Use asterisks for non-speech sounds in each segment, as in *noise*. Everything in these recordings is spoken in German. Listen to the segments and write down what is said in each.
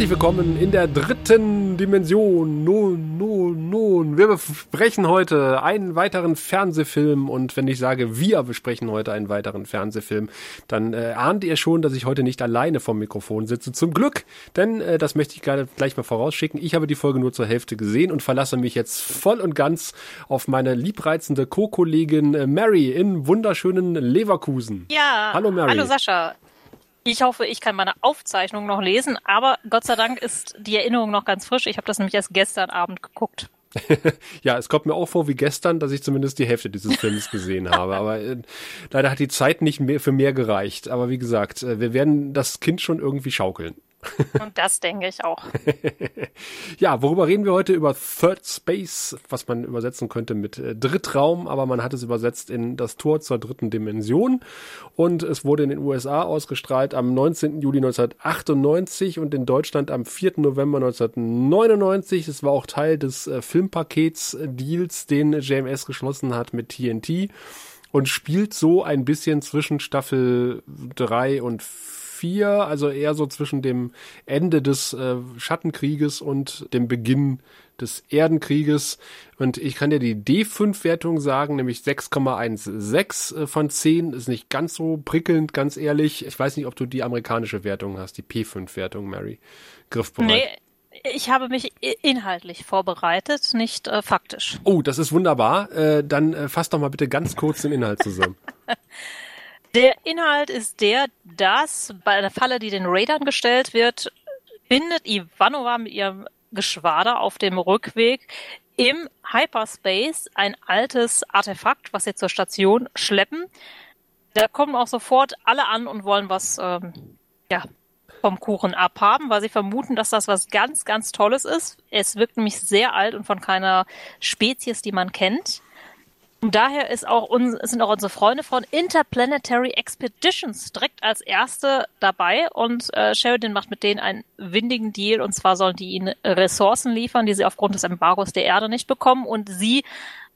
Herzlich willkommen in der dritten Dimension. Nun, nun, nun. Wir besprechen heute einen weiteren Fernsehfilm und wenn ich sage, wir besprechen heute einen weiteren Fernsehfilm, dann äh, ahnt ihr schon, dass ich heute nicht alleine vom Mikrofon sitze. Zum Glück, denn äh, das möchte ich gleich mal vorausschicken. Ich habe die Folge nur zur Hälfte gesehen und verlasse mich jetzt voll und ganz auf meine liebreizende Co-Kollegin äh, Mary in wunderschönen Leverkusen. Ja. Hallo Mary. Hallo Sascha. Ich hoffe, ich kann meine Aufzeichnung noch lesen, aber Gott sei Dank ist die Erinnerung noch ganz frisch. Ich habe das nämlich erst gestern Abend geguckt. *laughs* ja, es kommt mir auch vor wie gestern, dass ich zumindest die Hälfte dieses Films gesehen habe. Aber äh, leider hat die Zeit nicht mehr für mehr gereicht. Aber wie gesagt, äh, wir werden das Kind schon irgendwie schaukeln. Und das denke ich auch. *laughs* ja, worüber reden wir heute? Über Third Space, was man übersetzen könnte mit äh, Drittraum, aber man hat es übersetzt in das Tor zur dritten Dimension. Und es wurde in den USA ausgestrahlt am 19. Juli 1998 und in Deutschland am 4. November 1999. Es war auch Teil des äh, Filmpakets-Deals, den JMS geschlossen hat mit TNT und spielt so ein bisschen zwischen Staffel 3 und 4 4, also eher so zwischen dem Ende des äh, Schattenkrieges und dem Beginn des Erdenkrieges. Und ich kann dir die D5-Wertung sagen, nämlich 6,16 äh, von 10. Ist nicht ganz so prickelnd, ganz ehrlich. Ich weiß nicht, ob du die amerikanische Wertung hast, die P5-Wertung, Mary. Griffbereit. Nee. Ich habe mich inhaltlich vorbereitet, nicht äh, faktisch. Oh, das ist wunderbar. Äh, dann äh, fass doch mal bitte ganz kurz den Inhalt zusammen. *laughs* Der Inhalt ist der, dass bei einer Falle, die den Raidern gestellt wird, findet Ivanova mit ihrem Geschwader auf dem Rückweg im Hyperspace ein altes Artefakt, was sie zur Station schleppen. Da kommen auch sofort alle an und wollen was ähm, ja, vom Kuchen abhaben, weil sie vermuten, dass das was ganz, ganz Tolles ist. Es wirkt nämlich sehr alt und von keiner Spezies, die man kennt. Und daher ist auch uns, sind auch unsere Freunde von Interplanetary Expeditions direkt als erste dabei und äh, Sheridan macht mit denen einen windigen Deal und zwar sollen die ihnen Ressourcen liefern, die sie aufgrund des Embargos der Erde nicht bekommen und sie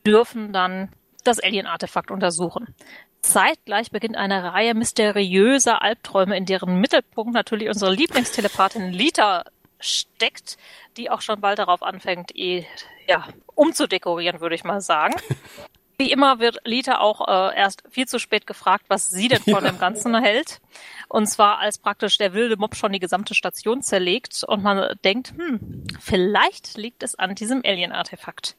dürfen dann das Alien-Artefakt untersuchen. Zeitgleich beginnt eine Reihe mysteriöser Albträume, in deren Mittelpunkt natürlich unsere Lieblingstelepathin Lita steckt, die auch schon bald darauf anfängt, eh, ja, umzudekorieren, würde ich mal sagen. *laughs* Wie immer wird Lita auch äh, erst viel zu spät gefragt, was sie denn von ja. dem Ganzen hält. Und zwar als praktisch der wilde Mob schon die gesamte Station zerlegt und man denkt, hm, vielleicht liegt es an diesem Alien-Artefakt.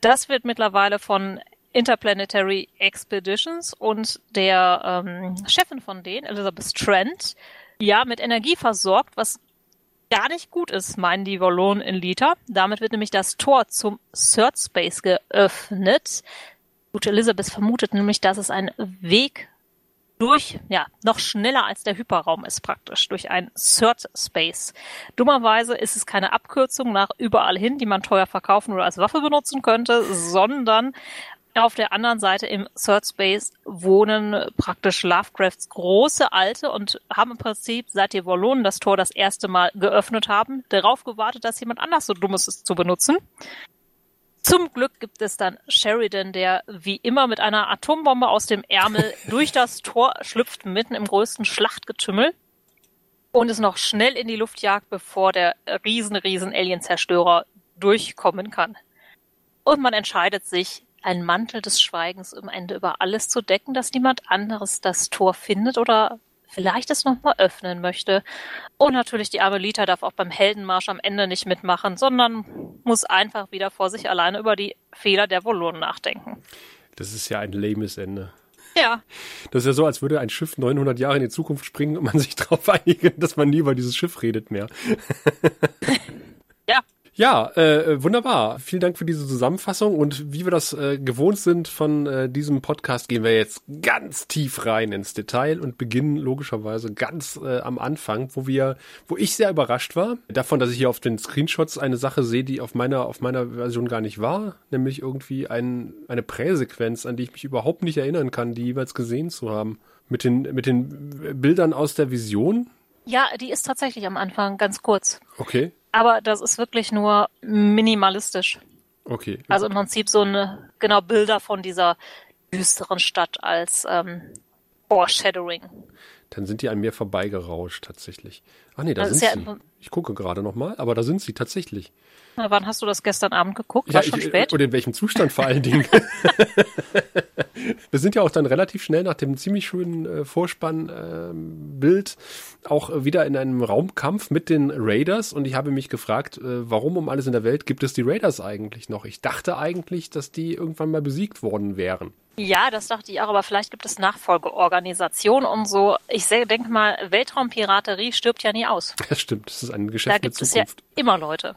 Das wird mittlerweile von Interplanetary Expeditions und der ähm, Chefin von denen, Elizabeth Strand, ja, mit Energie versorgt, was gar nicht gut ist, meinen die Wallonen in Lita. Damit wird nämlich das Tor zum Third Space geöffnet, gute Elizabeth vermutet nämlich, dass es ein Weg durch, ja, noch schneller als der Hyperraum ist praktisch, durch ein Third Space. Dummerweise ist es keine Abkürzung nach überall hin, die man teuer verkaufen oder als Waffe benutzen könnte, sondern auf der anderen Seite im Third Space wohnen praktisch Lovecrafts große Alte und haben im Prinzip, seit die Wallonen das Tor das erste Mal geöffnet haben, darauf gewartet, dass jemand anders so dumm ist, es zu benutzen. Zum Glück gibt es dann Sheridan, der wie immer mit einer Atombombe aus dem Ärmel *laughs* durch das Tor schlüpft, mitten im größten Schlachtgetümmel und es noch schnell in die Luft jagt, bevor der riesen, riesen Alienzerstörer durchkommen kann. Und man entscheidet sich, einen Mantel des Schweigens um Ende über alles zu decken, dass niemand anderes das Tor findet oder vielleicht es nochmal öffnen möchte. Und natürlich die arme Lita darf auch beim Heldenmarsch am Ende nicht mitmachen, sondern muss einfach wieder vor sich alleine über die Fehler der Volonen nachdenken. Das ist ja ein lames Ende. Ja. Das ist ja so, als würde ein Schiff 900 Jahre in die Zukunft springen und man sich *laughs* darauf einigen, dass man nie über dieses Schiff redet mehr. *laughs* Ja, äh, wunderbar. Vielen Dank für diese Zusammenfassung und wie wir das äh, gewohnt sind von äh, diesem Podcast, gehen wir jetzt ganz tief rein ins Detail und beginnen logischerweise ganz äh, am Anfang, wo wir, wo ich sehr überrascht war davon, dass ich hier auf den Screenshots eine Sache sehe, die auf meiner auf meiner Version gar nicht war, nämlich irgendwie ein, eine Präsequenz, an die ich mich überhaupt nicht erinnern kann, die jeweils gesehen zu haben. Mit den mit den Bildern aus der Vision. Ja, die ist tatsächlich am Anfang ganz kurz. Okay aber das ist wirklich nur minimalistisch. Okay. Also im Prinzip so eine, genau Bilder von dieser düsteren Stadt als ähm, Foreshadowing. Dann sind die an mir vorbeigerauscht tatsächlich. Ach nee, da Das sind ist sie. ja- Ich gucke gerade nochmal, aber da sind sie tatsächlich. Na, wann hast du das gestern Abend geguckt? War ich, schon spät? Und in welchem Zustand vor allen Dingen. *laughs* *laughs* Wir sind ja auch dann relativ schnell nach dem ziemlich schönen äh, Vorspann-Bild auch äh, wieder in einem Raumkampf mit den Raiders und ich habe mich gefragt, äh, warum um alles in der Welt gibt es die Raiders eigentlich noch? Ich dachte eigentlich, dass die irgendwann mal besiegt worden wären. Ja, das dachte ich auch, aber vielleicht gibt es Nachfolgeorganisationen und so. Ich denke mal, Weltraumpiraterie stirbt ja nie aus. *laughs* Das stimmt, das ist ein Da Geschäft der gibt es ja Zukunft. immer Leute.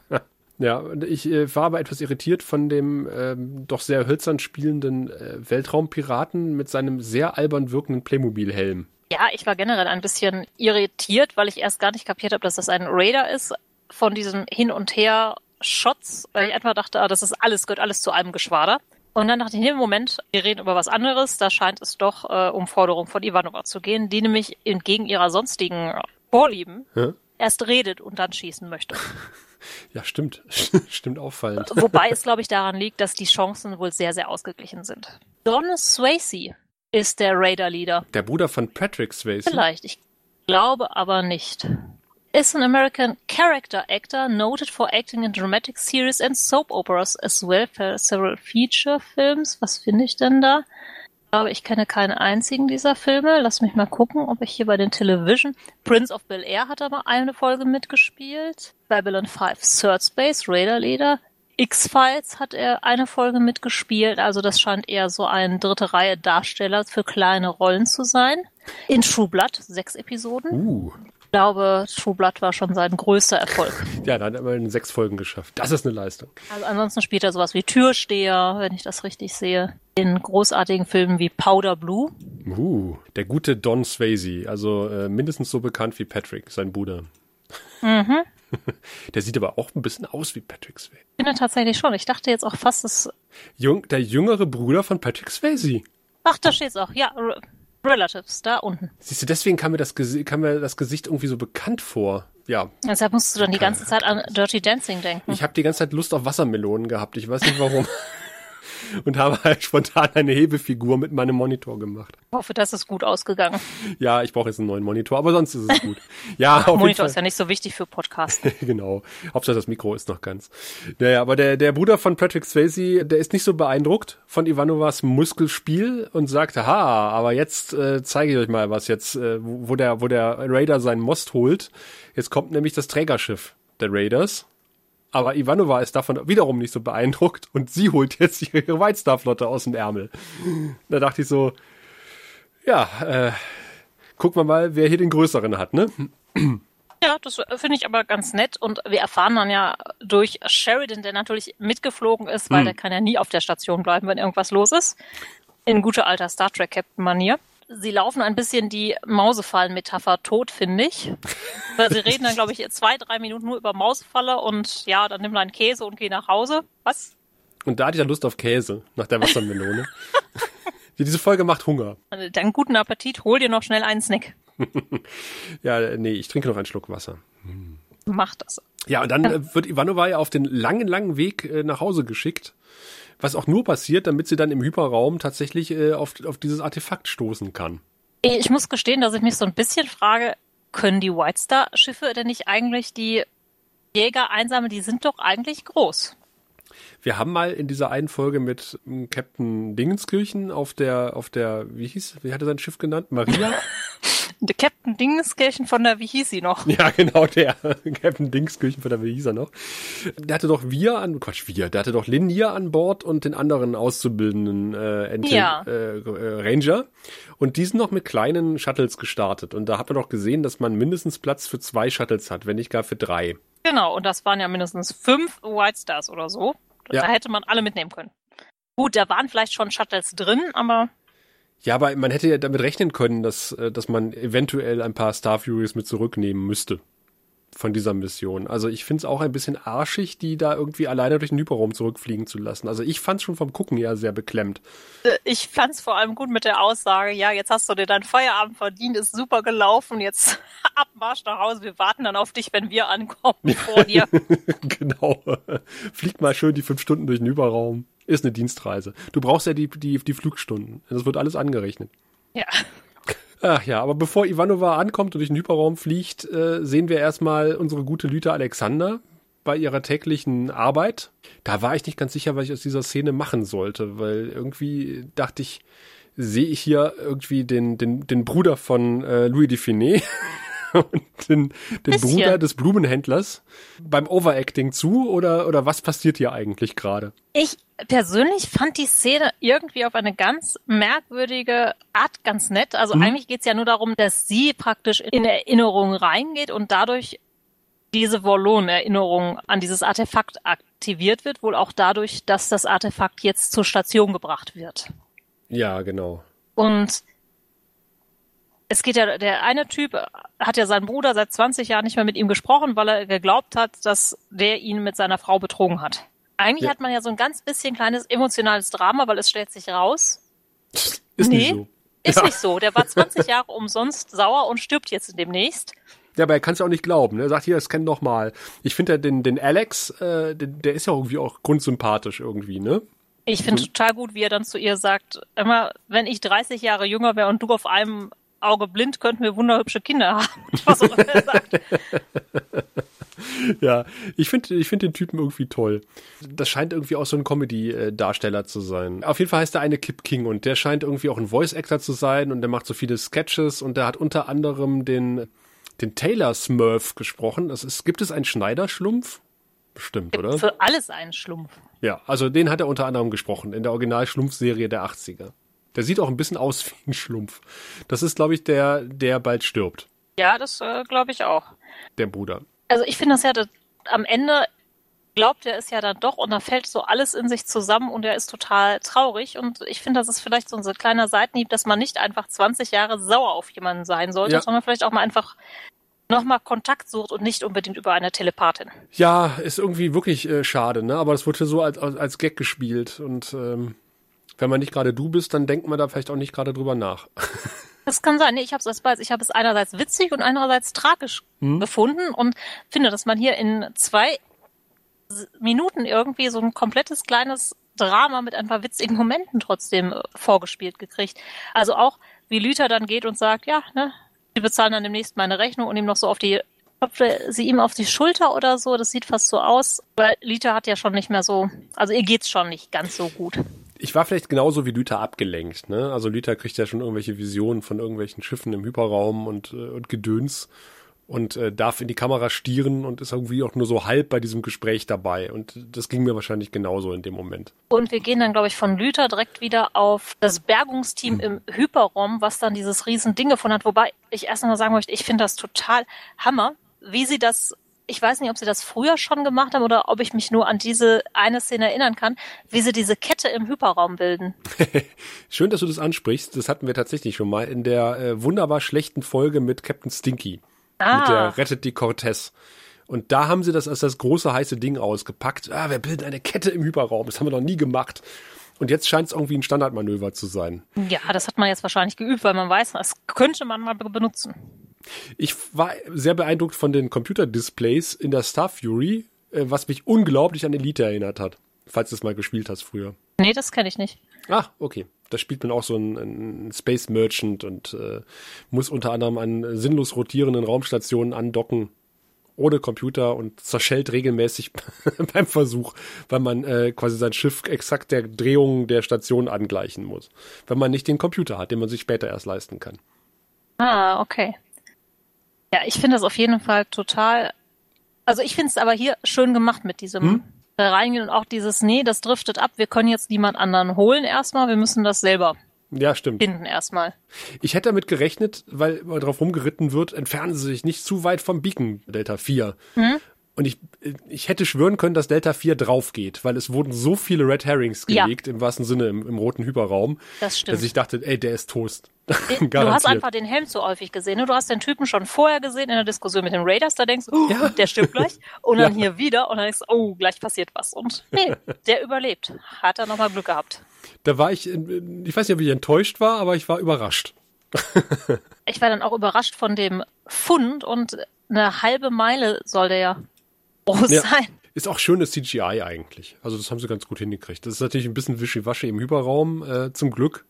Ja, und ich äh, war aber etwas irritiert von dem ähm, doch sehr hölzern spielenden äh, Weltraumpiraten mit seinem sehr albern wirkenden Playmobil-Helm. Ja, ich war generell ein bisschen irritiert, weil ich erst gar nicht kapiert habe, dass das ein Raider ist von diesem Hin und Her Shots, weil ich einfach dachte, ah, das ist alles, gehört alles zu einem Geschwader. Und dann dachte ich, nee, Moment, wir reden über was anderes. Da scheint es doch äh, um Forderung von Ivanova zu gehen, die nämlich entgegen ihrer sonstigen Vorlieben Ja, erst redet und dann schießen möchte. *laughs* ja stimmt. *laughs* stimmt auffallend. *laughs* Wobei es, glaube ich, daran liegt, dass die Chancen wohl sehr, sehr ausgeglichen sind. Don Swayze ist der Raider-Leader. Der Bruder von Patrick Swayze. Vielleicht, ich glaube aber nicht. Is an American character actor noted for acting in dramatic series and soap operas as well as several feature films. Was finde ich denn da? Ich glaube, ich kenne keinen einzigen dieser Filme. Lass mich mal gucken, ob ich hier bei den Television. Prince of Bel Air hat aber eine Folge mitgespielt. Babylon 5 Third Space, Raider Leader. X-Files hat er eine Folge mitgespielt. Also das scheint eher so ein dritte Reihe Darsteller für kleine Rollen zu sein. In True Blood, sechs Episoden. Uh, glaube, True Blood war schon sein größter Erfolg. *laughs* ja, da hat er mal in sechs Folgen geschafft. Das ist eine Leistung. Also ansonsten spielt er sowas wie Türsteher, wenn ich das richtig sehe. In großartigen Filmen wie Powder Blue. Uh, der gute Don Swayze, also äh, mindestens so bekannt wie Patrick, sein Bruder. Mhm. *laughs* Der sieht aber auch ein bisschen aus wie Patrick Swayze. Ich finde tatsächlich schon. Ich dachte jetzt auch fast, dass. Jung, der jüngere Bruder von Patrick Swayze. Ach, da steht's auch. Ja, Relatives, da unten. Siehst du, deswegen kam mir, das, kam mir das Gesicht irgendwie so bekannt vor. Ja, Deshalb musst du dann die ganze Zeit an Dirty Dancing denken. ich habe die ganze Zeit Lust auf Wassermelonen gehabt. Ich weiß nicht warum. *laughs* Und habe halt spontan eine Hebefigur mit meinem Monitor gemacht. Ich hoffe, das ist gut ausgegangen. Ja, ich brauche jetzt einen neuen Monitor, aber sonst ist es gut. Ja, Monitor ist ja nicht so wichtig für Podcasts. *laughs* genau. Hauptsache das Mikro ist noch ganz. Naja, aber der, der Bruder von Patrick Swayze, der ist nicht so beeindruckt von Ivanovas Muskelspiel und sagt, ha, aber jetzt äh, zeige ich euch mal was jetzt, äh, wo wo der, wo der Raider seinen Most holt. Jetzt kommt nämlich das Trägerschiff der Raiders. Aber Ivanova ist davon wiederum nicht so beeindruckt und sie holt jetzt ihre White Star Flotte aus dem Ärmel. Da dachte ich so, ja, äh, gucken wir mal, wer hier den größeren hat, ne? Ja, das äh, finde ich aber ganz nett. Und wir erfahren dann ja durch Sheridan, der natürlich mitgeflogen ist, weil der kann ja nie auf der Station bleiben, wenn irgendwas los ist. In guter alter Star Trek Captain Manier. Sie laufen ein bisschen die Mausefallen-Metapher tot, finde ich. Weil sie reden dann, glaube ich, zwei, drei Minuten nur über Mausefalle und ja, dann nimm deinen Käse und geh nach Hause. Was? Und da hatte ich ja Lust auf Käse nach der Wassermelone. *laughs* Diese Folge macht Hunger. Dann guten Appetit, hol dir noch schnell einen Snack. *laughs* Ja, nee, ich trinke noch einen Schluck Wasser. Mach das. Ja, und dann äh, wird Ivanova ja auf den langen, langen Weg äh, nach Hause geschickt. Was auch nur passiert, damit sie dann im Hyperraum tatsächlich äh, auf, auf dieses Artefakt stoßen kann. Ich muss gestehen, dass ich mich so ein bisschen frage, können die White Star Schiffe denn nicht eigentlich die Jäger einsammeln? Die sind doch eigentlich groß. Wir haben mal in dieser einen Folge mit ähm, Captain Dingenskirchen auf der, auf der, wie hieß, wie hat er sein Schiff genannt? Maria? *laughs* Der Captain Dingenskirchen von der, wie hieß sie noch? Ja, genau, der *laughs* Captain Dingskirchen von der wie hieß er noch. Der hatte doch wir an, Quatsch, wir, der hatte doch Linia an Bord und den anderen auszubildenden äh, Ente, Ja. äh, äh, Ranger. Und die sind noch mit kleinen Shuttles gestartet. Und da hat man doch gesehen, dass man mindestens Platz für zwei Shuttles hat, wenn nicht gar für drei. Genau, und das waren ja mindestens fünf White Stars oder so. Ja. Da hätte man alle mitnehmen können. Gut, da waren vielleicht schon Shuttles drin, aber Ja, aber man hätte ja damit rechnen können, dass, äh, dass man eventuell ein paar Star Furies mit zurücknehmen müsste von dieser Mission. Also ich finde es auch ein bisschen arschig, die da irgendwie alleine durch den Hyperraum zurückfliegen zu lassen. Also ich fand es schon vom Gucken her sehr beklemmt. äh, ich fand's vor allem gut mit der Aussage, ja, jetzt hast du dir deinen Feierabend verdient, ist super gelaufen, jetzt *laughs* Abmarsch nach Hause, wir warten dann auf dich, wenn wir ankommen *laughs* vor dir. genau. Fliegt mal schön die fünf Stunden durch den Überraum. Ist eine Dienstreise. Du brauchst ja die, die, die Flugstunden. Das wird alles angerechnet. ja. Ach ja, aber bevor Ivanova ankommt und durch den Hyperraum fliegt, äh, sehen wir erstmal unsere gute Lüte Alexander bei ihrer täglichen Arbeit. Da war ich nicht ganz sicher, was ich aus dieser Szene machen sollte, weil irgendwie dachte ich, sehe ich hier irgendwie den, den, den Bruder von äh, Louis Dufiné *laughs* *laughs* und den, den Bruder des Blumenhändlers beim Overacting zu oder, oder was passiert hier eigentlich gerade? Ich persönlich fand die Szene irgendwie auf eine ganz merkwürdige Art ganz nett. Also mhm. eigentlich geht es ja nur darum, dass sie praktisch in Erinnerungen reingeht und dadurch diese Volon-Erinnerung an dieses Artefakt aktiviert wird, wohl auch dadurch, dass das Artefakt jetzt zur Station gebracht wird. Ja, genau. Und es geht ja, der eine Typ hat ja seinen Bruder seit 20 Jahren nicht mehr mit ihm gesprochen, weil er geglaubt hat, dass der ihn mit seiner Frau betrogen hat. Eigentlich ja. hat man ja so ein ganz bisschen kleines emotionales Drama, weil es stellt sich raus. Ist nee, nicht so. Ist ja. nicht so. Der war 20 Jahre umsonst sauer und stirbt jetzt demnächst. Ja, aber er kann es ja auch nicht glauben. Ne? Er sagt hier, das kennt doch mal. Ich finde ja den, den Alex, äh, den, der ist ja irgendwie auch grundsympathisch irgendwie, ne? Ich finde hm. total gut, wie er dann zu ihr sagt, immer, wenn ich 30 Jahre jünger wäre und du auf einem Auge blind, könnten wir wunderhübsche Kinder haben. *laughs* Was auch immer er sagt. ja, ich finde ich find den Typen irgendwie toll. Das scheint irgendwie auch so ein Comedy-Darsteller zu sein. Auf jeden Fall heißt der eine Kip King und der scheint irgendwie auch ein Voice-Actor zu sein und der macht so viele Sketches und der hat unter anderem den, den Taylor Smurf gesprochen. Das ist, gibt es einen Schneiderschlumpf? Bestimmt, oder? Für alles einen Schlumpf. Ja, also den hat er unter anderem gesprochen in der Original-Schlumpf-Serie der 80er. Der sieht auch ein bisschen aus wie ein Schlumpf. Das ist, glaube ich, der, der bald stirbt. Ja, das äh, glaube ich auch. Der Bruder. Also ich finde das ja, das, am Ende glaubt er es ja dann doch und da fällt so alles in sich zusammen und er ist total traurig. Und ich finde, das ist vielleicht so ein kleiner Seitenhieb, dass man nicht einfach 20 Jahre sauer auf jemanden sein sollte, ja. sondern vielleicht auch mal einfach nochmal Kontakt sucht und nicht unbedingt über eine Telepathin. Ja, ist irgendwie wirklich äh, schade, ne? Aber es wurde so als, als, als Gag gespielt und ähm, wenn man nicht gerade du bist, dann denkt man da vielleicht auch nicht gerade drüber nach. *laughs* Das kann sein. Nee, ich habe es Ich habe es einerseits witzig und einerseits tragisch hm. befunden und finde, dass man hier in zwei Minuten irgendwie so ein komplettes kleines Drama mit ein paar witzigen Momenten trotzdem äh, vorgespielt gekriegt. Also auch, wie Lüther dann geht und sagt, ja, ne, sie bezahlen dann demnächst meine Rechnung und ihm noch so auf die klopfte sie ihm auf die Schulter oder so. Das sieht fast so aus. Weil Lita hat ja schon nicht mehr so, also ihr geht's schon nicht ganz so gut. Ich war vielleicht genauso wie Lüther abgelenkt, ne? Also Lüther kriegt ja schon irgendwelche Visionen von irgendwelchen Schiffen im Hyperraum und, äh, und Gedöns und äh, darf in die Kamera stieren und ist irgendwie auch nur so halb bei diesem Gespräch dabei. Und das ging mir wahrscheinlich genauso in dem Moment. Und wir gehen dann, glaube ich, von Lüther direkt wieder auf das Bergungsteam im Hyperraum, was dann dieses riesen Ding gefunden hat. Wobei ich erst mal sagen möchte, ich finde das total Hammer, wie sie das ich weiß nicht, ob sie das früher schon gemacht haben oder ob ich mich nur an diese eine Szene erinnern kann, wie sie diese Kette im Hyperraum bilden. *laughs* Schön, dass du das ansprichst. Das hatten wir tatsächlich schon mal in der äh, wunderbar schlechten Folge mit Captain Stinky. Ah. Mit der Rettet die Cortez. Und da haben sie das als das große heiße Ding ausgepackt. Ah, wir bilden eine Kette im Hyperraum. Das haben wir noch nie gemacht. Und jetzt scheint es irgendwie ein Standardmanöver zu sein. Ja, das hat man jetzt wahrscheinlich geübt, weil man weiß, das könnte man mal benutzen. Ich war sehr beeindruckt von den Computerdisplays in der Star Fury, äh, was mich unglaublich an Elite erinnert hat. Falls du es mal gespielt hast früher. Nee, das kenne ich nicht. Ah, okay. Da spielt man auch so einen, Space Merchant und äh, muss unter anderem an sinnlos rotierenden Raumstationen andocken. Ohne Computer und zerschellt regelmäßig *laughs* beim Versuch, weil man äh, quasi sein Schiff exakt der Drehung der Station angleichen muss. Wenn man nicht den Computer hat, den man sich später erst leisten kann. Ah, okay. Ja, ich finde das auf jeden Fall total. Also ich finde es aber hier schön gemacht mit diesem hm? reingehen und auch dieses, nee, das driftet ab, wir können jetzt niemand anderen holen erstmal, wir müssen das selber ja, stimmt. finden erstmal. Ich hätte damit gerechnet, weil darauf rumgeritten wird, entfernen sie sich nicht zu weit vom Beacon Delta 4. Hm? Und ich, ich hätte schwören können, dass Delta 4 drauf geht, weil es wurden so viele Red Herrings gelegt, ja. im wahrsten Sinne im, im, roten Hyperraum, das stimmt. dass ich dachte, ey, der ist Toast. *laughs* du hast einfach den Helm zu häufig gesehen. Ne? Du hast den Typen schon vorher gesehen in der Diskussion mit den Raiders, da denkst du, oh, ja. der stirbt gleich. Und dann ja. hier wieder und dann denkst du, oh, gleich passiert was. Und nee, *laughs* der überlebt. Hat er nochmal Glück gehabt. Da war ich, ich weiß nicht, ob ich enttäuscht war, aber ich war überrascht. *laughs* ich war dann auch überrascht von dem Fund und eine halbe Meile soll der ja groß ja. sein. Ist auch schönes CGI eigentlich. Also das haben sie ganz gut hingekriegt. Das ist natürlich ein bisschen wischiwaschi im Hyperraum, äh, zum Glück.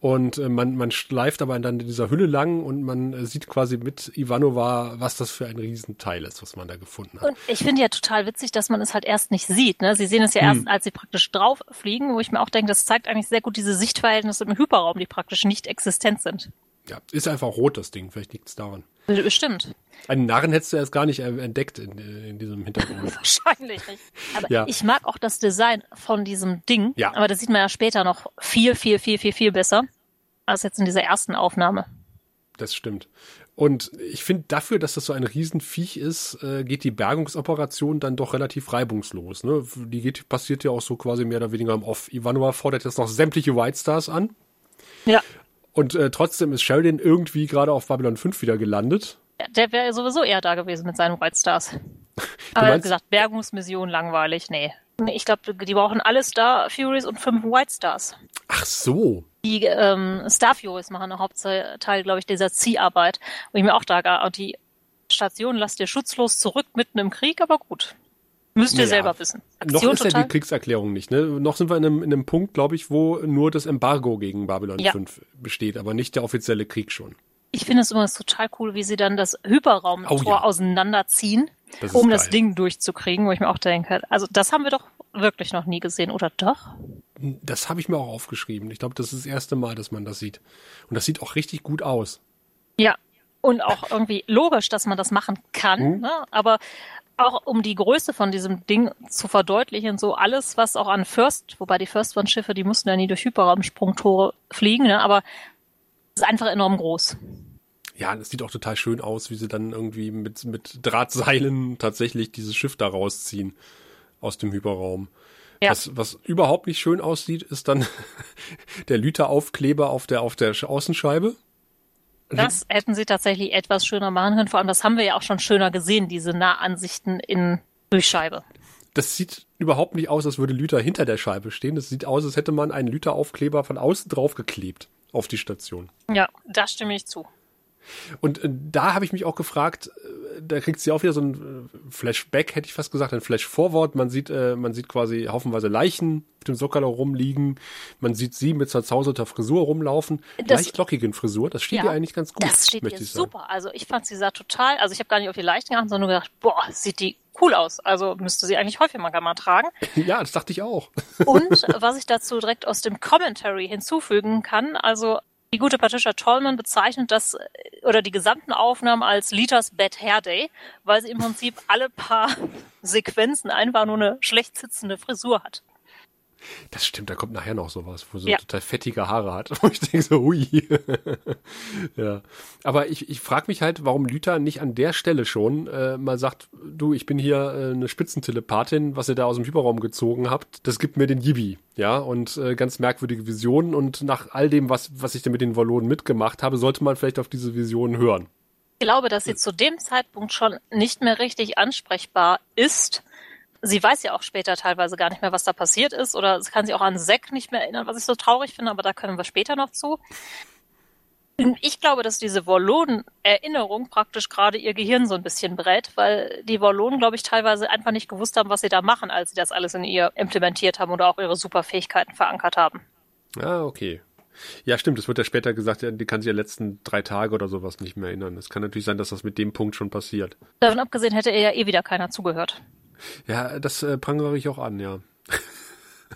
Und äh, man, man schleift aber dann in dieser Hülle lang und man äh, sieht quasi mit Ivanova, was das für ein Riesenteil ist, was man da gefunden hat. Und ich finde ja total witzig, dass man es halt erst nicht sieht. Ne? Sie sehen es ja erst, hm. als sie praktisch drauf fliegen, wo ich mir auch denke, das zeigt eigentlich sehr gut diese Sichtverhältnisse im Hyperraum, die praktisch nicht existent sind. Ja, ist einfach rot, das Ding. Vielleicht liegt es daran. Bestimmt. Einen Narren hättest du erst gar nicht entdeckt in, in diesem Hintergrund. *laughs* Wahrscheinlich nicht. Aber ja. ich mag auch das Design von diesem Ding. Ja. Aber das sieht man ja später noch viel, viel, viel, viel, viel besser als jetzt in dieser ersten Aufnahme. Das stimmt. Und ich finde, dafür, dass das so ein Riesenviech ist, äh, geht die Bergungsoperation dann doch relativ reibungslos. Ne? Die geht, passiert ja auch so quasi mehr oder weniger im Off. Ivanova fordert jetzt noch sämtliche White Stars an. Ja. Und äh, trotzdem ist Sheridan irgendwie gerade auf Babylon 5 wieder gelandet. Der wäre sowieso eher da gewesen mit seinen White Stars. *laughs* Aber er hat gesagt, Bergungsmission langweilig, nee. ich glaube, die brauchen alle Star Furies und fünf White Stars. Ach so. Die ähm, Star Furies machen einen Hauptteil, glaube ich, dieser Zieharbeit. Wo ich mir auch da, und die Station lasst ihr schutzlos zurück mitten im Krieg, aber gut. Müsst ihr naja, selber wissen. Aktion noch ist total. ja die Kriegserklärung nicht. Ne? Noch sind wir in einem, in einem Punkt, glaube ich, wo nur das Embargo gegen Babylon ja. 5 besteht, aber nicht der offizielle Krieg schon. Ich finde es übrigens total cool, wie sie dann das Hyperraumtor oh, ja. auseinanderziehen, das um geil. das Ding durchzukriegen, wo ich mir auch denke, also das haben wir doch wirklich noch nie gesehen, oder doch? Das habe ich mir auch aufgeschrieben. Ich glaube, das ist das erste Mal, dass man das sieht. Und das sieht auch richtig gut aus. Ja, und auch irgendwie logisch, dass man das machen kann, hm. ne? aber auch um die Größe von diesem Ding zu verdeutlichen, so alles, was auch an First, wobei die First One Schiffe, die mussten ja nie durch Hyperraumsprungtore fliegen, ne? aber es ist einfach enorm groß. Ja, es sieht auch total schön aus, wie sie dann irgendwie mit, mit Drahtseilen tatsächlich dieses Schiff da rausziehen aus dem Hyperraum. Ja. Was, was überhaupt nicht schön aussieht, ist dann *laughs* der Lüteraufkleber auf der, auf der Außenscheibe. Das hätten sie tatsächlich etwas schöner machen können. Vor allem, das haben wir ja auch schon schöner gesehen, diese Nahansichten in Durchscheibe. Das sieht überhaupt nicht aus, als würde Lüter hinter der Scheibe stehen. Das sieht aus, als hätte man einen Lüteraufkleber von außen drauf geklebt auf die Station. Ja, da stimme ich zu. Und äh, da habe ich mich auch gefragt, äh, da kriegt sie auch wieder so ein äh, Flashback, hätte ich fast gesagt, ein Flash-Forward. Man sieht, äh, man sieht quasi haufenweise Leichen auf dem Sockerler rumliegen. Man sieht sie mit zerzauserter Frisur rumlaufen. Das, leicht lockigen Frisur, das steht ja, ihr eigentlich ganz gut. Das steht ihr super. Also ich fand sie sah total, also ich habe gar nicht auf die Leichen geachtet, sondern nur gedacht, boah, sieht die cool aus. Also müsste sie eigentlich häufiger mal tragen. *laughs* Ja, das dachte ich auch. Und was ich dazu direkt aus dem Commentary hinzufügen kann, also die gute Patricia Tollman bezeichnet das oder die gesamten Aufnahmen als Litas Bad Hair Day, weil sie im Prinzip alle paar *laughs* Sequenzen einfach nur eine schlecht sitzende Frisur hat. Das stimmt, da kommt nachher noch sowas, wo so ja. total fettige Haare hat. *laughs* Wo ich denke so, hui. *laughs* ja. Aber ich, ich frage mich halt, warum Lüther nicht an der Stelle schon äh, mal sagt, du, ich bin hier äh, eine Spitzentelepathin, was ihr da aus dem Hyperraum gezogen habt, das gibt mir den Yibi. Ja, und äh, ganz merkwürdige Visionen. Und nach all dem, was, was ich da mit den Wallonen mitgemacht habe, sollte man vielleicht auf diese Visionen hören. Ich glaube, dass sie zu dem Zeitpunkt schon nicht mehr richtig ansprechbar ist sie weiß ja auch später teilweise gar nicht mehr, was da passiert ist, oder sie kann sich auch an Zack nicht mehr erinnern, was ich so traurig finde, aber da können wir später noch zu. Ich glaube, dass diese Wallonen-Erinnerung praktisch gerade ihr Gehirn so ein bisschen brät, weil die Wallonen, glaube ich, teilweise einfach nicht gewusst haben, was sie da machen, als sie das alles in ihr implementiert haben oder auch ihre Superfähigkeiten verankert haben. Ah, okay. Ja, stimmt. Es wird ja später gesagt, die kann sich ja letzten drei Tage oder sowas nicht mehr erinnern. Es kann natürlich sein, dass das mit dem Punkt schon passiert. Davon abgesehen hätte ihr ja eh wieder keiner zugehört. Ja, das äh, prangere ich auch an, ja.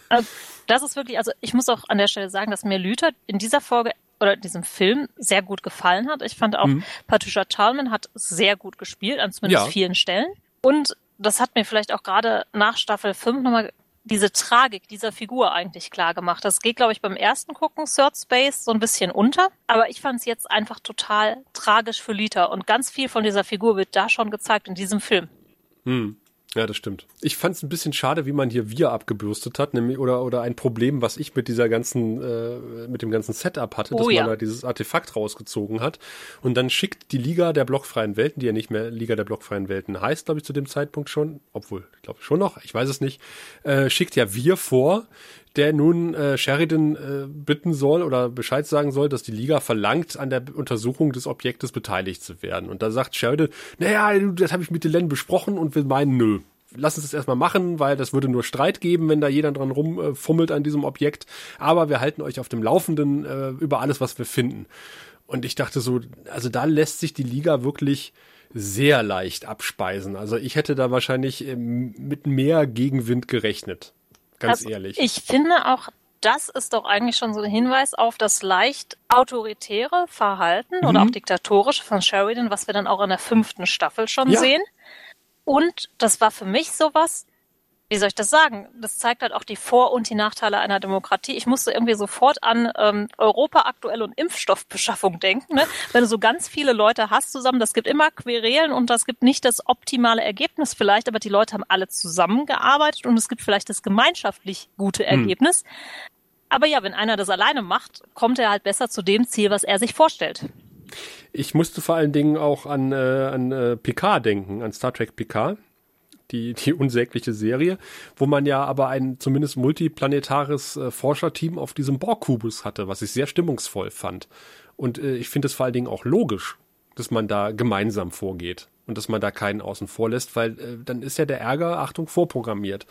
Äh, das ist wirklich, also ich muss auch an der Stelle sagen, dass mir Lüther in dieser Folge oder in diesem Film sehr gut gefallen hat. Ich fand auch, mhm. Patricia Chalman hat sehr gut gespielt, an zumindest ja. vielen Stellen. Und das hat mir vielleicht auch gerade nach Staffel 5 nochmal diese Tragik dieser Figur eigentlich klar gemacht. Das geht, glaube ich, beim ersten Gucken Third Space so ein bisschen unter. Aber ich fand es jetzt einfach total tragisch für Lita. Und ganz viel von dieser Figur wird da schon gezeigt in diesem Film. Hm. Ja, das stimmt. Ich fand es ein bisschen schade, wie man hier wir abgebürstet hat, nämlich oder oder ein Problem, was ich mit dieser ganzen äh, mit dem ganzen Setup hatte, oh, dass ja. man da dieses Artefakt rausgezogen hat und dann schickt die Liga der blockfreien Welten, die ja nicht mehr Liga der blockfreien Welten heißt, glaube ich zu dem Zeitpunkt schon, obwohl ich glaube schon noch, ich weiß es nicht, äh, schickt ja wir vor, der nun äh, Sheridan äh, bitten soll oder Bescheid sagen soll, dass die Liga verlangt, an der Untersuchung des Objektes beteiligt zu werden. Und da sagt Sheridan, naja, das habe ich mit Delenn besprochen und wir meinen, nö, lass uns das erstmal machen, weil das würde nur Streit geben, wenn da jeder dran rumfummelt an diesem Objekt. Aber wir halten euch auf dem Laufenden äh, über alles, was wir finden. Und ich dachte so, also da lässt sich die Liga wirklich sehr leicht abspeisen. Also ich hätte da wahrscheinlich ähm, mit mehr Gegenwind gerechnet. Ganz Also, ehrlich. Ich finde auch, das ist doch eigentlich schon so ein Hinweis auf das leicht autoritäre Verhalten Mhm. oder auch diktatorische von Sheridan, was wir dann auch in der fünften Staffel schon Ja. sehen. Und das war für mich sowas, wie soll ich das sagen? Das zeigt halt auch die Vor- und die Nachteile einer Demokratie. Ich musste irgendwie sofort an ähm, Europa aktuell und Impfstoffbeschaffung denken. Ne? Wenn du so ganz viele Leute hast zusammen, das gibt immer Querelen und das gibt nicht das optimale Ergebnis vielleicht, aber die Leute haben alle zusammengearbeitet und es gibt vielleicht das gemeinschaftlich gute Ergebnis. Aber ja, wenn einer das alleine macht, kommt er halt besser zu dem Ziel, was er sich vorstellt. Ich musste vor allen Dingen auch an, äh, an äh, Picard denken, an Star Trek Picard, die, die unsägliche Serie, wo man ja aber ein zumindest multiplanetares äh, Forscherteam auf diesem Borg-Kubus hatte, was ich sehr stimmungsvoll fand. Und äh, ich finde es vor allen Dingen auch logisch, dass man da gemeinsam vorgeht und dass man da keinen außen vor lässt, weil äh, dann ist ja der Ärger, Achtung, vorprogrammiert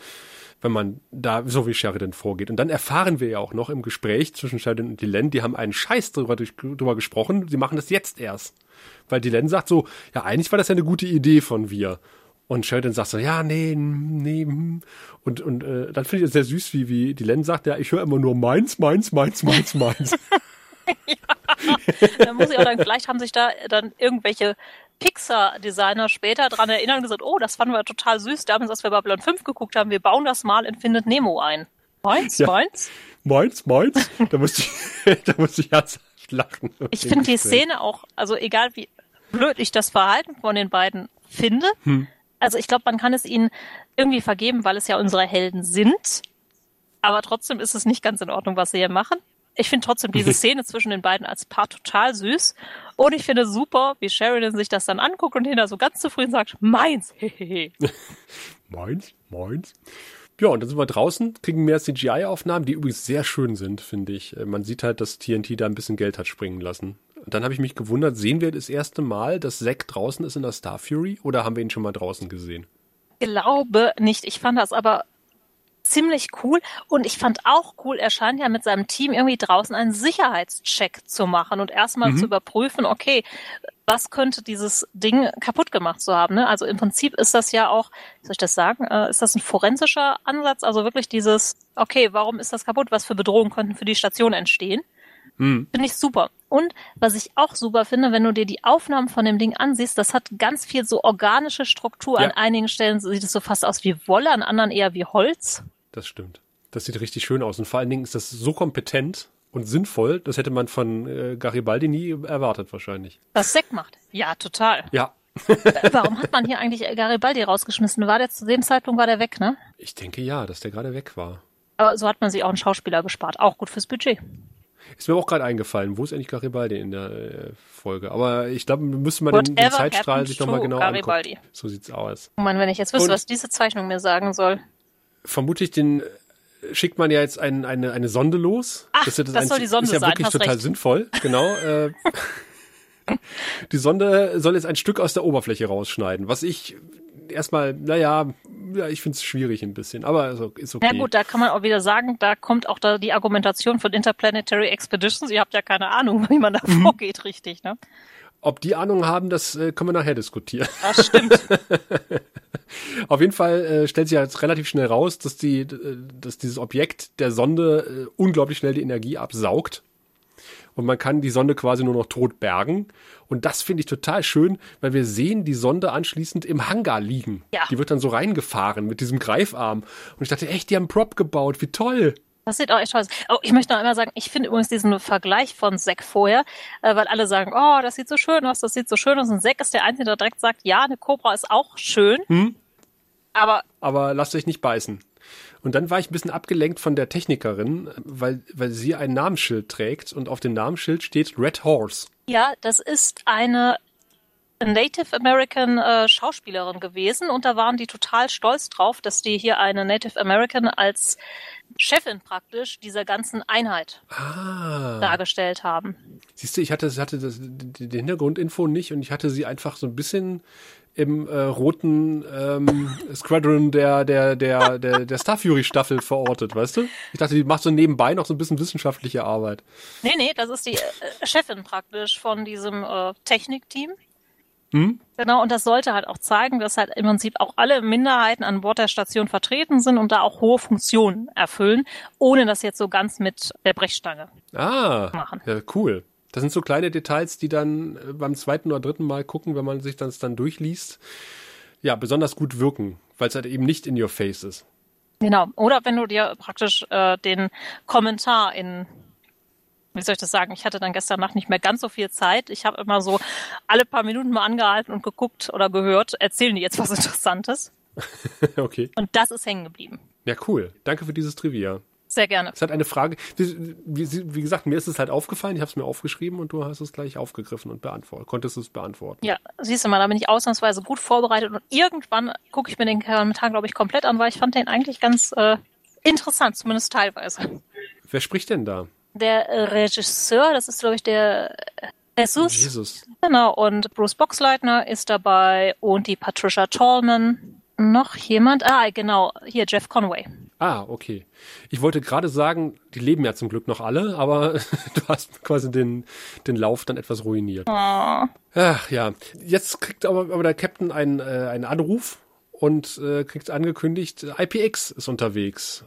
wenn man da so wie Sheridan vorgeht. Und dann erfahren wir ja auch noch im Gespräch zwischen Sheridan und Dylan, die haben einen Scheiß drüber, drüber gesprochen, sie machen das jetzt erst. Weil Dylan sagt so, ja, eigentlich war das ja eine gute Idee von wir. Und Sheridan sagt so, ja, nee, nee. hm. Und, und äh, dann finde ich es sehr süß, wie, wie Dylan sagt, ja, ich höre immer nur meins, meins, meins, meins, meins. *laughs* Da muss ich auch dann, vielleicht haben sich da dann irgendwelche Pixar-Designer später dran erinnern und gesagt, oh, das fanden wir total süß, damals, als wir Babylon 5 geguckt haben, wir bauen das mal in Findet Nemo ein. Meins, Ja. meins. meins, meins. Da musste ich, *laughs* da musste ich herzhaft lachen. Ich finde die Szene auch, also egal wie blöd ich das Verhalten von den beiden finde, also ich glaube, man kann es ihnen irgendwie vergeben, weil es ja unsere Helden sind, aber trotzdem ist es nicht ganz in Ordnung, was sie hier machen. Ich finde trotzdem diese *laughs* Szene zwischen den beiden als Paar total süß und ich finde super, wie Sheridan sich das dann anguckt und hinter so ganz zufrieden sagt, meins, hehehe. *laughs* Meins, meins. Ja, und dann sind wir draußen, kriegen mehr CGI-Aufnahmen, die übrigens sehr schön sind, finde ich. Äh, Man sieht halt, dass TNT da ein bisschen Geld hat springen lassen. Dann habe ich mich gewundert, sehen wir das erste Mal, dass Zack draußen ist in der Star Fury oder haben wir ihn schon mal draußen gesehen? glaube nicht. Ich fand das aber ziemlich cool und ich fand auch cool, er scheint ja mit seinem Team irgendwie draußen einen Sicherheitscheck zu machen und erstmal zu überprüfen, okay, was könnte dieses Ding kaputt gemacht zu haben. Ne? Also im Prinzip ist das ja auch, wie soll ich das sagen, äh, ist das ein forensischer Ansatz? Also wirklich dieses, okay, warum ist das kaputt? Was für Bedrohungen könnten für die Station entstehen? Finde ich super. Und was ich auch super finde, wenn du dir die Aufnahmen von dem Ding ansiehst, das hat ganz viel so organische Struktur. Ja. An einigen Stellen sieht es so fast aus wie Wolle, an anderen eher wie Holz. Das stimmt. Das sieht richtig schön aus. Und vor allen Dingen ist das so kompetent und sinnvoll, das hätte man von äh, Garibaldi nie erwartet wahrscheinlich. Was Sekt macht. Ja, total. Ja, Warum hat man hier eigentlich Garibaldi rausgeschmissen? War der zu dem Zeitpunkt war der weg, ne? ich denke ja, dass der gerade weg war. Aber so hat man sich auch einen Schauspieler gespart. Auch gut fürs Budget. Ist mir auch gerade eingefallen, wo ist eigentlich Garibaldi in der äh, Folge? Aber ich glaube, wir müssen mal den, den Zeitstrahl sich nochmal genau Garibaldi? angucken. So sieht's aus. Oh Mann, wenn ich jetzt wüsste, Und- was diese Zeichnung mir sagen soll. vermutlich den äh, schickt man ja jetzt ein, eine, eine Sonde los. Ach, ist ja das soll die Sonde ist ja sein, wirklich hast total recht. sinnvoll. Genau. Äh, *laughs* die Sonde soll jetzt ein Stück aus der Oberfläche rausschneiden, was ich erstmal, naja, ja, ich finde es schwierig ein bisschen, aber also, ist okay. Ja gut, da kann man auch wieder sagen, da kommt auch da die Argumentation von Interplanetary Expeditions. Ihr habt ja keine Ahnung, *laughs* wie man da Mhm. vorgeht, richtig, ne? Ob die Ahnung haben, das äh, können wir nachher diskutieren. Das stimmt. *laughs* Auf jeden Fall äh, stellt sich jetzt relativ schnell raus, dass die, äh, dass dieses Objekt der Sonde äh, unglaublich schnell die Energie absaugt. Und man kann die Sonde quasi nur noch tot bergen. Und das finde ich total schön, weil wir sehen die Sonde anschließend im Hangar liegen. Ja. Die wird dann so reingefahren mit diesem Greifarm. Und ich dachte, echt, die haben einen Prop gebaut, wie toll. Das sieht auch echt toll aus. Oh, ich möchte noch einmal sagen, ich finde übrigens diesen Vergleich von Zack vorher, äh, weil alle sagen, oh, das sieht so schön aus, das sieht so schön aus. Und Zack ist der Einzige, der direkt sagt, ja, eine Cobra ist auch schön. Hm? Aber aber lasst euch nicht beißen. Und dann war ich ein bisschen abgelenkt von der Technikerin, weil, weil sie ein Namensschild trägt und auf dem Namensschild steht Red Horse. ja, das ist eine Native American äh, Schauspielerin gewesen und da waren die total stolz drauf, dass die hier eine Native American als Chefin praktisch dieser ganzen Einheit Ah. dargestellt haben. Siehst du, ich hatte, hatte das, die, die Hintergrundinfo nicht und ich hatte sie einfach so ein bisschen im äh, roten ähm, Squadron der der der der der Star Fury Staffel verortet, weißt du? Ich dachte, die macht so nebenbei noch so ein bisschen wissenschaftliche Arbeit. Nee, nee, das ist die äh, Chefin praktisch von diesem äh, Technikteam. Hm? Genau, und das sollte halt auch zeigen, dass halt im Prinzip auch alle Minderheiten an Bord der Station vertreten sind und da auch hohe Funktionen erfüllen, ohne das jetzt so ganz mit der Brechstange ah, machen. Ja, cool. Das sind so kleine Details, die dann äh, beim zweiten oder dritten Mal gucken, wenn man sich das dann durchliest, ja, besonders gut wirken, weil es halt eben nicht in your face ist. Genau. Oder wenn du dir praktisch äh, den Kommentar in wie soll ich das sagen? Ich hatte dann gestern Nacht nicht mehr ganz so viel Zeit. Ich habe immer so alle paar Minuten mal angehalten und geguckt oder gehört, erzählen die jetzt was *laughs* Interessantes. *laughs* okay. Und das ist hängen geblieben. Ja, cool. Danke für dieses Trivia. Sehr gerne. Es hat eine Frage, wie, wie, wie, gesagt, mir ist es halt aufgefallen, ich habe es mir aufgeschrieben und du hast es gleich aufgegriffen und beantwortet, konntest es beantworten. Ja, siehst du mal, da bin ich ausnahmsweise gut vorbereitet und irgendwann gucke ich mir den Kommentar, glaube ich, komplett an, weil ich fand den eigentlich ganz äh, interessant, zumindest teilweise. Wer spricht denn da? Der Regisseur, das ist, glaube ich, der Jesus. Jesus. Genau, und Bruce Boxleitner ist dabei und die Patricia Tallman. Noch jemand? Ah, genau, hier Jeff Conway. Ah, okay. Ich wollte gerade sagen, die leben ja zum Glück noch alle, aber *laughs* du hast quasi den, den Lauf dann etwas ruiniert. Oh. Ach ja. Jetzt kriegt aber, aber der Captain einen, äh, einen Anruf und äh, kriegt angekündigt, IPX ist unterwegs.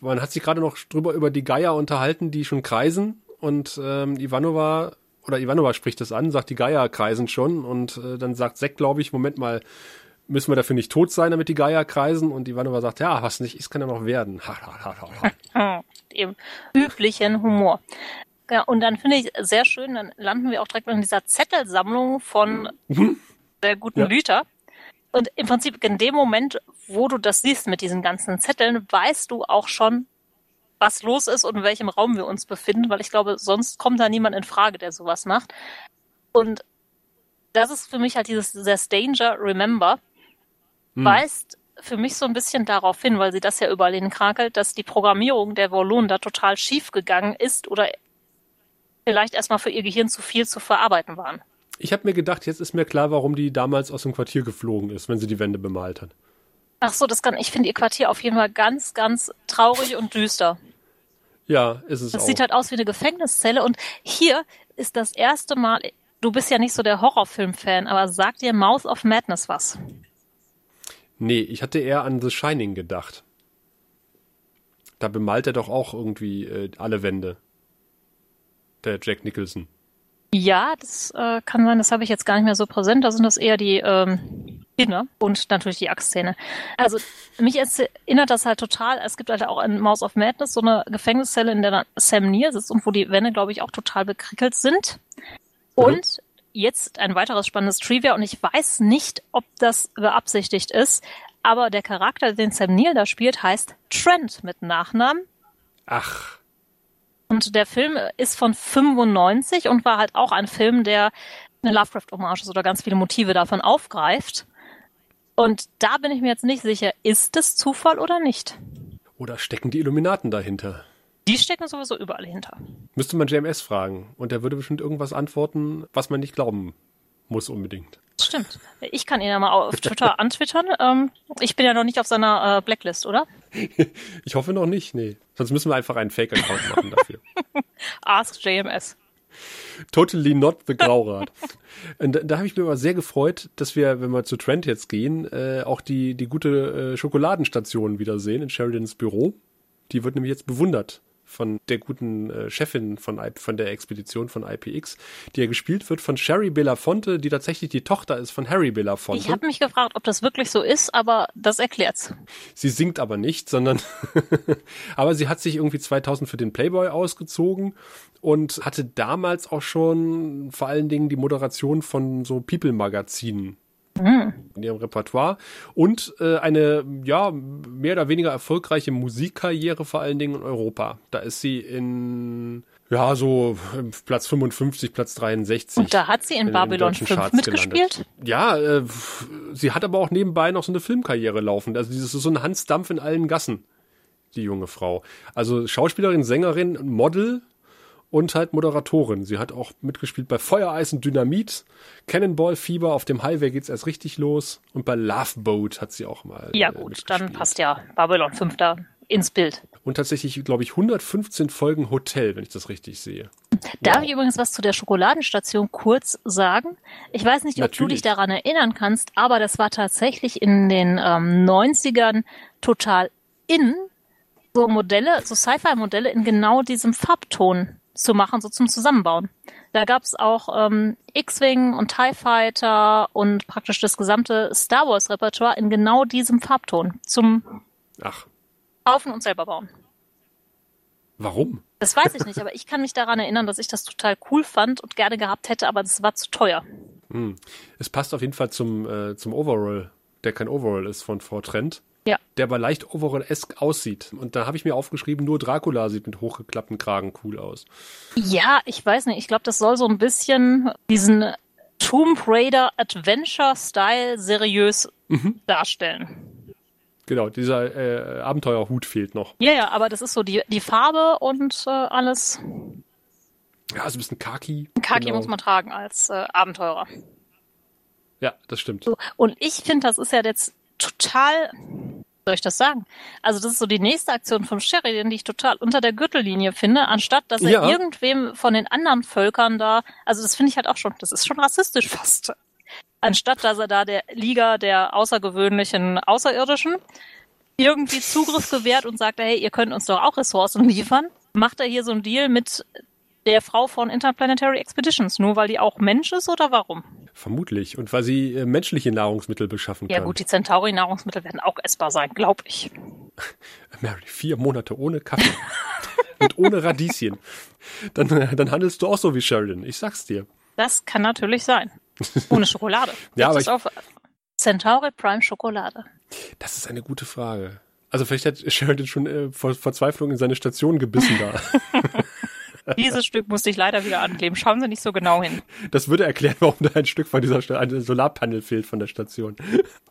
Man hat sich gerade noch drüber über die Geier unterhalten, die schon kreisen und ähm, Ivanova oder Ivanova spricht das an, sagt die Geier kreisen schon und äh, dann sagt Zack, glaube ich, Moment mal, müssen wir dafür nicht tot sein, damit die Geier kreisen? Und Ivanova sagt, ja, was nicht ist, kann ja noch werden. Dem *laughs* üblichen Humor. Ja, und dann finde ich sehr schön, dann landen wir auch direkt in dieser Zettelsammlung von mhm. der guten ja. Lüter. Und im Prinzip in dem Moment, wo du das siehst mit diesen ganzen Zetteln, weißt du auch schon, was los ist und in welchem Raum wir uns befinden, weil ich glaube, sonst kommt da niemand in Frage, der sowas macht. Und das ist für mich halt dieses, dieses Danger, Remember, hm. weist für mich so ein bisschen darauf hin, weil sie das ja überall hinkrakelt, dass die Programmierung der Volon da total schief gegangen ist oder vielleicht erstmal für ihr Gehirn zu viel zu verarbeiten waren. Ich habe mir gedacht, jetzt ist mir klar, warum die damals aus dem Quartier geflogen ist, wenn sie die Wände bemalt hat. Ach so, das kann, ich finde ihr Quartier auf jeden Fall ganz, ganz traurig und düster. Ja, ist es das auch. sieht halt aus wie eine Gefängniszelle und hier ist das erste Mal, du bist ja nicht so der Horrorfilm-Fan, aber sagt dir Mouth of Madness was? Nee, ich hatte eher an The Shining gedacht. Da bemalt er doch auch irgendwie äh, alle Wände. Der Jack Nicholson. Ja, das äh, kann sein, das habe ich jetzt gar nicht mehr so präsent. Da sind das eher die ähm, Kinder und natürlich die Axtszene. Also mich erinnert das halt total, es gibt halt auch in Mouse of Madness so eine Gefängniszelle, in der Sam Neill sitzt und wo die Wände, glaube ich, auch total bekrickelt sind. Mhm. Und jetzt ein weiteres spannendes Trivia und ich weiß nicht, ob das beabsichtigt ist, aber der Charakter, den Sam Neill da spielt, heißt Trent mit Nachnamen. Ach. Und der Film ist von 95 und war halt auch ein Film, der eine Lovecraft-Hommage oder ganz viele Motive davon aufgreift. Und da bin ich mir jetzt nicht sicher, ist es Zufall oder nicht? Oder stecken die Illuminaten dahinter? Die stecken sowieso überall hinter. Müsste man JMS fragen und der würde bestimmt irgendwas antworten, was man nicht glauben muss unbedingt. Stimmt. Ich kann ihn ja mal auf Twitter *laughs* antwittern. Ähm, ich bin ja noch nicht auf seiner äh, Blacklist, oder? *laughs* ich hoffe noch nicht, nee. Sonst müssen wir einfach einen Fake-Account machen dafür. *laughs* Ask JMS. Totally not the Graurat. Und da, da habe ich mir aber sehr gefreut, dass wir, wenn wir zu Trent jetzt gehen, äh, auch die, die gute äh, Schokoladenstation wiedersehen in Sheridans Büro. Die wird nämlich jetzt bewundert von der guten äh, Chefin von, von der Expedition von IPX, die ja gespielt wird von Sherry Belafonte, die tatsächlich die Tochter ist von Harry Belafonte. Ich habe mich gefragt, ob das wirklich so ist, aber das erklärt's. Sie singt aber nicht, sondern *laughs* aber sie hat sich irgendwie 2000 für den Playboy ausgezogen und hatte damals auch schon vor allen Dingen die Moderation von so People-Magazinen. In ihrem Repertoire und äh, eine ja mehr oder weniger erfolgreiche Musikkarriere vor allen Dingen in Europa. Da ist sie in ja, so Platz 55, Platz 63. Und da hat sie in, in Babylon 5 Charts mitgespielt? Gelandet. Ja, äh, sie hat aber auch nebenbei noch so eine Filmkarriere laufen. Also dieses ist so ein Hansdampf in allen Gassen, die junge Frau. Also Schauspielerin, Sängerin, Model und halt Moderatorin. Sie hat auch mitgespielt bei Feuereis und Dynamit, Cannonball Fieber, auf dem Highway geht's erst richtig los und bei Love Boat hat sie auch mal. Ja, gut, dann passt ja Babylon 5 da ins Bild. Und tatsächlich, glaube ich, 115 Folgen Hotel, wenn ich das richtig sehe. Darf wow. ich übrigens was zu der Schokoladenstation kurz sagen? Ich weiß nicht, ob Natürlich. du dich daran erinnern kannst, aber das war tatsächlich in den ähm, 90ern total in, so Modelle, so Sci-Fi-Modelle in genau diesem Farbton zu machen, so zum Zusammenbauen. Da gab's auch ähm, X-Wing und TIE Fighter und praktisch das gesamte Star Wars-Repertoire in genau diesem Farbton zum Ach. Kaufen und selber bauen. Warum? Das weiß ich nicht, aber ich kann mich daran erinnern, dass ich das total cool fand und gerne gehabt hätte, aber das war zu teuer. Hm. Es passt auf jeden Fall zum, äh, zum Overall, der kein Overall ist von Fortrend. Ja. Der aber leicht Overall-esque aussieht. Und da habe ich mir aufgeschrieben, nur Dracula sieht mit hochgeklappten Kragen cool aus. Ja, ich weiß nicht. Ich glaube, das soll so ein bisschen diesen Tomb Raider Adventure-Style seriös mhm. darstellen. Genau, dieser äh, Abenteuerhut fehlt noch. Ja, ja, aber das ist so die, die Farbe und äh, alles. Ja, so ein bisschen Kaki. Kaki genau. muss man tragen als äh, Abenteurer. Ja, das stimmt. So, und ich finde, das ist ja jetzt total, soll ich das sagen? Also das ist so die nächste Aktion vom Sheridan, die ich total unter der Gürtellinie finde, anstatt dass er ja. irgendwem von den anderen Völkern da, also das finde ich halt auch schon, das ist schon rassistisch fast anstatt dass er da der Liga der außergewöhnlichen Außerirdischen irgendwie Zugriff gewährt und sagt, hey, ihr könnt uns doch auch Ressourcen liefern, macht er hier so einen Deal mit der Frau von Interplanetary Expeditions, nur weil die auch Mensch ist oder warum? Vermutlich. Und weil sie äh, menschliche Nahrungsmittel beschaffen kann. Ja gut, die Centauri-Nahrungsmittel werden auch essbar sein, glaube ich. *laughs* Mary, vier Monate ohne Kaffee *laughs* und ohne Radieschen. Dann, dann handelst du auch so wie Sheridan, ich sag's dir. Das kann natürlich sein. Ohne Schokolade. *laughs* ja, aber ich, Centauri Prime Schokolade. Das ist eine gute Frage. Also vielleicht hat Sheridan schon äh, vor Verzweiflung in seine Station gebissen da. *laughs* Dieses Stück musste ich leider wieder ankleben. Schauen Sie nicht so genau hin. Das würde erklären, warum da ein Stück von dieser St ein Solarpanel fehlt von der Station.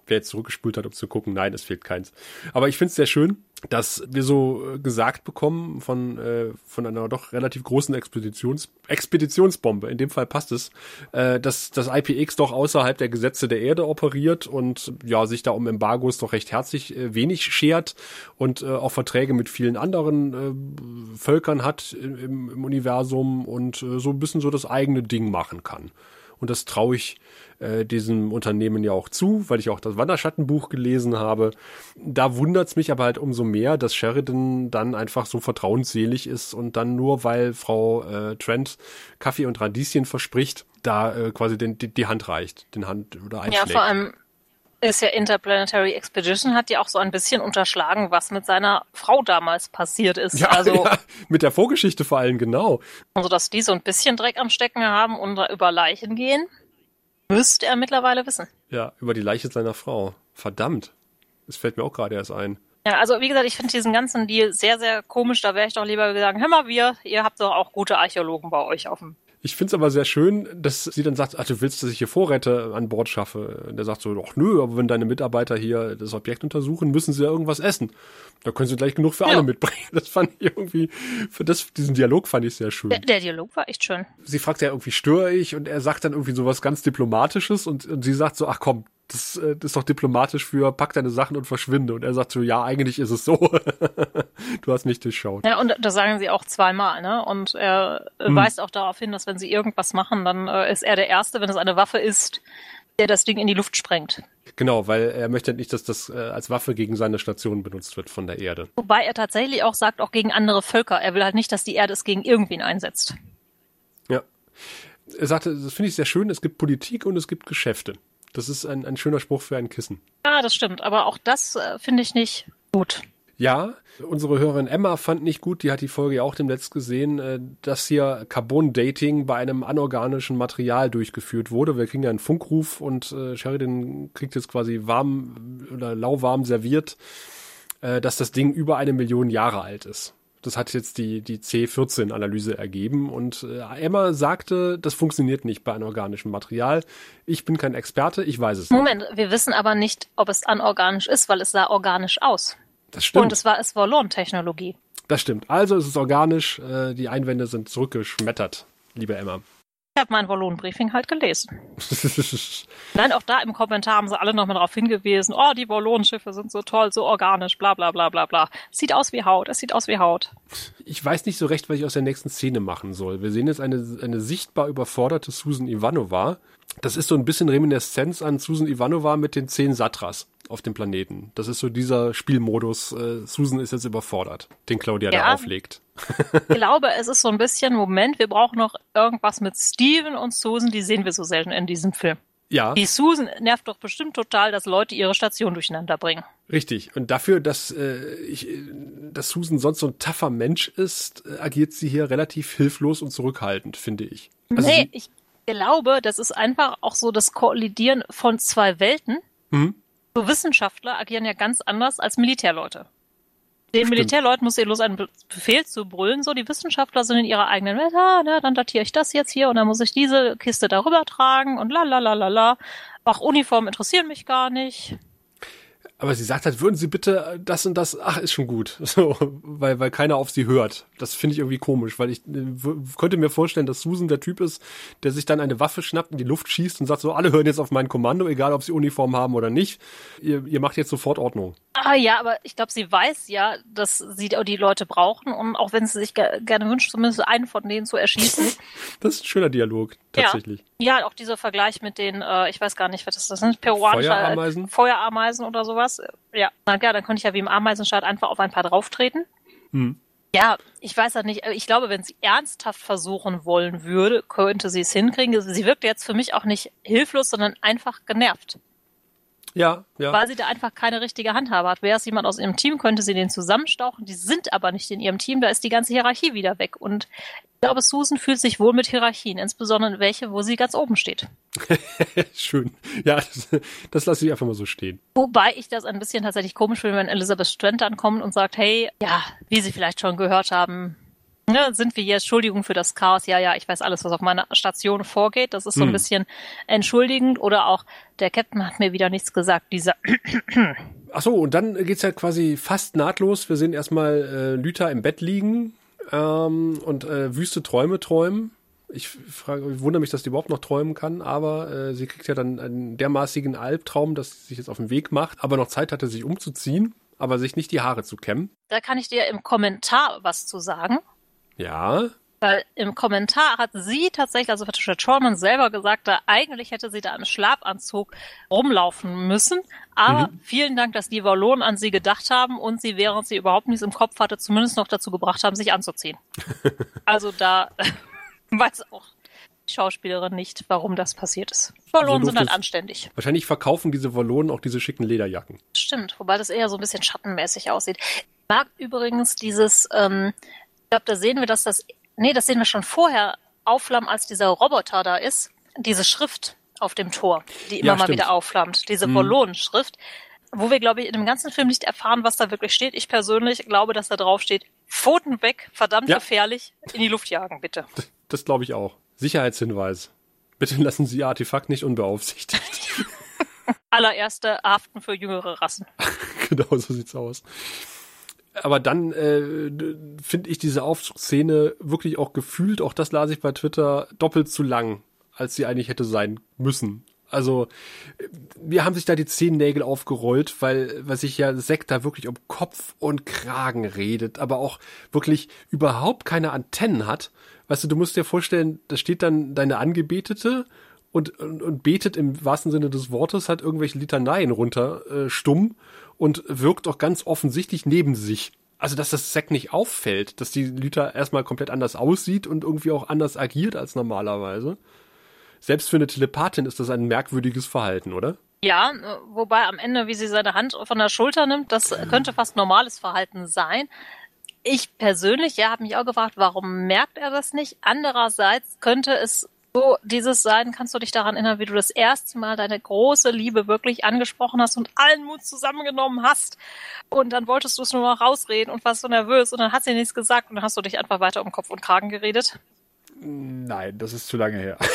Wer jetzt zurückgespult hat, um zu gucken, nein, es fehlt keins. Aber ich finde es sehr schön, dass wir so äh, gesagt bekommen von, äh, von einer doch relativ großen Expeditions Expeditionsbombe, in dem Fall passt es, äh, dass das IPX doch außerhalb der Gesetze der Erde operiert und ja, sich da um Embargos doch recht herzlich äh, wenig schert und äh, auch Verträge mit vielen anderen äh, Völkern hat im, im Universum und äh, so ein bisschen so das eigene Ding machen kann. Und das traue ich äh, diesem Unternehmen ja auch zu, weil ich auch das Wanderschattenbuch gelesen habe. Da wundert's mich aber halt umso mehr, dass Sheridan dann einfach so vertrauensselig ist und dann nur, weil Frau äh, Trent Kaffee und Radieschen verspricht, da äh, quasi den, die, die Hand reicht, den Hand oder einschlägt. Ja, vor allem ist ja Interplanetary Expedition hat ja auch so ein bisschen unterschlagen, was mit seiner Frau damals passiert ist. Ja, also *laughs* ja, mit der Vorgeschichte vor allem genau. Also dass die so ein bisschen Dreck am Stecken haben und da über Leichen gehen, müsste er mittlerweile wissen. Ja, über die Leiche seiner Frau. Verdammt. Das fällt mir auch gerade erst ein. Ja, also wie gesagt, ich finde diesen ganzen Deal sehr, sehr komisch. Da wäre ich doch lieber gesagt, hör mal, wir, ihr habt doch auch gute Archäologen bei euch auf dem ich finde es aber sehr schön, dass sie dann sagt, ach, du willst, dass ich hier Vorräte an Bord schaffe. Und der sagt so, ach nö, aber wenn deine Mitarbeiter hier das Objekt untersuchen, müssen sie ja irgendwas essen. Da können sie gleich genug für ja. alle mitbringen. Das fand ich irgendwie, für das, diesen Dialog fand ich sehr schön. Der, der Dialog war echt schön. Sie fragt ja irgendwie, störe ich? Und er sagt dann irgendwie sowas ganz Diplomatisches und, und sie sagt so, ach komm, das, äh, das ist doch diplomatisch für pack deine Sachen und verschwinde. Und er sagt so, ja, eigentlich ist es so. *laughs* du hast mich durchschaut. Ja, und das sagen sie auch zweimal, ne? Und er hm. weist auch darauf hin, dass wenn sie irgendwas machen, dann äh, ist er der Erste, wenn es eine Waffe ist, der das Ding in die Luft sprengt. Genau, weil er möchte nicht, dass das äh, als Waffe gegen seine Station benutzt wird von der Erde. Wobei er tatsächlich auch sagt, auch gegen andere Völker. Er will halt nicht, dass die Erde es gegen irgendwen einsetzt. Ja. Er sagte, das finde ich sehr schön, es gibt Politik und es gibt Geschäfte. Das ist ein, ein schöner Spruch für ein Kissen. Ja, das stimmt. Aber auch das äh, finde ich nicht gut. Ja, unsere Hörerin Emma fand nicht gut, die hat die Folge ja auch demnächst gesehen, äh, dass hier Carbon-Dating bei einem anorganischen Material durchgeführt wurde. Wir kriegen ja einen Funkruf und äh, Sheridan kriegt jetzt quasi warm oder lauwarm serviert, äh, dass das Ding über eine Million Jahre alt ist. Das hat jetzt die, die C14-Analyse ergeben. Und äh, Emma sagte, das funktioniert nicht bei anorganischem Material. Ich bin kein Experte, ich weiß es Moment, nicht. Moment, wir wissen aber nicht, ob es anorganisch ist, weil es sah organisch aus. Das stimmt. Und es war es Volon-Technologie. Das stimmt. Also es ist organisch, äh, die Einwände sind zurückgeschmettert, liebe Emma. Ich habe mein Wallon-Briefing halt gelesen. *laughs* Nein, auch da im Kommentar haben sie alle nochmal darauf hingewiesen, oh, die Wallonenschiffe sind so toll, so organisch, bla bla bla bla bla. Sieht aus wie Haut, es sieht aus wie Haut. Ich weiß nicht so recht, was ich aus der nächsten Szene machen soll. Wir sehen jetzt eine, eine sichtbar überforderte Susan Ivanova. Das ist so ein bisschen Reminiszenz an Susan Ivanova mit den zehn Satras auf dem Planeten. Das ist so dieser Spielmodus, äh, Susan ist jetzt überfordert, den Claudia Ja. da auflegt. Ich *laughs* *laughs* glaube, es ist so ein bisschen, Moment, wir brauchen noch irgendwas mit Steven und Susan, die sehen wir so selten in diesem Film. Ja, Die Susan nervt doch bestimmt total, dass Leute ihre Station durcheinander bringen. richtig. Und dafür, dass, äh, ich, dass Susan sonst so ein tougher Mensch ist, äh, agiert sie hier relativ hilflos und zurückhaltend, finde ich. Also nee, ich glaube, das ist einfach auch so das Kollidieren von zwei Welten. Mhm. So Wissenschaftler agieren ja ganz anders als Militärleute. Den Stimmt. Militärleuten muss ihr bloß einen Be- Befehl zu brüllen, so die Wissenschaftler sind in ihrer eigenen Welt, ah, ne, dann datiere ich das jetzt hier und dann muss ich diese Kiste darüber tragen und la la la la la. Ach, Uniformen interessieren mich gar nicht. Aber sie sagt halt, würden Sie bitte das und das, ach, ist schon gut. *laughs* So, weil, weil keiner auf sie hört. Das finde ich irgendwie komisch, weil ich äh, könnte mir vorstellen, dass Susan der Typ ist, der sich dann eine Waffe schnappt, in die Luft schießt und sagt so, alle hören jetzt auf mein Kommando, egal ob sie Uniform haben oder nicht. Ihr, ihr macht jetzt sofort Ordnung. Ah ja, aber ich glaube, sie weiß ja, dass sie die Leute brauchen und auch wenn sie sich ge gerne wünscht, zumindest einen von denen zu erschießen. *laughs* Das ist ein schöner Dialog, tatsächlich. Ja, auch dieser Vergleich mit den, äh, ich weiß gar nicht, was das, das sind, peruanische Feuerameisen? Äh, Feuerameisen oder sowas. Ja, na ja, dann könnte ich ja wie im Ameisenstaat einfach auf ein paar drauftreten. Hm. Ja, ich weiß ja nicht, äh, ich glaube, wenn sie ernsthaft versuchen wollen würde, könnte sie es hinkriegen. Sie wirkt jetzt für mich auch nicht hilflos, sondern einfach genervt, Ja, ja. weil sie da einfach keine richtige Handhabe hat. Wäre es jemand aus ihrem Team, könnte sie den zusammenstauchen. Die sind aber nicht in ihrem Team, da ist die ganze Hierarchie wieder weg. Und ich glaube, Susan fühlt sich wohl mit Hierarchien, insbesondere welche, wo sie ganz oben steht. *laughs* Schön. Ja, das, das lasse ich einfach mal so stehen. Wobei ich das ein bisschen tatsächlich komisch finde, wenn Elizabeth Strand dann kommt und sagt, hey, ja, wie Sie vielleicht schon gehört haben, ne, sind wir hier, Entschuldigung für das Chaos, ja, ja, ich weiß alles, was auf meiner Station vorgeht. Das ist so ein Hm. bisschen entschuldigend. Oder auch, der Captain hat mir wieder nichts gesagt, dieser, Ach so, und dann geht's ja quasi fast nahtlos. Wir sehen erstmal äh, Lüther im Bett liegen ähm, und äh, wüste Träume träumen. Ich, frage, ich wundere mich, dass die überhaupt noch träumen kann, aber äh, sie kriegt ja dann einen dermaßigen Albtraum, dass sie sich jetzt auf den Weg macht, aber noch Zeit hatte, sich umzuziehen, aber sich nicht die Haare zu kämmen. da kann ich dir im Kommentar was zu sagen. Ja, Weil im Kommentar hat sie tatsächlich, also Patricia Trollman selber gesagt, da eigentlich hätte sie da im Schlafanzug rumlaufen müssen. Aber Mhm. vielen Dank, dass die Wallonen an sie gedacht haben und sie, während sie überhaupt nichts im Kopf hatte, zumindest noch dazu gebracht haben, sich anzuziehen. *laughs* also da *laughs* weiß auch die Schauspielerin nicht, warum das passiert ist. Wallonen So sind halt anständig. wahrscheinlich verkaufen diese Wallonen auch diese schicken Lederjacken. Stimmt, wobei das eher so ein bisschen schattenmäßig aussieht. Ich mag übrigens dieses, ähm, glaube, da sehen wir, dass das, nee, das sehen wir schon vorher aufflammen, als dieser Roboter da ist. Diese Schrift auf dem Tor, die immer Ja, mal wieder aufflammt. Diese Mhm. Vollonenschrift, wo wir, glaube ich, in dem ganzen Film nicht erfahren, was da wirklich steht. Ich persönlich glaube, dass da drauf steht, Pfoten weg, verdammt Ja. gefährlich, in die Luft jagen, bitte. *laughs* Das glaube ich auch. Sicherheitshinweis. Bitte lassen Sie Ihr Artefakt nicht unbeaufsichtigt. *laughs* Allererste haften für jüngere Rassen. *laughs* genau so sieht's aus. Aber dann äh, finde ich diese Aufzugsszene wirklich auch gefühlt, auch das las ich bei Twitter, doppelt zu lang, als sie eigentlich hätte sein müssen. Also mir haben sich da die Zehennägel aufgerollt, weil, weil sich ja Zack da wirklich um Kopf und Kragen redet, aber auch wirklich überhaupt keine Antennen hat. Weißt du, du musst dir vorstellen, da steht dann deine Angebetete und, und, und betet im wahrsten Sinne des Wortes halt irgendwelche Litaneien runter, äh, stumm und wirkt auch ganz offensichtlich neben sich. Also, dass das Zack nicht auffällt, dass die Lita erstmal komplett anders aussieht und irgendwie auch anders agiert als normalerweise. Selbst für eine Telepathin ist das ein merkwürdiges Verhalten, oder? Ja, wobei am Ende, wie sie seine Hand von der Schulter nimmt, das könnte fast normales Verhalten sein. Ich persönlich, ja, habe mich auch gefragt, warum merkt er das nicht? Andererseits könnte es so dieses sein, kannst du dich daran erinnern, wie du das erste Mal deine große Liebe wirklich angesprochen hast und allen Mut zusammengenommen hast und dann wolltest du es nur noch rausreden und warst so nervös und dann hat sie nichts gesagt und dann hast du dich einfach weiter um Kopf und Kragen geredet? Nein, das ist zu lange her. *laughs*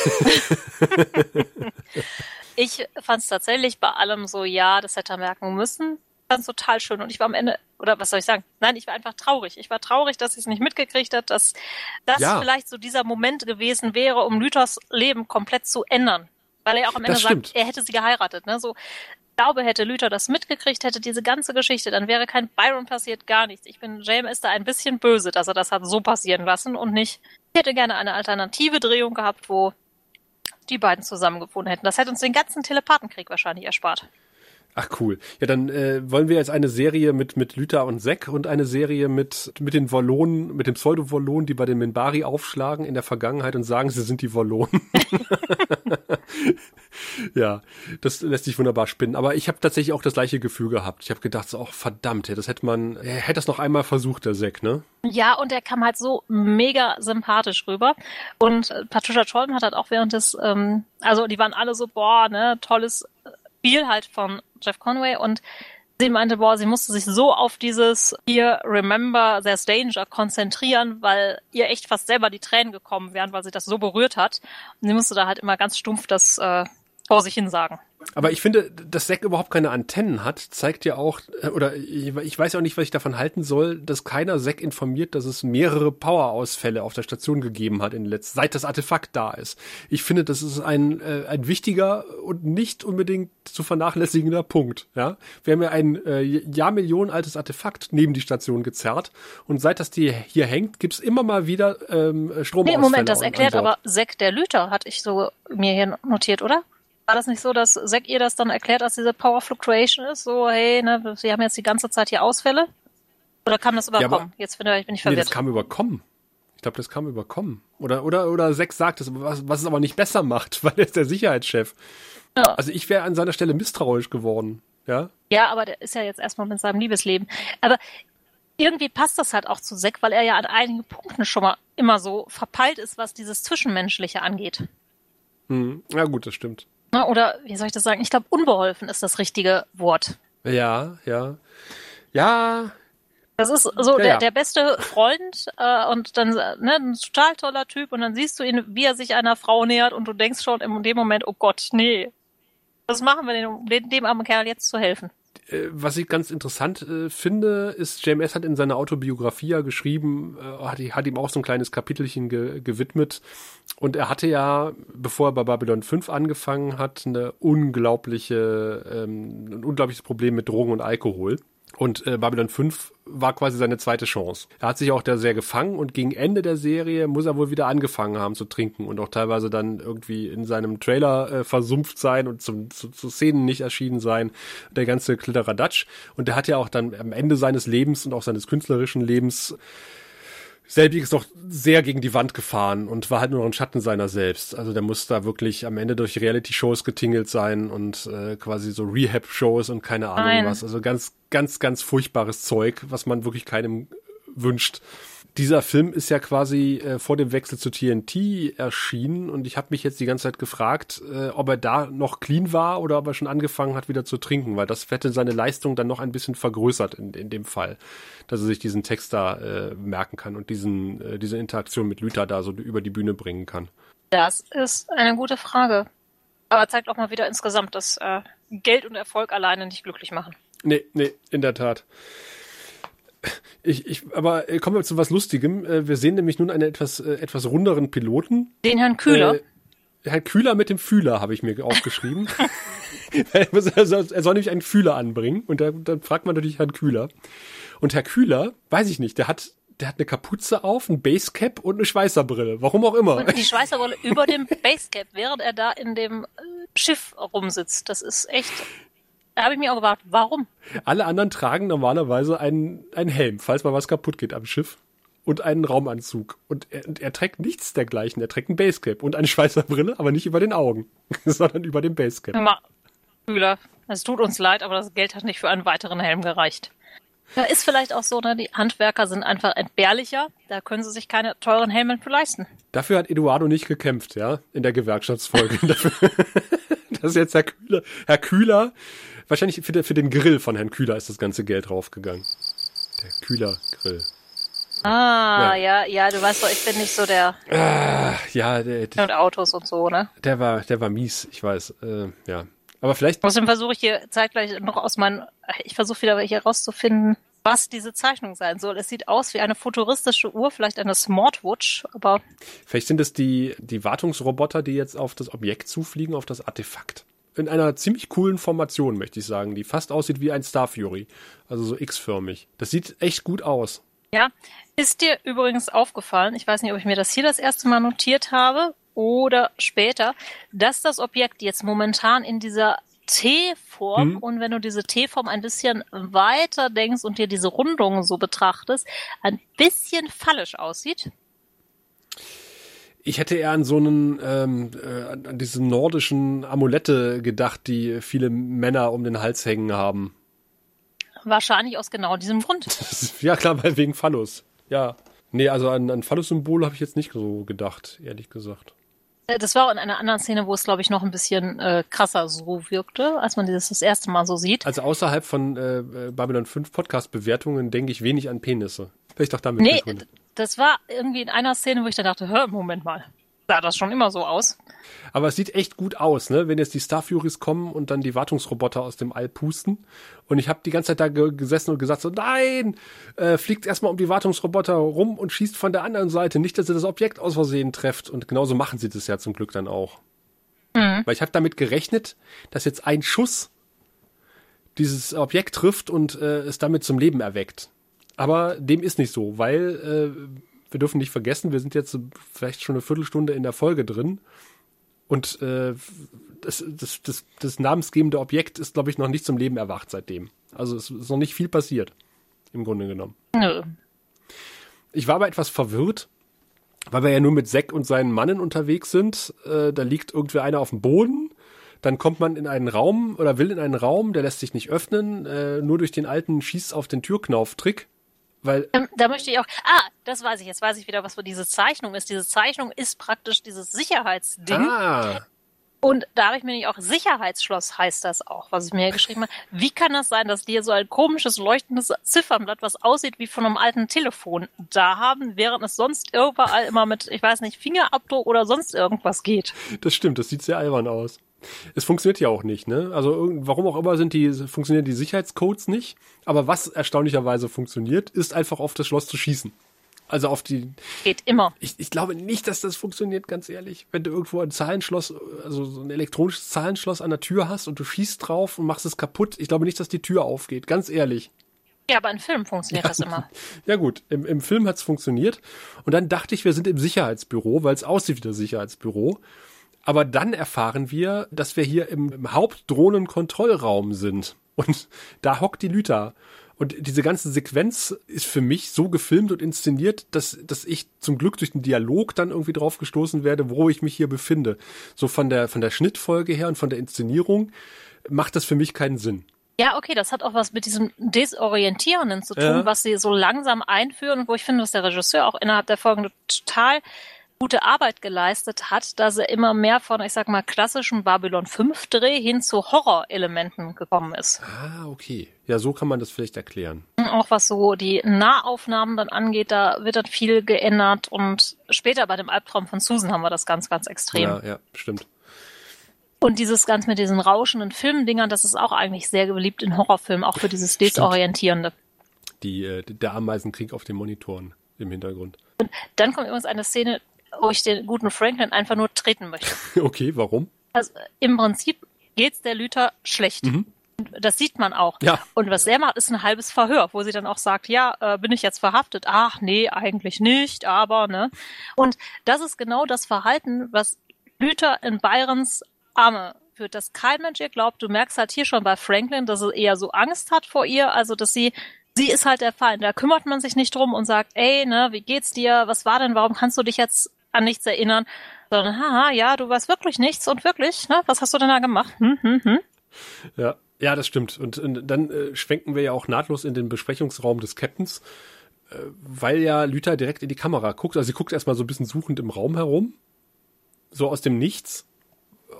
Ich fand es tatsächlich bei allem so, ja, das hätte er merken müssen. Fand es total schön und ich war am Ende, oder was soll ich sagen? Nein, ich war einfach traurig. Ich war traurig, dass ich es nicht mitgekriegt hat, dass das Ja. vielleicht so dieser Moment gewesen wäre, um Lythos Leben komplett zu ändern. Weil er auch am Ende sagt, er hätte sie geheiratet. Ne? So, ich glaube, hätte Luther das mitgekriegt, hätte diese ganze Geschichte, dann wäre kein Byron passiert, gar nichts. Ich bin JMS da ein bisschen böse, dass er das hat so passieren lassen und nicht. Ich hätte gerne eine alternative Drehung gehabt, wo die beiden zusammengefunden hätten. Das hätte uns den ganzen Telepathenkrieg wahrscheinlich erspart. Ach cool. Ja, dann äh, wollen wir jetzt eine Serie mit mit Lüther und Zack und eine Serie mit mit den Wollonen, mit dem Pseudo-Wollonen, die bei den Minbari aufschlagen in der Vergangenheit und sagen, sie sind die Wollonen. *laughs* ja, das lässt sich wunderbar spinnen. Aber ich habe tatsächlich auch das gleiche Gefühl gehabt. Ich habe gedacht, so, auch verdammt, das hätte man, hätte das noch einmal versucht, der Zack, ne? Ja, und er kam halt so mega sympathisch rüber. Und äh, Patricia Tolman hat halt auch während des, ähm, also die waren alle so, boah, ne, tolles Spiel halt von Jeff Conway und sie meinte, boah, sie musste sich so auf dieses hier Remember There's Danger konzentrieren, weil ihr echt fast selber die Tränen gekommen wären, weil sie das so berührt hat. Und sie musste da halt immer ganz stumpf das äh, vor sich hin sagen. Aber ich finde, dass Zack überhaupt keine Antennen hat, zeigt ja auch, äh, oder ich weiß auch nicht, was ich davon halten soll, dass keiner Zack informiert, dass es mehrere Powerausfälle auf der Station gegeben hat in den letzten, seit das Artefakt da ist. Ich finde, das ist ein, äh, ein wichtiger und nicht unbedingt zu vernachlässigender Punkt. Ja, wir haben ja ein äh, Jahrmillionen altes Artefakt neben die Station gezerrt und seit das die hier hängt, gibt's immer mal wieder ähm, Stromausfälle. Nee, Moment, das erklärt aber Zack der Lüter, hatte ich so mir hier notiert, oder? War das nicht so, dass Zack ihr das dann erklärt, dass diese Power Fluctuation ist? So, hey, ne, sie haben jetzt die ganze Zeit hier Ausfälle? Oder kam das aber- überkommen? jetzt bin ich, bin ich Nee, verwirrt. das kam überkommen. Ich glaube, das kam überkommen. Oder, oder, oder Zack sagt es, was, was es aber nicht besser macht, *laughs* weil er ist der Sicherheitschef. Ja. Also ich wäre an seiner Stelle misstrauisch geworden. Ja. ja, aber der ist ja jetzt erstmal mit seinem Liebesleben. Aber irgendwie passt das halt auch zu Zack, weil er ja an einigen Punkten schon mal immer so verpeilt ist, was dieses Zwischenmenschliche angeht. Hm. Ja, gut, das stimmt. Oder, wie soll ich das sagen? Ich glaube, unbeholfen ist das richtige Wort. Ja, ja. Ja, Das ist so Ja, der, ja. der beste Freund äh, und dann äh, ne, ein total toller Typ und dann siehst du ihn, wie er sich einer Frau nähert und du denkst schon in dem Moment, oh Gott, nee. Was machen wir denn, um dem, dem armen Kerl jetzt zu helfen? äh, was ich ganz interessant äh, finde, ist, JMS hat in seiner Autobiografie ja geschrieben, äh, hat, hat ihm auch so ein kleines Kapitelchen ge gewidmet. Und er hatte ja, bevor er bei Babylon 5 angefangen hat, eine unglaubliche, ähm, ein unglaubliches Problem mit Drogen und Alkohol. Und äh, Babylon 5 war quasi seine zweite Chance. Er hat sich auch da sehr gefangen und gegen Ende der Serie muss er wohl wieder angefangen haben zu trinken und auch teilweise dann irgendwie in seinem Trailer äh, versumpft sein und zum, zu, zu Szenen nicht erschienen sein. Der ganze Klitteradatsch. Und der hat ja auch dann am Ende seines Lebens und auch seines künstlerischen Lebens selbiges doch sehr gegen die Wand gefahren und war halt nur noch ein Schatten seiner selbst. Also der muss da wirklich am Ende durch Reality-Shows getingelt sein und äh, quasi so Rehab-Shows und keine Ahnung Nein. was. Also ganz, ganz, ganz furchtbares Zeug, was man wirklich keinem wünscht. Dieser Film ist ja quasi äh, vor dem Wechsel zu TNT erschienen und ich habe mich jetzt die ganze Zeit gefragt, äh, ob er da noch clean war oder ob er schon angefangen hat, wieder zu trinken, weil das hätte seine Leistung dann noch ein bisschen vergrößert in, in dem Fall, dass er sich diesen Text da äh, merken kann und diesen, äh, diese Interaktion mit Lüther da so über die Bühne bringen kann. Das ist eine gute Frage. Aber zeigt auch mal wieder insgesamt, dass äh, Geld und Erfolg alleine nicht glücklich machen. Nee, nee, in der Tat. Ich, ich, aber äh, kommen wir zu was Lustigem. Äh, wir sehen nämlich nun einen etwas, äh, etwas runderen Piloten. Den Herrn Kühler. Äh, Herr Kühler mit dem Fühler habe ich mir aufgeschrieben. *laughs* er, soll nämlich einen Fühler anbringen und da, dann fragt man natürlich Herrn Kühler. Und Herr Kühler, weiß ich nicht, der hat, der hat eine Kapuze auf, ein Basecap und eine Schweißerbrille. Warum auch immer. Und die Schweißerrolle über dem Basecap, während er da in dem Schiff rumsitzt. Das ist echt. Da habe ich mir auch gewartet, warum? Alle anderen tragen normalerweise einen, einen Helm, falls mal was kaputt geht am Schiff. Und einen Raumanzug. Und er, und er trägt nichts dergleichen. Er trägt ein Basecap und eine Schweißerbrille, aber nicht über den Augen, *laughs* sondern über dem Basecap. Mal, Kühler, es tut uns leid, aber das Geld hat nicht für einen weiteren Helm gereicht. Da ist vielleicht auch so, ne, die Handwerker sind einfach entbehrlicher. Da können sie sich keine teuren Helme für leisten. Dafür hat Eduardo nicht gekämpft, ja, in der Gewerkschaftsfolge. Dafür- *laughs* das ist jetzt Herr Kühler. Herr Kühler, wahrscheinlich für, den- für den Grill von Herrn Kühler ist das ganze Geld draufgegangen. Der Kühler-Grill. Ah, ja. ja, du weißt doch, ich bin nicht so der Ah, ja, der, der, und Autos und so, ne? der war, der war mies, ich weiß, äh, ja. Aber vielleicht. Außerdem versuche ich hier zeitgleich noch aus meinen, ich versuche wieder hier rauszufinden, was diese Zeichnung sein soll. Es sieht aus wie eine futuristische Uhr, vielleicht eine Smartwatch, aber. Vielleicht sind es die, die Wartungsroboter, die jetzt auf das Objekt zufliegen, auf das Artefakt. In einer ziemlich coolen Formation, möchte ich sagen, die fast aussieht wie ein Star Fury. Also so X-förmig. Das sieht echt gut aus. Ja, ist dir übrigens aufgefallen, ich weiß nicht, ob ich mir das hier das erste Mal notiert habe oder später, dass das Objekt jetzt momentan in dieser T-Form Mhm. und wenn du diese T-Form ein bisschen weiter denkst und dir diese Rundung so betrachtest, ein bisschen fallisch aussieht. Ich hätte eher an so einen, ähm, äh, an diese nordischen Amulette gedacht, die viele Männer um den Hals hängen haben. Wahrscheinlich aus genau diesem Grund. *laughs* Das ja klar, weil wegen Phallus. Ja. Nee, also an, an Phallus-Symbol habe ich jetzt nicht so gedacht, ehrlich gesagt. Äh, Das war auch in einer anderen Szene, wo es, glaube ich, noch ein bisschen äh, krasser so wirkte, als man dieses das erste Mal so sieht. Also außerhalb von äh, äh, Babylon 5 Podcast-Bewertungen denke ich wenig an Penisse. Vielleicht auch damit Nee. Das war irgendwie in einer Szene, wo ich dann dachte, hör, Moment mal, sah das schon immer so aus? Aber es sieht echt gut aus, ne? Wenn jetzt die Star Furies kommen und dann die Wartungsroboter aus dem All pusten. Und ich habe die ganze Zeit da ge gesessen und gesagt so, nein, äh, fliegt erstmal um die Wartungsroboter rum und schießt von der anderen Seite. Nicht, dass ihr das Objekt aus Versehen trefft. Und genauso machen sie das ja zum Glück dann auch. Weil ich habe damit gerechnet, dass jetzt ein Schuss dieses Objekt trifft und äh, es damit zum Leben erweckt. Aber dem ist nicht so, weil äh, wir dürfen nicht vergessen, wir sind jetzt vielleicht schon eine Viertelstunde in der Folge drin. Und äh, das, das, das, das namensgebende Objekt ist, glaube ich, noch nicht zum Leben erwacht seitdem. Also es ist noch nicht viel passiert, im Grunde genommen. Nö. Ich war aber etwas verwirrt, weil wir ja nur mit Zack und seinen Mannen unterwegs sind. Äh, da liegt irgendwie einer auf dem Boden. Dann kommt man in einen Raum oder will in einen Raum, der lässt sich nicht öffnen, äh, nur durch den alten Schieß auf den Türknauf-Trick. Weil, Ähm, da möchte ich auch, ah, das weiß ich, jetzt weiß ich wieder, was für diese Zeichnung ist. Diese Zeichnung ist praktisch dieses Sicherheitsding. ah, Und da habe ich mir nicht auch Sicherheitsschloss heißt das auch, was ich mir hier geschrieben habe. Wie kann das sein, dass die hier so ein komisches leuchtendes Ziffernblatt, was aussieht wie von einem alten Telefon, da haben, während es sonst überall immer mit, ich weiß nicht, Fingerabdruck oder sonst irgendwas geht? das stimmt, das sieht sehr albern aus. Es funktioniert ja auch nicht, ne? Also warum auch immer sind die, funktionieren die Sicherheitscodes nicht. Aber was erstaunlicherweise funktioniert, ist einfach auf das Schloss zu schießen. Also auf die, Geht immer. Ich, ich glaube nicht, dass das funktioniert, ganz ehrlich. Wenn du irgendwo ein Zahlenschloss, also so ein elektronisches Zahlenschloss an der Tür hast und du schießt drauf und machst es kaputt, ich glaube nicht, dass die Tür aufgeht, ganz ehrlich. Ja, aber in Filmen funktioniert das immer. *laughs* Ja gut, im, im Film hat's funktioniert. Und dann dachte ich, wir sind im Sicherheitsbüro, weil es aussieht wie das Sicherheitsbüro. Aber dann erfahren wir, dass wir hier im, im Hauptdrohnenkontrollraum sind. Und *laughs* da hockt die Lüter. Und diese ganze Sequenz ist für mich so gefilmt und inszeniert, dass, dass ich zum Glück durch den Dialog dann irgendwie drauf gestoßen werde, wo ich mich hier befinde. So von der, von der Schnittfolge her und von der Inszenierung macht das für mich keinen Sinn. Ja, okay, das hat auch was mit diesem Desorientierenden zu tun, Ja. was sie so langsam einführen wo ich finde, dass der Regisseur auch innerhalb der Folgen total gute Arbeit geleistet hat, dass er immer mehr von, ich sag mal, klassischem Babylon 5 Dreh hin zu Horrorelementen gekommen ist. Ah, okay. Ja, so kann man das vielleicht erklären. Auch was so die Nahaufnahmen dann angeht, da wird dann viel geändert und später bei dem Albtraum von Susan haben wir das ganz, ganz extrem. Ja, ja, stimmt. Und dieses ganz mit diesen rauschenden Filmdingern, das ist auch eigentlich sehr beliebt in Horrorfilmen, auch für dieses *laughs* Desorientierende. Die, äh, der Ameisenkrieg auf den Monitoren im Hintergrund. Dann kommt übrigens eine Szene, wo ich den guten Franklin einfach nur treten möchte. *laughs* Okay, warum? Also im Prinzip geht's der Lüter schlecht. Und Das sieht man auch. Ja. Und was er macht, ist ein halbes Verhör, wo sie dann auch sagt, ja, äh, bin ich jetzt verhaftet? Ach, nee, eigentlich nicht, aber, ne? Und das ist genau das Verhalten, was Lüter in Byrons Arme führt, dass kein Mensch ihr glaubt. Du merkst halt hier schon bei Franklin, dass er eher so Angst hat vor ihr, also dass sie Sie ist halt der Feind. Da kümmert man sich nicht drum und sagt, ey, ne, wie geht's dir? Was war denn? Warum kannst du dich jetzt an nichts erinnern? Sondern, haha, ja, du weißt wirklich nichts und wirklich, ne? Was hast du denn da gemacht? Hm, hm, hm. Ja, ja, das stimmt. Und, und dann äh, schwenken wir ja auch nahtlos in den Besprechungsraum des Captains, äh, weil ja Lüther direkt in die Kamera guckt. Also sie guckt erstmal so ein bisschen suchend im Raum herum, so aus dem Nichts.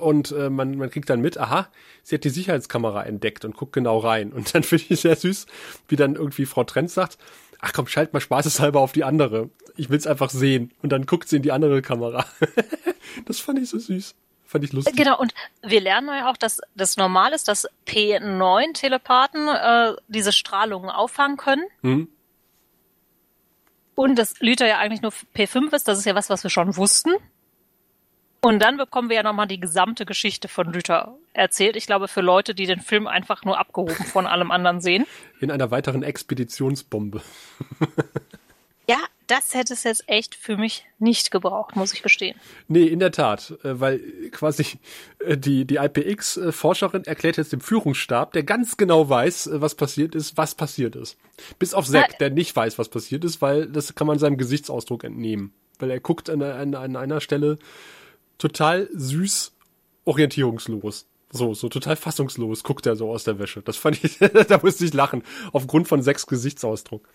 Und äh, man, man kriegt dann mit, aha, sie hat die Sicherheitskamera entdeckt und guckt genau rein. Und dann *laughs* finde ich sehr süß, wie dann irgendwie Frau Trenz sagt, ach komm, schalt mal spaßeshalber auf die andere. Ich will's einfach sehen. Und dann guckt sie in die andere Kamera. *laughs* das fand ich so süß. Fand ich lustig. Genau, und wir lernen ja auch, dass das normal ist, dass P9-Telepathen äh, diese Strahlungen auffangen können. Mhm. Und dass Lüther ja eigentlich nur P5 ist, das ist ja was, was wir schon wussten. Und dann bekommen wir ja nochmal die gesamte Geschichte von Lüther erzählt. Ich glaube, für Leute, die den Film einfach nur abgehoben von allem anderen sehen. *laughs* In einer weiteren Expeditionsbombe. Ja, das hätte es jetzt echt für mich nicht gebraucht, muss ich gestehen. Nee, in der Tat, äh, weil quasi äh, die, die IPX-Forscherin erklärt jetzt dem Führungsstab, der ganz genau weiß, äh, was passiert ist, was passiert ist. Bis auf Zack, der nicht weiß, was passiert ist, weil das kann man seinem Gesichtsausdruck entnehmen. Weil er guckt an, an, an einer Stelle total süß, orientierungslos. So, so total fassungslos guckt er so aus der Wäsche. Das fand ich, *laughs* da musste ich lachen, aufgrund von Zacks Gesichtsausdruck.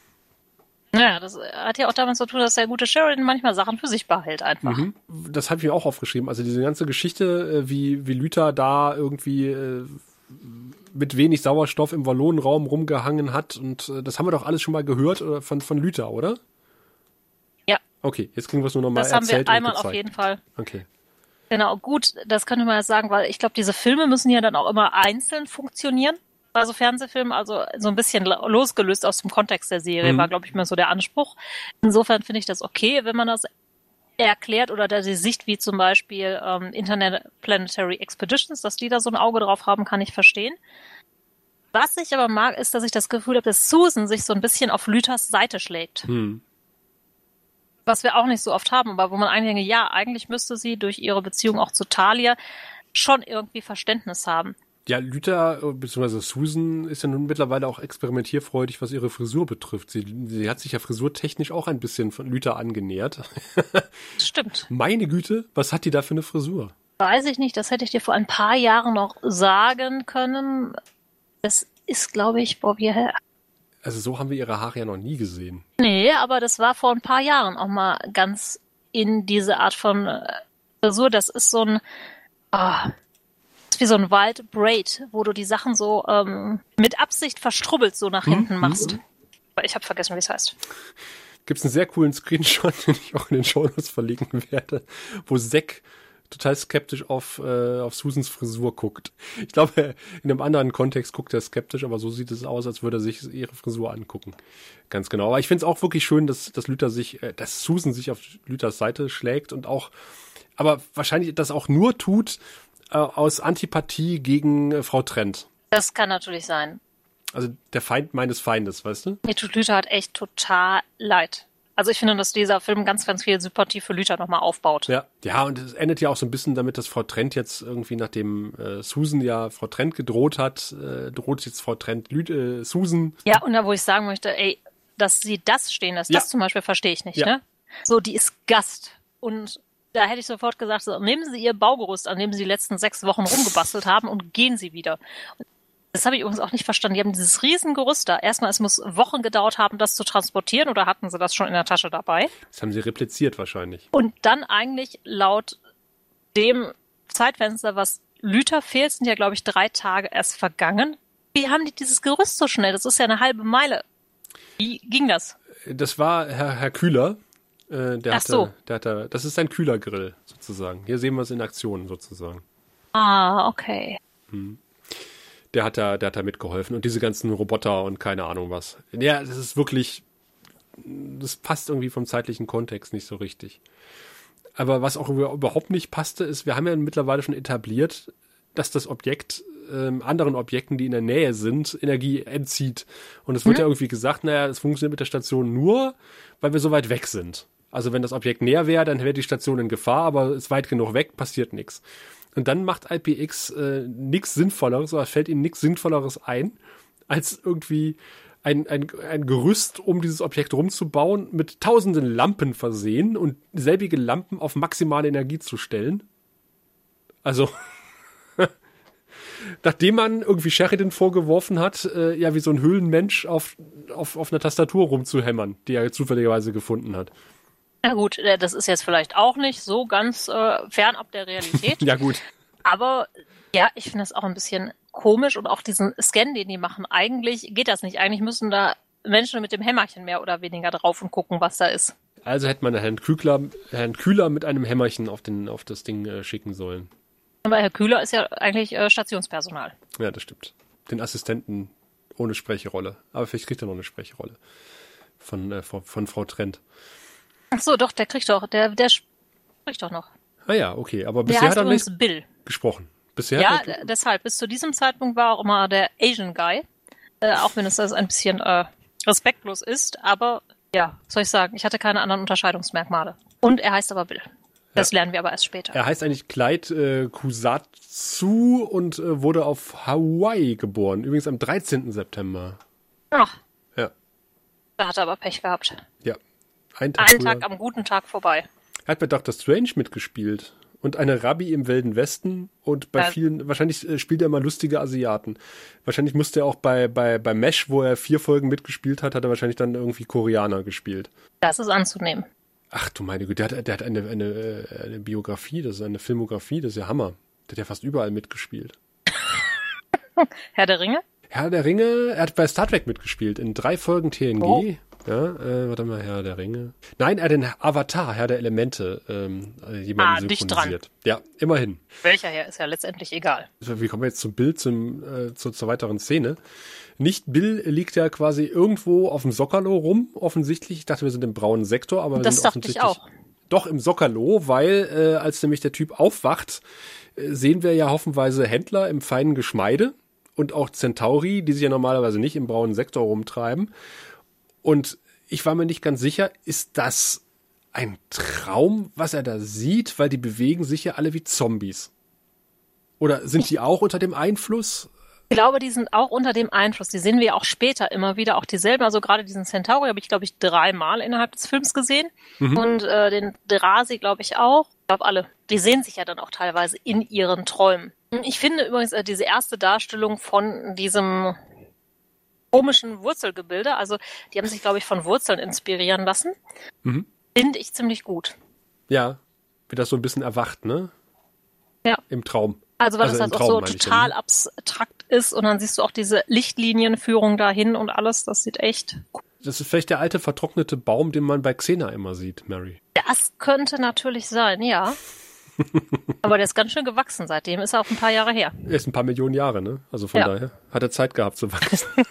Ja, das hat ja auch damit zu tun, dass der gute Sheridan manchmal Sachen für sich behält einfach. Mhm. Das habe ich mir auch aufgeschrieben. Also diese ganze Geschichte, äh, wie, wie Lüther da irgendwie äh, mit wenig Sauerstoff im Wallonenraum rumgehangen hat. Und äh, das haben wir doch alles schon mal gehört von, von Lüther, oder? Ja. Okay, jetzt kriegen wir es nur noch mal Das haben erzählt wir einmal auf jeden Fall. Okay. Genau, gut, das könnte man jetzt sagen, weil ich glaube, diese Filme müssen ja dann auch immer einzeln funktionieren. Also Fernsehfilme, also so ein bisschen losgelöst aus dem Kontext der Serie, Mhm. war, glaube ich, mir so der Anspruch. Insofern finde ich das okay, wenn man das erklärt oder da die Sicht wie zum Beispiel ähm, Interplanetary Expeditions, dass die da so ein Auge drauf haben, kann ich verstehen. Was ich aber mag, ist, dass ich das Gefühl habe, dass Susan sich so ein bisschen auf Lüthers Seite schlägt. Hm. Was wir auch nicht so oft haben, aber wo man eigentlich denkt, ja, eigentlich müsste sie durch ihre Beziehung auch zu Talia schon irgendwie Verständnis haben. Ja, Lüther äh, bzw. Susan ist ja nun mittlerweile auch experimentierfreudig, was ihre Frisur betrifft. Sie, sie hat sich ja frisurtechnisch auch ein bisschen von Lüther angenähert. *laughs* Stimmt. Meine Güte, was hat die da für eine Frisur? Weiß ich nicht, das hätte ich dir vor ein paar Jahren noch sagen können. Das ist, glaube ich, boah, wir, Also so haben wir ihre Haare ja noch nie gesehen. nee, aber das war vor ein paar Jahren auch mal ganz in diese Art von äh, Frisur. Das ist so ein, ah, das ist wie so ein Wild Braid, wo du die Sachen so ähm, mit Absicht verstrubbelt so nach hinten machst. Aber ich habe vergessen, wie es heißt. Gibt es einen sehr coolen Screenshot, *laughs* den ich auch in den Shownotes verlinken werde, wo Zack total skeptisch auf, äh, auf Susans Frisur guckt. Ich glaube, in einem anderen Kontext guckt er skeptisch, aber so sieht es aus, als würde er sich ihre Frisur angucken. Ganz genau. Aber ich finde es auch wirklich schön, dass, dass Luther sich, äh, dass Susan sich auf Luthers Seite schlägt und auch, aber wahrscheinlich das auch nur tut äh, aus Antipathie gegen äh, Frau Trent. Das kann natürlich sein. Also der Feind meines Feindes, weißt du? Mir tut Lüther hat echt total leid. Also ich finde, dass dieser Film ganz, ganz viel Sympathie für Lüther nochmal aufbaut. Ja, ja, und es endet ja auch so ein bisschen damit, dass Frau Trent jetzt irgendwie, nachdem äh, Susan ja Frau Trent gedroht hat, äh, droht jetzt Frau Trent Lü äh, Susan. Ja, und da wo ich sagen möchte, ey, dass sie das stehen lässt, Ja. das zum Beispiel verstehe ich nicht, Ja. ne? So, die ist Gast. Und da hätte ich sofort gesagt, so, nehmen Sie Ihr Baugerüst, an dem Sie die letzten sechs Wochen rumgebastelt haben und gehen Sie wieder. Das habe ich übrigens auch nicht verstanden. Die haben dieses riesen Gerüst da. Erstmal, es muss Wochen gedauert haben, das zu transportieren oder hatten sie das schon in der Tasche dabei? Das haben sie repliziert wahrscheinlich. Und dann eigentlich laut dem Zeitfenster, was Lüther fehlt, sind ja, glaube ich, drei Tage erst vergangen. Wie haben die dieses Gerüst so schnell? Das ist ja eine halbe Meile. Wie ging das? Das war Herr, Herr Kühler. Äh, der Ach hatte, so. der hatte, das ist ein Kühlergrill sozusagen. Hier sehen wir es in Aktion sozusagen. Ah, okay. Der hat da, der hat da mitgeholfen und diese ganzen Roboter und keine Ahnung was. Ja, das ist wirklich, das passt irgendwie vom zeitlichen Kontext nicht so richtig. Aber was auch über- überhaupt nicht passte, ist, wir haben ja mittlerweile schon etabliert, dass das Objekt ähm, anderen Objekten, die in der Nähe sind, Energie entzieht. Und es wird ja irgendwie gesagt, naja, es funktioniert mit der Station nur, weil wir so weit weg sind. Also wenn das Objekt näher wäre, dann wäre die Station in Gefahr, aber ist weit genug weg, passiert nichts. Und dann macht IPX äh, nichts Sinnvolleres oder fällt ihnen nichts Sinnvolleres ein, als irgendwie ein, ein, ein Gerüst, um dieses Objekt rumzubauen, mit tausenden Lampen versehen und selbige Lampen auf maximale Energie zu stellen. Also, *laughs* nachdem man irgendwie Sheridan vorgeworfen hat, äh, ja, wie so ein Höhlenmensch auf, auf, auf einer Tastatur rumzuhämmern, die er zufälligerweise gefunden hat. Na gut, äh, das ist jetzt vielleicht auch nicht so ganz äh, fernab der Realität. *laughs* Ja, gut. Aber ja, ich finde das auch ein bisschen komisch und auch diesen Scan, den die machen, eigentlich geht das nicht. Eigentlich müssen da Menschen mit dem Hämmerchen mehr oder weniger drauf und gucken, was da ist. Also hätte man Herrn Kügler, Herrn Kühler mit einem Hämmerchen auf, den, auf das Ding äh, schicken sollen. Aber Herr Kühler ist ja eigentlich äh, Stationspersonal. Ja, das stimmt. Den Assistenten ohne Sprecherolle. Aber vielleicht kriegt er noch eine Sprecherolle. Von, äh, von, von Frau Trent. Ach so, doch, der kriegt doch, der, der spricht doch noch. Ah ja, okay. Aber Der bisher heißt hat er nicht Bill. gesprochen. Bisher Ja, hat er, deshalb, bis zu diesem Zeitpunkt war auch immer der Asian Guy. Äh, auch wenn es das ein bisschen äh, respektlos ist, aber ja, soll ich sagen, ich hatte keine anderen Unterscheidungsmerkmale. Und er heißt aber Bill. Das lernen wir aber erst später. er heißt eigentlich Clyde äh, Kusatsu und äh, wurde auf Hawaii geboren. Übrigens am 13. September. Ach, Ja. da hat er aber Pech gehabt. Ja. Ein Tag Einen. Tag am guten Tag vorbei. Er hat bei Doctor Strange mitgespielt. Und eine Rabbi im Wilden Westen. Und bei Ja. vielen, wahrscheinlich äh, spielt er immer lustige Asiaten. Wahrscheinlich musste er auch bei, bei, bei Mesh, wo er vier Folgen mitgespielt hat, hat er wahrscheinlich dann irgendwie Koreaner gespielt. Das ist anzunehmen. Ach du meine Güte, der hat, der hat eine, eine, äh, eine Biografie, das ist eine Filmografie, das ist ja Hammer. Der hat ja fast überall mitgespielt. *laughs* Herr der Ringe? Herr der Ringe, er hat bei Star Trek mitgespielt, in drei Folgen TNG. Oh. Ja, äh, warte mal, Herr der Ringe. Nein, er hat den Avatar, Herr der Elemente, ähm, äh, jemanden Ah, dicht synchronisiert. Ja, immerhin. Welcher Herr ist ja letztendlich egal. Wie kommen wir jetzt zum Bild, zum, äh, zur, zur weiteren Szene? Nicht Bill liegt ja quasi irgendwo auf dem Sockerlo rum, offensichtlich. Ich dachte, wir sind im braunen Sektor, aber wir Das sind dachte ich offensichtlich auch. doch im Sockerlo, weil äh, als nämlich der Typ aufwacht, äh, sehen wir ja hoffenweise Händler im feinen Geschmeide und auch Centauri, die sich ja normalerweise nicht im braunen Sektor rumtreiben. Und ich war mir nicht ganz sicher, ist das ein Traum, was er da sieht, weil die bewegen sich ja alle wie Zombies. Oder sind die auch unter dem Einfluss? Ich glaube, die sind auch unter dem Einfluss. Die sehen wir auch später immer wieder, auch dieselben. Also gerade diesen Centauri habe ich, glaube ich, dreimal innerhalb des Films gesehen. Und äh, den Drasi, glaube ich, auch. Ich glaube, alle. Die sehen sich ja dann auch teilweise in ihren Träumen. Ich finde übrigens äh, diese erste Darstellung von diesem komischen Wurzelgebilde, also die haben sich, glaube ich, von Wurzeln inspirieren lassen, Mhm. finde ich ziemlich gut. Ja, wie das so ein bisschen erwacht, ne? Ja. Im Traum. Also weil Also das halt auch Traum so meine ich ja, total ne? abstrakt ist und dann siehst du auch diese Lichtlinienführung dahin und alles, das sieht echt Das ist vielleicht der alte vertrocknete Baum, den man bei Xena immer sieht, Mary. Das könnte natürlich sein, ja. *laughs* Aber der ist ganz schön gewachsen seitdem, ist er auch ein paar Jahre her. Er ist ein paar Millionen Jahre, ne? Also von Ja. daher hat er Zeit gehabt zu wachsen. *laughs*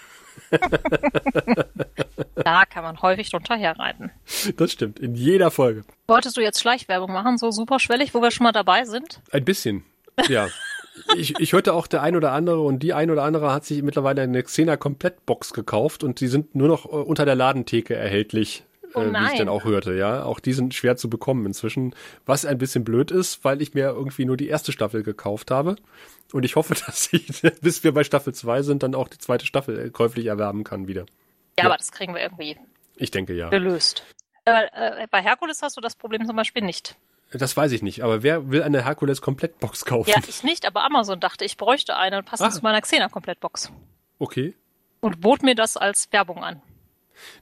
*laughs* Da kann man häufig drunter herreiten. das stimmt. In jeder Folge. Wolltest du jetzt Schleichwerbung machen, so superschwellig, wo wir schon mal dabei sind? Ein bisschen. Ja. *laughs* Ich, ich hörte auch der ein oder andere und die ein oder andere hat sich mittlerweile eine Xena Komplettbox gekauft und die sind nur noch äh, unter der Ladentheke erhältlich. Oh äh, wie ich dann auch hörte, ja. Auch die sind schwer zu bekommen inzwischen, was ein bisschen blöd ist, weil ich mir irgendwie nur die erste Staffel gekauft habe. Und ich hoffe, *laughs* dass ich, bis wir bei Staffel 2 sind, dann auch die zweite Staffel äh, käuflich erwerben kann wieder. Ja, Ja. aber das kriegen wir irgendwie Ich denke ja. gelöst. Äh, bei Herkules hast du das Problem zum Beispiel nicht. Das weiß ich nicht, aber wer will eine Herkules Komplettbox *laughs* kaufen? Ja, ich nicht, aber Amazon dachte, ich bräuchte eine passend Ah. zu meiner Xena-Komplettbox. Okay. Und bot mir das als Werbung an.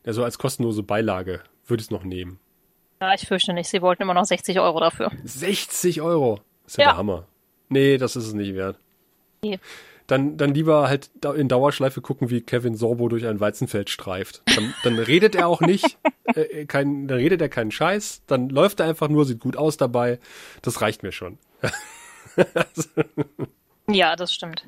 So als kostenlose Beilage würde ich es noch nehmen. Ja, ich fürchte nicht, sie wollten immer noch 60 Euro dafür. 60 Euro. ist ja, Ja. der Hammer. Nee, das ist es nicht wert. Nee. Dann, dann lieber halt in Dauerschleife gucken, wie Kevin Sorbo durch ein Weizenfeld streift. Dann, dann redet er auch nicht, *laughs* äh, kein, dann redet er keinen Scheiß, dann läuft er einfach nur, sieht gut aus dabei. Das reicht mir schon. *laughs* Ja, das stimmt.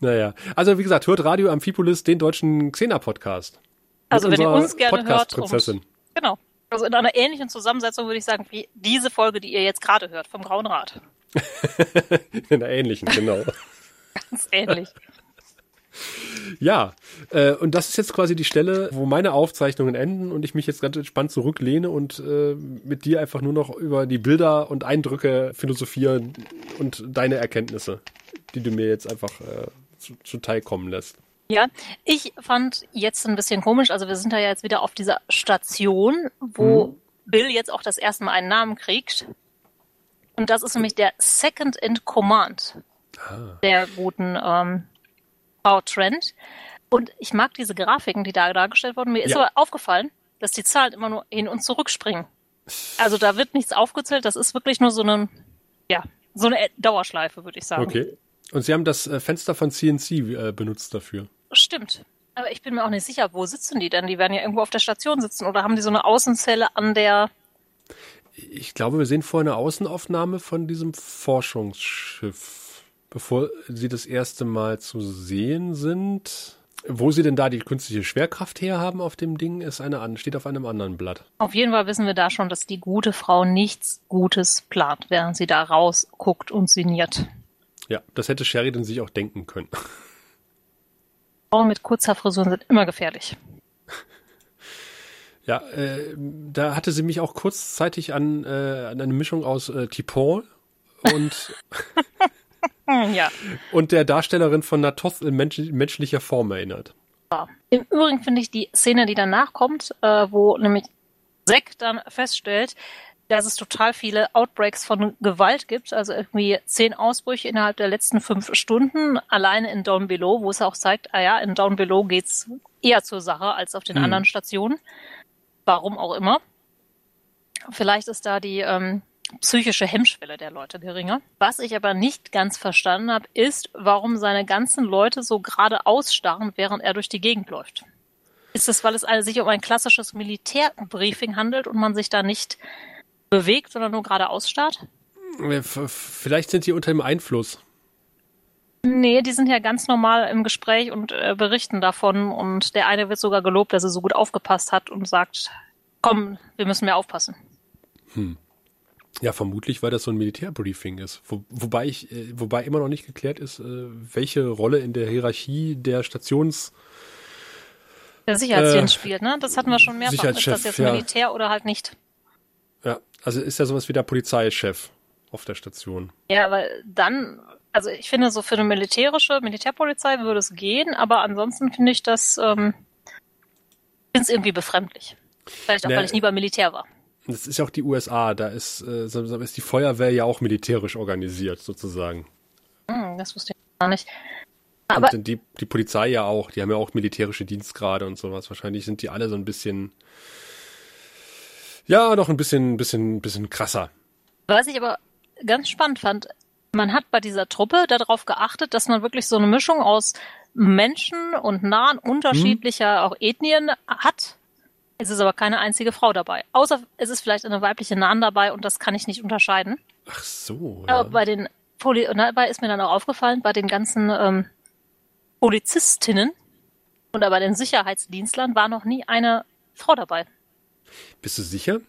Naja. Also wie gesagt, hört Radio Amphipolis, den deutschen Xena-Podcast. Also wenn ihr uns gerne hört Podcast-Prinzessin. und genau. Also in einer ähnlichen Zusammensetzung würde ich sagen, wie diese Folge, die ihr jetzt gerade hört, vom Grauen Rat. *laughs* In einer ähnlichen, genau. *laughs* Ganz ähnlich. Ja, äh, und das ist jetzt quasi die Stelle, wo meine Aufzeichnungen enden und ich mich jetzt ganz entspannt zurücklehne und äh, mit dir einfach nur noch über die Bilder und Eindrücke philosophieren und deine Erkenntnisse, die du mir jetzt einfach äh, zu, zuteil kommen lässt. Ja, ich fand jetzt ein bisschen komisch, also wir sind da ja jetzt wieder auf dieser Station, wo Bill jetzt auch das erste Mal einen Namen kriegt. Und das ist nämlich der Second in Command der guten ähm, Frau Trent. Und ich mag diese Grafiken, die da dargestellt wurden. Mir ist Ja. aber aufgefallen, dass die Zahlen immer nur hin und zurück springen. Also da wird nichts aufgezählt, das ist wirklich nur so eine, ja, so eine Dauerschleife, würde ich sagen. Okay. Und sie haben das äh, Fenster von CNC äh, benutzt dafür. Stimmt. Aber ich bin mir auch nicht sicher, wo sitzen die denn? Die werden ja irgendwo auf der Station sitzen oder haben die so eine Außenzelle an der Ich glaube, wir sehen vorher eine Außenaufnahme von diesem Forschungsschiff, bevor sie das erste Mal zu sehen sind. Wo sie denn da die künstliche Schwerkraft herhaben auf dem Ding, ist eine, steht auf einem anderen Blatt. Auf jeden Fall wissen wir da schon, dass die gute Frau nichts Gutes plant, während sie da rausguckt und sinniert. Ja, das hätte Sheridan sich auch denken können. *laughs* Frauen mit kurzer Frisur sind immer gefährlich. *laughs* Ja, äh, da hatte sie mich auch kurzzeitig an, äh, an eine Mischung aus äh, Tipon und *laughs* ja. und der Darstellerin von Natoth in mensch menschlicher Form erinnert. Ja. Im Übrigen finde ich die Szene, die danach kommt, äh, wo nämlich Zack dann feststellt, dass es total viele Outbreaks von Gewalt gibt, also irgendwie zehn Ausbrüche innerhalb der letzten fünf Stunden, alleine in Down Below, wo es auch zeigt, ah ja, in Down Below geht's eher zur Sache als auf den Hm. anderen Stationen. Warum auch immer. Vielleicht ist da die ähm, psychische Hemmschwelle der Leute geringer. Was ich aber nicht ganz verstanden habe, ist, warum seine ganzen Leute so gerade ausstarren, während er durch die Gegend läuft. Ist es, weil es sich um ein klassisches Militärbriefing handelt und man sich da nicht bewegt, sondern nur gerade ausstarrt? Äh, Vielleicht sind die unter dem Einfluss. Nee, die sind ja ganz normal im Gespräch und äh, berichten davon und der eine wird sogar gelobt, dass er so gut aufgepasst hat und sagt, komm, wir müssen mehr aufpassen. Ja, vermutlich, weil das so ein Militärbriefing ist. Wo, wobei ich, äh, wobei immer noch nicht geklärt ist, äh, welche Rolle in der Hierarchie der Stations Der Sicherheitsdienst Äh, spielt, ne? Das hatten wir schon mehrfach. Ist das jetzt ja. Militär oder halt nicht? Also ist ja sowas wie der Polizeichef auf der Station. Ja, weil dann, also ich finde, so für eine militärische Militärpolizei würde es gehen, aber ansonsten finde ich das, ähm, finde es irgendwie befremdlich. Vielleicht auch, Ne. weil ich nie beim Militär war. Das ist ja auch die USA, da ist, äh, ist die Feuerwehr ja auch militärisch organisiert, sozusagen. Hm, das wusste ich gar nicht. Aber Und die, die Polizei ja auch, die haben ja auch militärische Dienstgrade und sowas. Wahrscheinlich sind die alle so ein bisschen, ja, noch ein bisschen, bisschen, bisschen krasser. Was ich aber ganz spannend fand, man hat bei dieser Truppe darauf geachtet, dass man wirklich so eine Mischung aus Menschen und nahen unterschiedlicher auch Ethnien hat. Es ist aber keine einzige Frau dabei. Außer es ist vielleicht eine weibliche Nahen dabei und das kann ich nicht unterscheiden. Ach so. Aber Ja. bei den Poli und dabei ist mir dann auch aufgefallen, bei den ganzen ähm, Polizistinnen oder bei den Sicherheitsdienstlern war noch nie eine Frau dabei. Bist du sicher?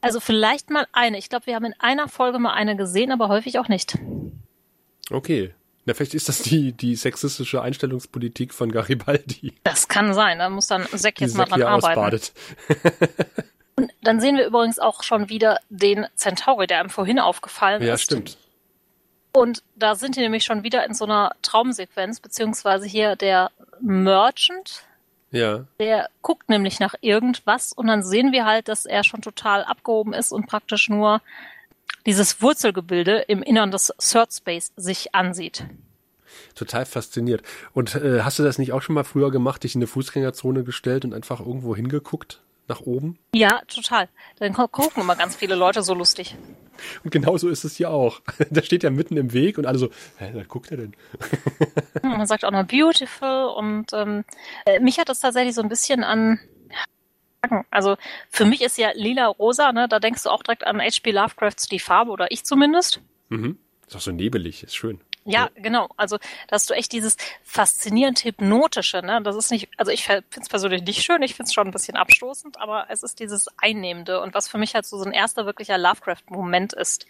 Also vielleicht mal eine. Ich glaube, wir haben in einer Folge mal eine gesehen, aber häufig auch nicht. Okay. Na, vielleicht ist das die, die sexistische Einstellungspolitik von Garibaldi, Das kann sein. Da muss dann Zack die jetzt mal Zack dran arbeiten. ausbadet. *laughs* Und dann sehen wir übrigens auch schon wieder den Centauri, der einem vorhin aufgefallen Ja, ist. stimmt. Und da sind die nämlich schon wieder in so einer Traumsequenz, beziehungsweise hier der Merchant, Ja. der guckt nämlich nach irgendwas und dann sehen wir halt, dass er schon total abgehoben ist und praktisch nur dieses Wurzelgebilde im Innern des Third Space sich ansieht. Total fasziniert. Und äh, hast du das nicht auch schon mal früher gemacht, dich in eine Fußgängerzone gestellt und einfach irgendwo hingeguckt? Nach oben? Ja, total. Dann gu- gucken immer ganz viele Leute so lustig. Und genauso ist es hier auch. *laughs* Da steht er mitten im Weg und alle so, hä, was guckt er denn? *laughs* Hm, Man sagt auch noch beautiful und ähm, äh, mich hat das tatsächlich so ein bisschen an also für mich ist ja lila rosa, ne, da denkst du auch direkt an H.P. Lovecrafts Die Farbe oder ich zumindest. Mhm. Ist auch so nebelig, ist schön. Ja, genau. Also, da hast du echt dieses faszinierend hypnotische, ne? Das ist nicht, also ich finde es persönlich nicht schön, ich finde es schon ein bisschen abstoßend, aber es ist dieses Einnehmende und was für mich halt so, so ein erster wirklicher Lovecraft-Moment ist.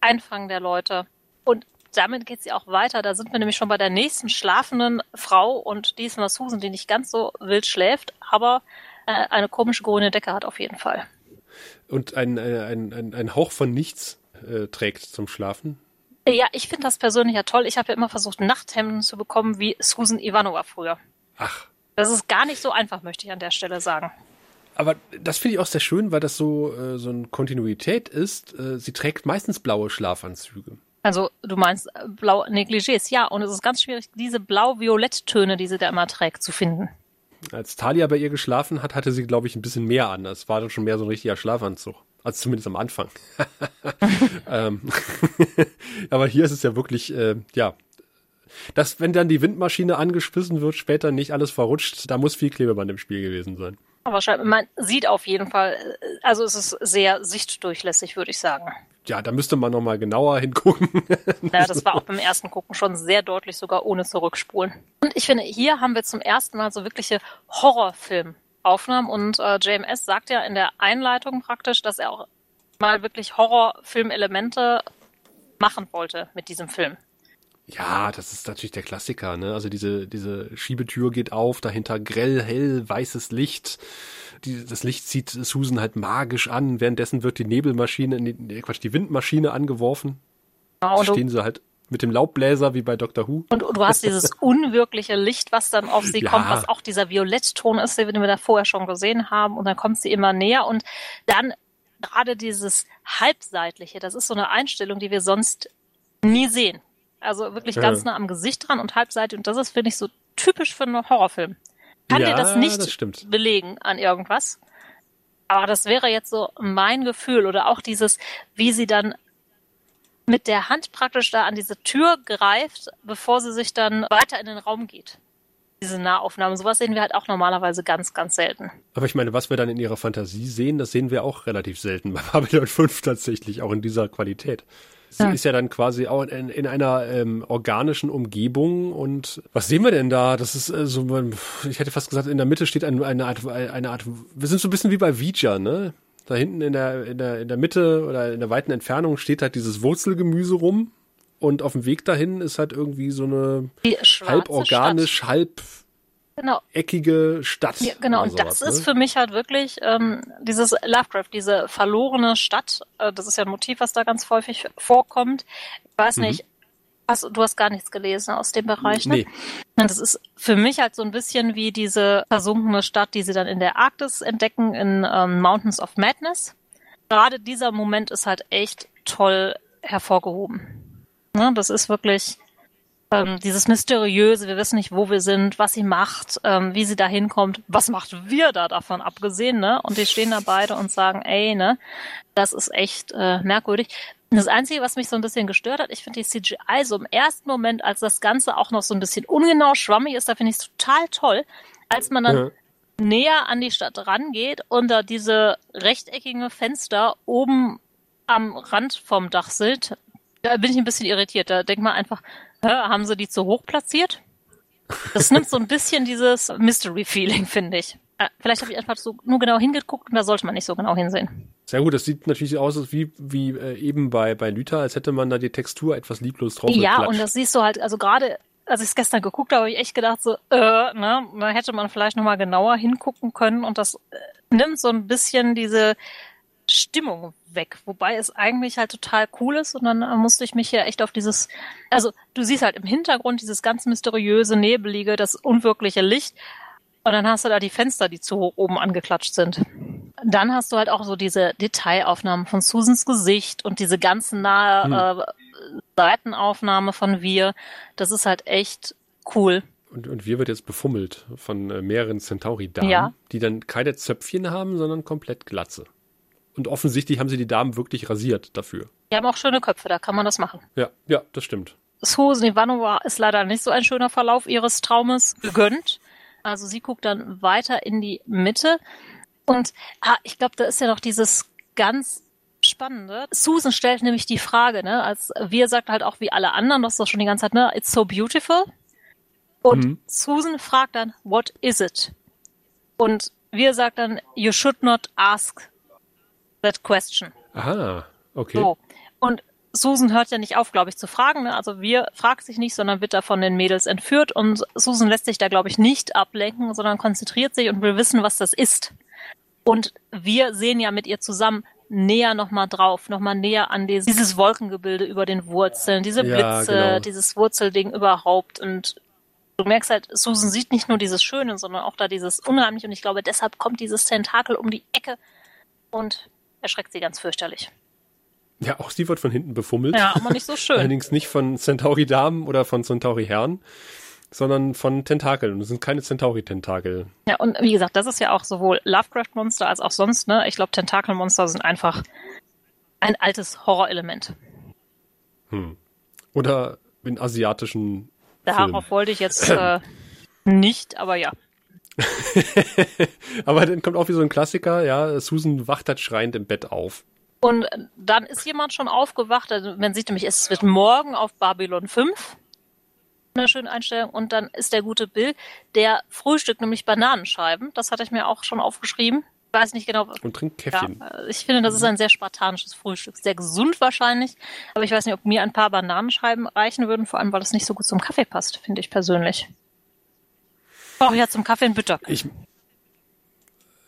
Einfangen der Leute. Und damit geht's ja auch weiter. Da sind wir nämlich schon bei der nächsten schlafenden Frau und diesmal Susan, die nicht ganz so wild schläft, aber äh, eine komische grüne Decke hat auf jeden Fall. Und ein, äh, ein, ein, ein Hauch von nichts äh, trägt zum Schlafen. Ja, ich finde das persönlich ja toll. Ich habe ja immer versucht, Nachthemden zu bekommen wie Susan Ivanova früher. Ach, Das ist gar nicht so einfach, möchte ich an der Stelle sagen. aber das finde ich auch sehr schön, weil das so, äh, so eine Kontinuität ist. Äh, sie trägt meistens blaue Schlafanzüge. Also du meinst äh, blau Negligés, ja, und es ist ganz schwierig, diese blau-violett-Töne, die sie da immer trägt, zu finden. Als Talia bei ihr geschlafen hat, hatte sie, glaube ich, ein bisschen mehr an. Das war dann schon mehr so ein richtiger Schlafanzug. Also zumindest am Anfang. *laughs* ähm, *laughs* aber hier ist es ja wirklich, äh, ja, dass wenn dann die Windmaschine angeschmissen wird, später nicht alles verrutscht, da muss viel Klebeband im Spiel gewesen sein. Aber wahrscheinlich, man sieht auf jeden Fall, Also es ist sehr sichtdurchlässig, würde ich sagen. Ja, da müsste man nochmal genauer hingucken. *laughs* Ja, das war auch beim ersten Gucken schon sehr deutlich, sogar ohne zurückspulen. Und ich finde, hier haben wir zum ersten Mal so wirkliche Horrorfilmaufnahmen. Und äh, JMS sagt ja in der Einleitung praktisch, dass er auch mal wirklich Horrorfilmelemente machen wollte mit diesem Film. Ja, das ist natürlich der Klassiker, ne? Also diese, diese Schiebetür geht auf, dahinter grell, hell, weißes Licht. Die, das Licht zieht Susan halt magisch an. Währenddessen wird die Nebelmaschine, die, Quatsch, die Windmaschine angeworfen. Genau, stehen sie halt mit dem Laubbläser wie bei Doctor Who. Und, und du hast dieses *laughs* unwirkliche Licht, was dann auf sie ja. kommt, was auch dieser Violettton ist, den wir da vorher schon gesehen haben. Und dann kommt sie immer näher und dann gerade dieses halbseitliche, das ist so eine Einstellung, die wir sonst nie sehen. Also wirklich ja. ganz nah am Gesicht dran und halbseitig. Und das ist, finde ich, so typisch für einen Horrorfilm. Kann ja, dir das nicht das belegen an irgendwas. Aber das wäre jetzt so mein Gefühl. Oder auch dieses, wie sie dann mit der Hand praktisch da an diese Tür greift, bevor sie sich dann weiter in den Raum geht. Diese Nahaufnahmen. Sowas sehen wir halt auch normalerweise ganz, ganz selten. Aber ich meine, was wir dann in ihrer Fantasie sehen, das sehen wir auch relativ selten bei *laughs* Babylon 5 tatsächlich, auch in dieser Qualität. Sie ja. ist ja dann quasi auch in, in einer ähm, organischen Umgebung und was sehen wir denn da? Das ist äh, so, ich hätte fast gesagt, in der Mitte steht ein, eine Art, eine Art, wir sind so ein bisschen wie bei Vija, ne? Da hinten in der, in der, in der Mitte oder in der weiten Entfernung steht halt dieses Wurzelgemüse rum und auf dem Weg dahin ist halt irgendwie so eine halb organisch, Stadt. halb genau. eckige Stadt. Ja, genau, und das ne? ist für mich halt wirklich ähm, dieses Lovecraft, diese verlorene Stadt. Äh, das ist ja ein Motiv, was da ganz häufig vorkommt. Ich weiß mhm. nicht, hast, du hast gar nichts gelesen aus dem Bereich, ne? Nee. Und das ist für mich halt so ein bisschen wie diese versunkene Stadt, die sie dann in der Arktis entdecken, in ähm, Mountains of Madness. Gerade dieser Moment ist halt echt toll hervorgehoben. Ne? Das ist wirklich ähm, dieses Mysteriöse, wir wissen nicht, wo wir sind, was sie macht, ähm, wie sie da hinkommt, was macht wir da davon abgesehen, ne? Und die stehen da beide und sagen, ey, ne, das ist echt äh, merkwürdig. Das Einzige, was mich so ein bisschen gestört hat, ich finde die CGI so im ersten Moment, als das Ganze auch noch so ein bisschen ungenau schwammig ist, da finde ich es total toll, als man dann ja. näher an die Stadt rangeht und da diese rechteckigen Fenster oben am Rand vom Dach sind, da bin ich ein bisschen irritiert. Da denkt man einfach, haben sie die zu hoch platziert? Das nimmt so ein bisschen dieses Mystery-Feeling, finde ich. Äh, vielleicht habe ich einfach so nur genau hingeguckt und da sollte man nicht so genau hinsehen. Sehr gut, das sieht natürlich aus wie, wie äh, eben bei, bei Lüther, als hätte man da die Textur etwas lieblos drauf Ja, und das siehst du halt, also gerade als ich es gestern geguckt habe, habe ich echt gedacht, so, äh, ne, da hätte man vielleicht nochmal genauer hingucken können und das äh, nimmt so ein bisschen diese Stimmung weg, wobei es eigentlich halt total cool ist und dann musste ich mich ja echt auf dieses, also du siehst halt im Hintergrund dieses ganz mysteriöse, nebelige, das unwirkliche Licht und dann hast du da die Fenster, die zu hoch oben angeklatscht sind. Dann hast du halt auch so diese Detailaufnahmen von Susans Gesicht und diese ganz nahe hm. äh, Seitenaufnahme von wir. Das ist halt echt cool. Und, und wir wird jetzt befummelt von äh, mehreren Centauri-Damen, ja. die dann keine Zöpfchen haben, sondern komplett Glatze. Und offensichtlich haben sie die Damen wirklich rasiert dafür. Die haben auch schöne Köpfe, da kann man das machen. Ja, ja, das stimmt. Susan Ivanova ist leider nicht so ein schöner Verlauf ihres Traumes gegönnt. Also sie guckt dann weiter in die Mitte. Und ah, ich glaube, da ist ja noch dieses ganz Spannende. Susan stellt nämlich die Frage, ne, als wir sagt halt auch wie alle anderen, das ist doch schon die ganze Zeit, ne, it's so beautiful. Und mhm. Susan fragt dann, what is it? Und wir sagt dann, you should not ask that question. Aha, okay. So. Und Susan hört ja nicht auf, glaube ich, zu fragen. Ne? Also wir fragt sich nicht, sondern wird da von den Mädels entführt und Susan lässt sich da, glaube ich, nicht ablenken, sondern konzentriert sich und will wissen, was das ist. Und wir sehen ja mit ihr zusammen näher nochmal drauf, nochmal näher an dieses, dieses Wolkengebilde über den Wurzeln, diese Blitze, ja, genau. dieses Wurzelding überhaupt und du merkst halt, Susan sieht nicht nur dieses Schöne, sondern auch da dieses Unheimliche und ich glaube, deshalb kommt dieses Tentakel um die Ecke und erschreckt sie ganz fürchterlich. Ja, auch sie wird von hinten befummelt. Ja, aber nicht so *laughs* schön. Allerdings nicht von Centauri-Damen oder von Centauri-Herren, sondern von Tentakeln. Und es sind keine Centauri-Tentakel. Ja, und wie gesagt, das ist ja auch sowohl Lovecraft-Monster als auch sonst, ne? Ich glaube, Tentakelmonster sind einfach ein altes Horrorelement. Hm. Oder in asiatischen Darauf Film. wollte ich jetzt *clears throat* äh, nicht, aber ja. *laughs* Aber dann kommt auch wie so ein Klassiker, ja, Susan wacht halt schreiend im Bett auf. Und dann ist jemand schon aufgewacht. Also man sieht nämlich, es wird morgen auf Babylon 5. Eine schöne Einstellung. Und dann ist der gute Bill, der frühstückt nämlich Bananenscheiben. Das hatte ich mir auch schon aufgeschrieben. Ich weiß nicht genau. Und trinkt Käffchen. Ja, ich finde, das ist ein sehr spartanisches Frühstück. Sehr gesund wahrscheinlich. Aber ich weiß nicht, ob mir ein paar Bananenscheiben reichen würden. Vor allem, weil das nicht so gut zum Kaffee passt, finde ich persönlich. Auch ja zum Kaffee in Bitter. Ich,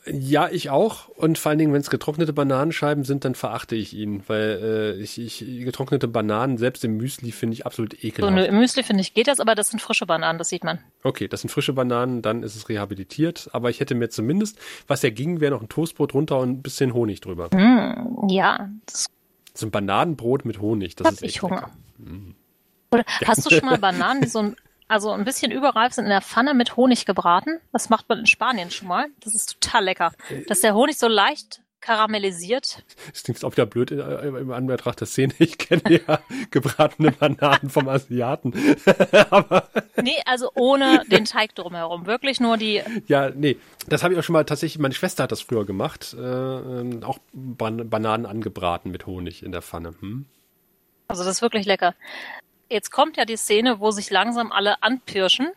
ja, ich auch. Und vor allen Dingen, wenn es getrocknete Bananenscheiben sind, dann verachte ich ihn, weil äh, ich, ich getrocknete Bananen selbst im Müsli finde ich absolut ekelhaft. So, im Müsli finde ich geht das, aber das sind frische Bananen, das sieht man. Okay, das sind frische Bananen, dann ist es rehabilitiert. Aber ich hätte mir zumindest, was ja ging, wäre noch ein Toastbrot runter und ein bisschen Honig drüber. Mm, ja, das So ein Bananenbrot mit Honig, das hab ist echt ich Hunger. Mm. Oder hast du schon mal *laughs* Bananen, die so ein, also ein bisschen überreif sind, in der Pfanne mit Honig gebraten? Das macht man in Spanien schon mal. Das ist total lecker. Dass der Honig so leicht karamellisiert. Das klingt auch wieder blöd äh, im Anbetracht der Szene. Ich kenne ja *laughs* gebratene Bananen vom Asiaten. *laughs* Aber Nee, also ohne den Teig drumherum. Wirklich nur die, ja, nee, das habe ich auch schon mal tatsächlich, meine Schwester hat das früher gemacht. Äh, ähm, auch Ban Bananen angebraten mit Honig in der Pfanne. Hm? also das ist wirklich lecker. Jetzt kommt ja die Szene, wo sich langsam alle anpirschen,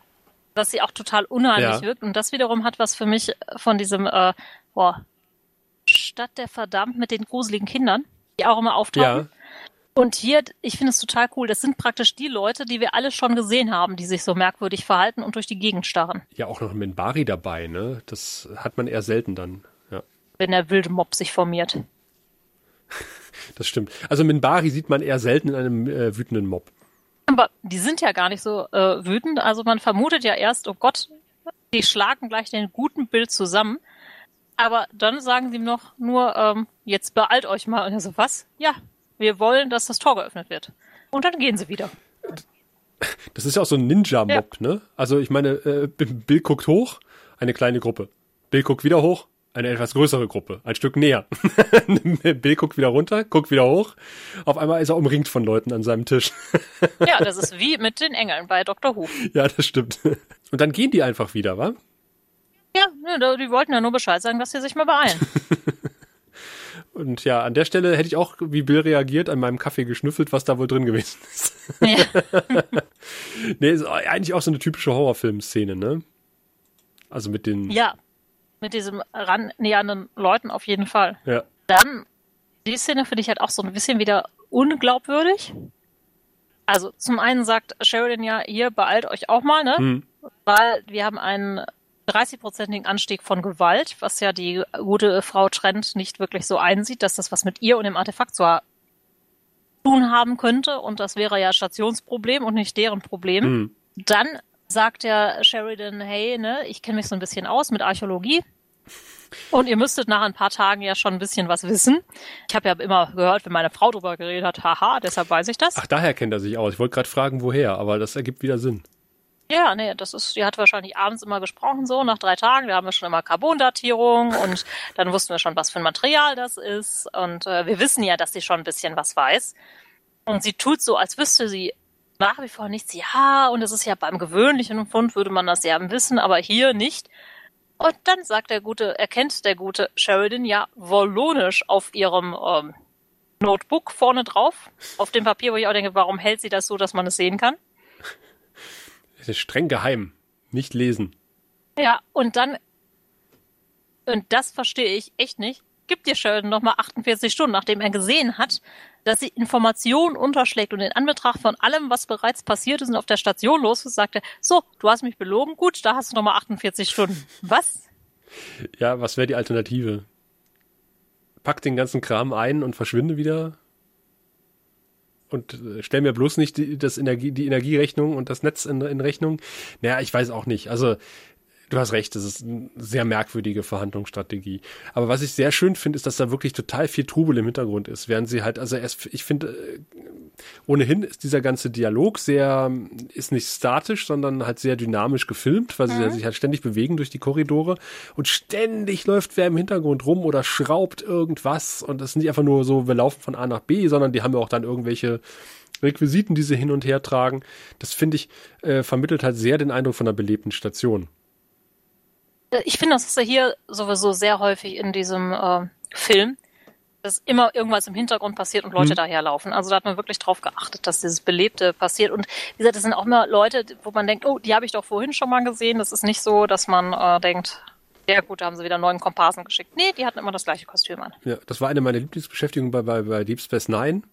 dass sie auch total unheimlich Ja. wirkt. Und das wiederum hat was für mich von diesem, äh, boah, Stadt der Verdammt mit den gruseligen Kindern, die auch immer auftauchen. Ja, Und hier, ich finde es total cool, das sind praktisch die Leute, die wir alle schon gesehen haben, die sich so merkwürdig verhalten und durch die Gegend starren, ja, auch noch Minbari dabei, ne? Das hat man eher selten dann. Ja, wenn der wilde Mob sich formiert. *laughs* das stimmt. Also Minbari sieht man eher selten in einem äh, wütenden Mob. Aber die sind ja gar nicht so äh, wütend. Also man vermutet ja erst, oh Gott, die schlagen gleich den guten Bild zusammen. Aber dann sagen sie ihm noch nur, ähm, jetzt beeilt euch mal. Und er so, was? Ja, wir wollen, dass das Tor geöffnet wird. Und dann gehen sie wieder. Das ist ja auch so ein Ninja-Mob, ne? Also ich meine, äh, Bill guckt hoch, eine kleine Gruppe. Bill guckt wieder hoch, eine etwas größere Gruppe, ein Stück näher. *laughs* Bill guckt wieder runter, guckt wieder hoch. Auf einmal ist er umringt von Leuten an seinem Tisch. *laughs* Ja, das ist wie mit den Engeln bei Dr. Who. ja, das stimmt. Und dann gehen die einfach wieder, wa? Ja, ne, die wollten ja nur Bescheid sagen, dass sie sich mal beeilen. *laughs* Und ja, an der Stelle hätte ich auch, wie Bill reagiert, an meinem Kaffee geschnüffelt, was da wohl drin gewesen ist. ja. nee, ist eigentlich auch so eine typische Horrorfilm-Szene, ne? Also mit den, ja, mit diesem rannähernden Leuten auf jeden Fall. ja. Dann, die Szene finde ich halt auch so ein bisschen wieder unglaubwürdig. Also zum einen sagt Sheridan ja, hier beeilt euch auch mal, ne? Hm. Weil wir haben einen 30-prozentigen Anstieg von Gewalt, was ja die gute Frau Trent nicht wirklich so einsieht, dass das was mit ihr und dem Artefakt zu tun haben könnte. Und das wäre ja Stationsproblem und nicht deren Problem. Hm. Dann sagt ja Sheridan, hey, ne, ich kenne mich so ein bisschen aus mit Archäologie. Und ihr müsstet nach ein paar Tagen ja schon ein bisschen was wissen. Ich habe ja immer gehört, wenn meine Frau drüber geredet hat, haha, deshalb weiß ich das. Ach, daher kennt er sich aus. Ich wollte gerade fragen, woher, aber das ergibt wieder Sinn. Ja, nee, das ist, die hat wahrscheinlich abends immer gesprochen, so nach drei Tagen, da haben wir schon immer Carbondatierung *laughs* und dann wussten wir schon, was für ein Material das ist. Und äh, wir wissen ja, dass sie schon ein bisschen was weiß. Und sie tut so, als wüsste sie nach wie vor nichts. Ja, und es ist ja beim gewöhnlichen Fund würde man das ja wissen, aber hier nicht. Und dann sagt der gute, erkennt der gute Sheridan ja Wollonisch auf ihrem ähm, Notebook vorne drauf, auf dem Papier, wo ich auch denke, warum hält sie das so, dass man es sehen kann? Das ist streng geheim. Nicht lesen. Ja, und dann, und das verstehe ich echt nicht, gibt dir Sheldon nochmal 48 Stunden, nachdem er gesehen hat, dass sie Informationen unterschlägt und in Anbetracht von allem, was bereits passiert ist und auf der Station los ist, sagt er, so, du hast mich belogen, gut, da hast du nochmal 48 Stunden. Was? Ja, was wäre die Alternative? Pack den ganzen Kram ein und verschwinde wieder? Und äh, stell mir bloß nicht die, das Energie, die Energierechnung und das Netz in, in Rechnung. Naja, ich weiß auch nicht. Also, du hast recht, das ist eine sehr merkwürdige Verhandlungsstrategie. Aber was ich sehr schön finde, ist, dass da wirklich total viel Trubel im Hintergrund ist. Während sie halt, also erst, ich finde, äh, ohnehin ist dieser ganze Dialog sehr, ist nicht statisch, sondern halt sehr dynamisch gefilmt, weil sie sich halt ständig bewegen durch die Korridore und ständig läuft wer im Hintergrund rum oder schraubt irgendwas und das sind nicht einfach nur so, wir laufen von A nach B, sondern die haben ja auch dann irgendwelche Requisiten, die sie hin und her tragen. Das finde ich, äh, vermittelt halt sehr den Eindruck von einer belebten Station. Ich finde, das ist ja hier sowieso sehr häufig in diesem äh, Film, dass immer irgendwas im Hintergrund passiert und Leute Mhm. daherlaufen. Also da hat man wirklich drauf geachtet, dass dieses Belebte passiert. Und wie gesagt, das sind auch immer Leute, wo man denkt, oh, die habe ich doch vorhin schon mal gesehen. Das ist nicht so, dass man äh, denkt, ja gut, da haben sie wieder neuen Komparsen geschickt. Nee, die hatten immer das gleiche Kostüm an. Ja, das war eine meiner Lieblingsbeschäftigungen bei, bei, bei Deep Space Nine.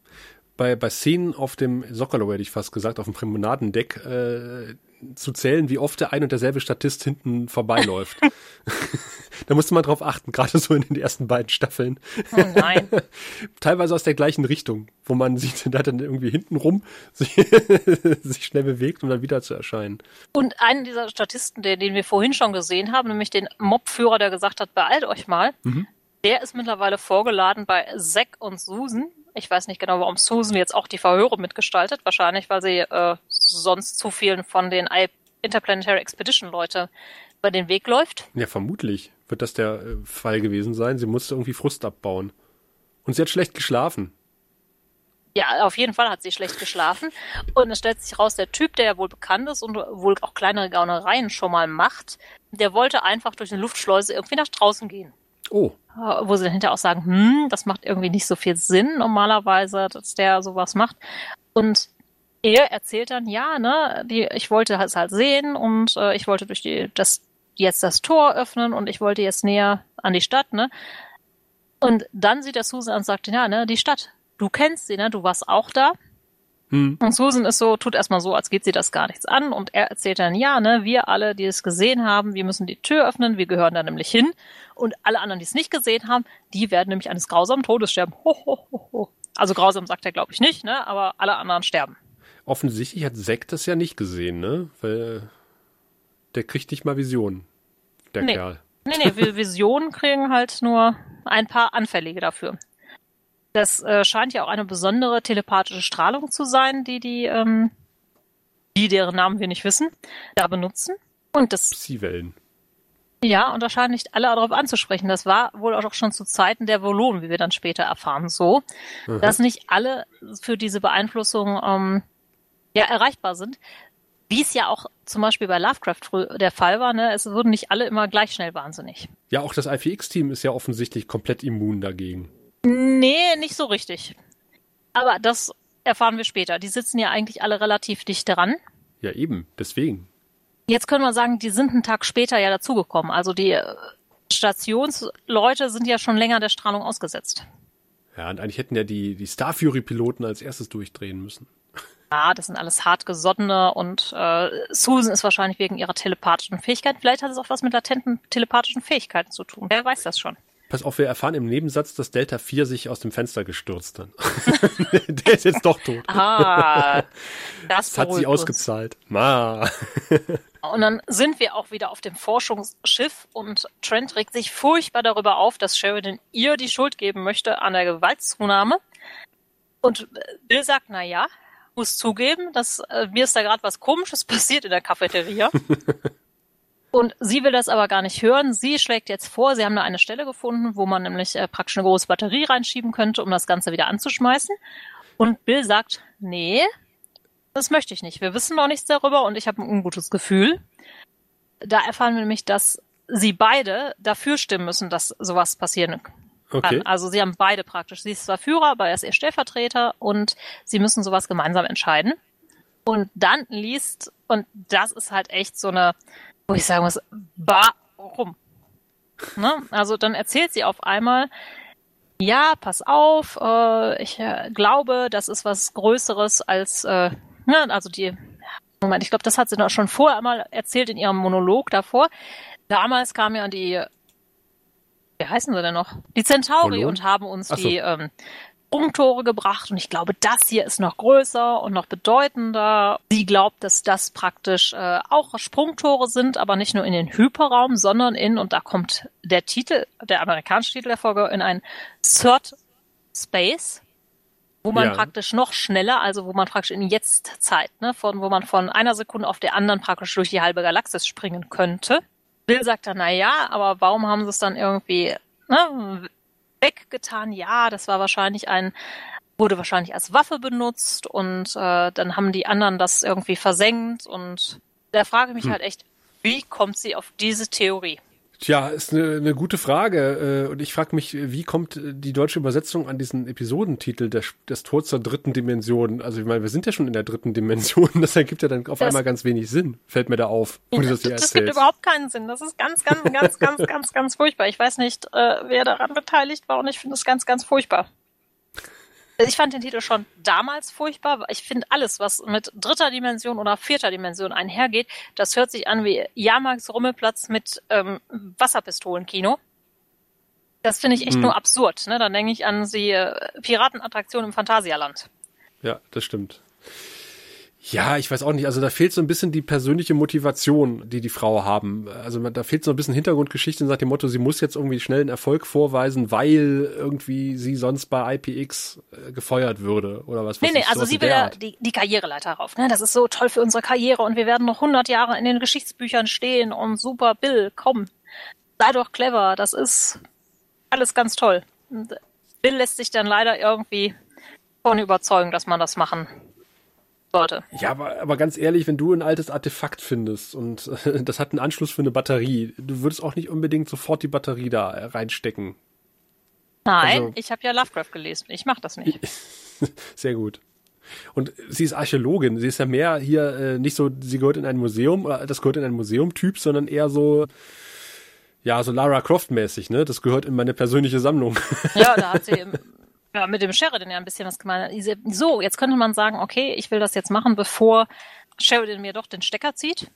Bei, bei Szenen auf dem Sockerlow, hätte ich fast gesagt, auf dem Promenadendeck, äh, zu zählen, wie oft der ein und derselbe Statist hinten vorbeiläuft. *laughs* da musste man drauf achten, gerade so in den ersten beiden Staffeln. Oh nein. *laughs* Teilweise aus der gleichen Richtung, wo man sieht, der dann irgendwie hinten rum *laughs* sich, sich schnell bewegt, um dann wieder zu erscheinen. Und einen dieser Statisten, den, den wir vorhin schon gesehen haben, nämlich den Mobführer, der gesagt hat, beeilt euch mal, Mhm. der ist mittlerweile vorgeladen bei Zack und Susan. Ich weiß nicht genau, warum Susan jetzt auch die Verhöre mitgestaltet. Wahrscheinlich, weil sie äh, sonst zu vielen von den I Interplanetary Expedition Leute über den Weg läuft. Ja, vermutlich wird das der äh, Fall gewesen sein. Sie musste irgendwie Frust abbauen. Und sie hat schlecht geschlafen. Ja, auf jeden Fall hat sie schlecht geschlafen. Und es stellt sich raus, der Typ, der ja wohl bekannt ist und wohl auch kleinere Gaunereien schon mal macht, der wollte einfach durch eine Luftschleuse irgendwie nach draußen gehen. Oh, wo sie dann hinterher auch sagen, hm, das macht irgendwie nicht so viel Sinn normalerweise, dass der sowas macht. Und er erzählt dann, ja, ne, die, ich wollte es halt sehen und äh, ich wollte durch die, das, jetzt das Tor öffnen und ich wollte jetzt näher an die Stadt, ne. Und dann sieht er Susan an und sagt, ja, ne, die Stadt, du kennst sie, ne, du warst auch da. Hm. Und Susan ist so, tut erstmal so, als geht sie das gar nichts an. Und er erzählt dann, ja, ne, wir alle, die es gesehen haben, wir müssen die Tür öffnen, wir gehören da nämlich hin. Und alle anderen, die es nicht gesehen haben, die werden nämlich eines grausamen Todes sterben. Ho, ho, ho, ho. Also grausam sagt er, glaube ich, nicht, ne? Aber alle anderen sterben. Offensichtlich hat Zack das ja nicht gesehen, ne? Weil der kriegt nicht mal Visionen, der Nee. Kerl. Nee, nee, wir Visionen kriegen halt nur ein paar Anfällige dafür. Das äh, scheint ja auch eine besondere telepathische Strahlung zu sein, die die, ähm, die deren Namen wir nicht wissen, da benutzen. Und das Psi-Wellen. Ja, und da scheinen nicht alle darauf anzusprechen. Das war wohl auch schon zu Zeiten der Volonen, wie wir dann später erfahren, so, Mhm. dass nicht alle für diese Beeinflussung ähm, ja erreichbar sind. Wie es ja auch zum Beispiel bei Lovecraft der Fall war, ne? Es wurden nicht alle immer gleich schnell wahnsinnig. Ja, auch das IPX-Team ist ja offensichtlich komplett immun dagegen. Nee, nicht so richtig. Aber das erfahren wir später. Die sitzen ja eigentlich alle relativ dicht dran. Ja, eben, deswegen. Jetzt können wir sagen, die sind einen Tag später ja dazugekommen. Also die äh, Stationsleute sind ja schon länger der Strahlung ausgesetzt. Ja, und eigentlich hätten ja die, die Star Fury-Piloten als erstes durchdrehen müssen. Ja, das sind alles hartgesottene und äh, Susan ist wahrscheinlich wegen ihrer telepathischen Fähigkeiten. Vielleicht hat es auch was mit latenten telepathischen Fähigkeiten zu tun. Wer weiß das schon. Pass auf, wir erfahren im Nebensatz, dass Delta 4 sich aus dem Fenster gestürzt hat. *laughs* Der ist jetzt doch tot. Ah, das Das hat sie ausgezahlt. Ma. Und dann sind wir auch wieder auf dem Forschungsschiff und Trent regt sich furchtbar darüber auf, dass Sheridan ihr die Schuld geben möchte an der Gewaltzunahme. Und Bill sagt, na ja, muss zugeben, dass äh, mir ist da gerade was Komisches *laughs* passiert in der Cafeteria. Und sie will das aber gar nicht hören. Sie schlägt jetzt vor, sie haben da eine Stelle gefunden, wo man nämlich äh, praktisch eine große Batterie reinschieben könnte, um das Ganze wieder anzuschmeißen. Und Bill sagt, nee, das möchte ich nicht. Wir wissen noch nichts darüber und ich habe ein ungutes Gefühl. Da erfahren wir nämlich, dass sie beide dafür stimmen müssen, dass sowas passieren kann. Okay. Also sie haben beide praktisch. Sie ist zwar Führer, aber er ist ihr Stellvertreter und sie müssen sowas gemeinsam entscheiden. Und dann liest, und das ist halt echt so eine, wo ich sagen muss, warum? Ne? Also dann erzählt sie auf einmal, ja, pass auf, äh, ich äh, glaube, das ist was Größeres als, äh, ne, also die, Moment, ich glaube, das hat sie doch schon vorher einmal erzählt in ihrem Monolog davor. Damals kam ja die, wie heißen sie denn noch? Die Centauri Kolonnen? und haben uns Ach so. die ähm, Sprungtore gebracht und ich glaube, das hier ist noch größer und noch bedeutender. Sie glaubt, dass das praktisch äh, auch Sprungtore sind, aber nicht nur in den Hyperraum, sondern in, und da kommt der Titel, der amerikanische Titel der Folge, in ein Third Space, wo man Ja. praktisch noch schneller, also wo man praktisch in Jetztzeit, ne, von, wo man von einer Sekunde auf der anderen praktisch durch die halbe Galaxis springen könnte. Bill sagt dann, na ja, aber warum haben sie es dann irgendwie ne, weggetan? Ja, das war wahrscheinlich ein, wurde wahrscheinlich als Waffe benutzt und äh, dann haben die anderen das irgendwie versenkt und da frage ich mich Hm. halt echt, wie kommt sie auf diese Theorie? Tja, ist eine, eine gute Frage. äh, Und ich frage mich, wie kommt die deutsche Übersetzung an diesen Episodentitel des, des Tor zur dritten Dimension? Also ich meine, wir sind ja schon in der dritten Dimension. *laughs* Das ergibt ja dann auf Das- einmal ganz wenig Sinn. Fällt mir da auf, du das das gibt überhaupt keinen Sinn. Das ist ganz, ganz, ganz, ganz, *laughs* ganz, ganz furchtbar. Ich weiß nicht, äh, wer daran beteiligt war und ich finde es ganz, ganz furchtbar. Ich fand den Titel schon damals furchtbar. Ich finde alles, was mit dritter Dimension oder vierter Dimension einhergeht, das hört sich an wie Jahrmarks Rummelplatz mit ähm, Wasserpistolenkino. Das finde ich echt Hm. nur absurd. Ne? Dann denke ich an die äh, Piratenattraktion im Phantasialand. Ja, das stimmt. Ja, ich weiß auch nicht. Also da fehlt so ein bisschen die persönliche Motivation, die die Frau haben. Also da fehlt so ein bisschen Hintergrundgeschichte nach dem Motto, sie muss jetzt irgendwie schnell einen Erfolg vorweisen, weil irgendwie sie sonst bei IPX äh, gefeuert würde oder was. Nee, weiß nee, also sie will ja die, die Karriereleiter rauf. Ne? Das ist so toll für unsere Karriere und wir werden noch 100 Jahre in den Geschichtsbüchern stehen und super, Bill, komm, sei doch clever, das ist alles ganz toll. Und Bill lässt sich dann leider irgendwie von überzeugen, dass man das machen sollte. Ja, aber, aber ganz ehrlich, wenn du ein altes Artefakt findest und äh, *laughs* das hat einen Anschluss für eine Batterie, du würdest auch nicht unbedingt sofort die Batterie da äh, reinstecken. Nein, Also- ich habe ja Lovecraft gelesen. Ich mach das nicht. *laughs* Sehr gut. Und sie ist Archäologin. Sie ist ja mehr hier äh, nicht so, sie gehört in ein Museum, das gehört in ein Museum-Typ, sondern eher so, ja, so Lara Croft-mäßig, ne? Das gehört in meine persönliche Sammlung. Ja, da hat sie *laughs* im, ja, mit dem Sheridan ja ein bisschen was gemeint. Diese- So, jetzt könnte man sagen, okay, ich will das jetzt machen, bevor Sheridan mir doch den Stecker zieht.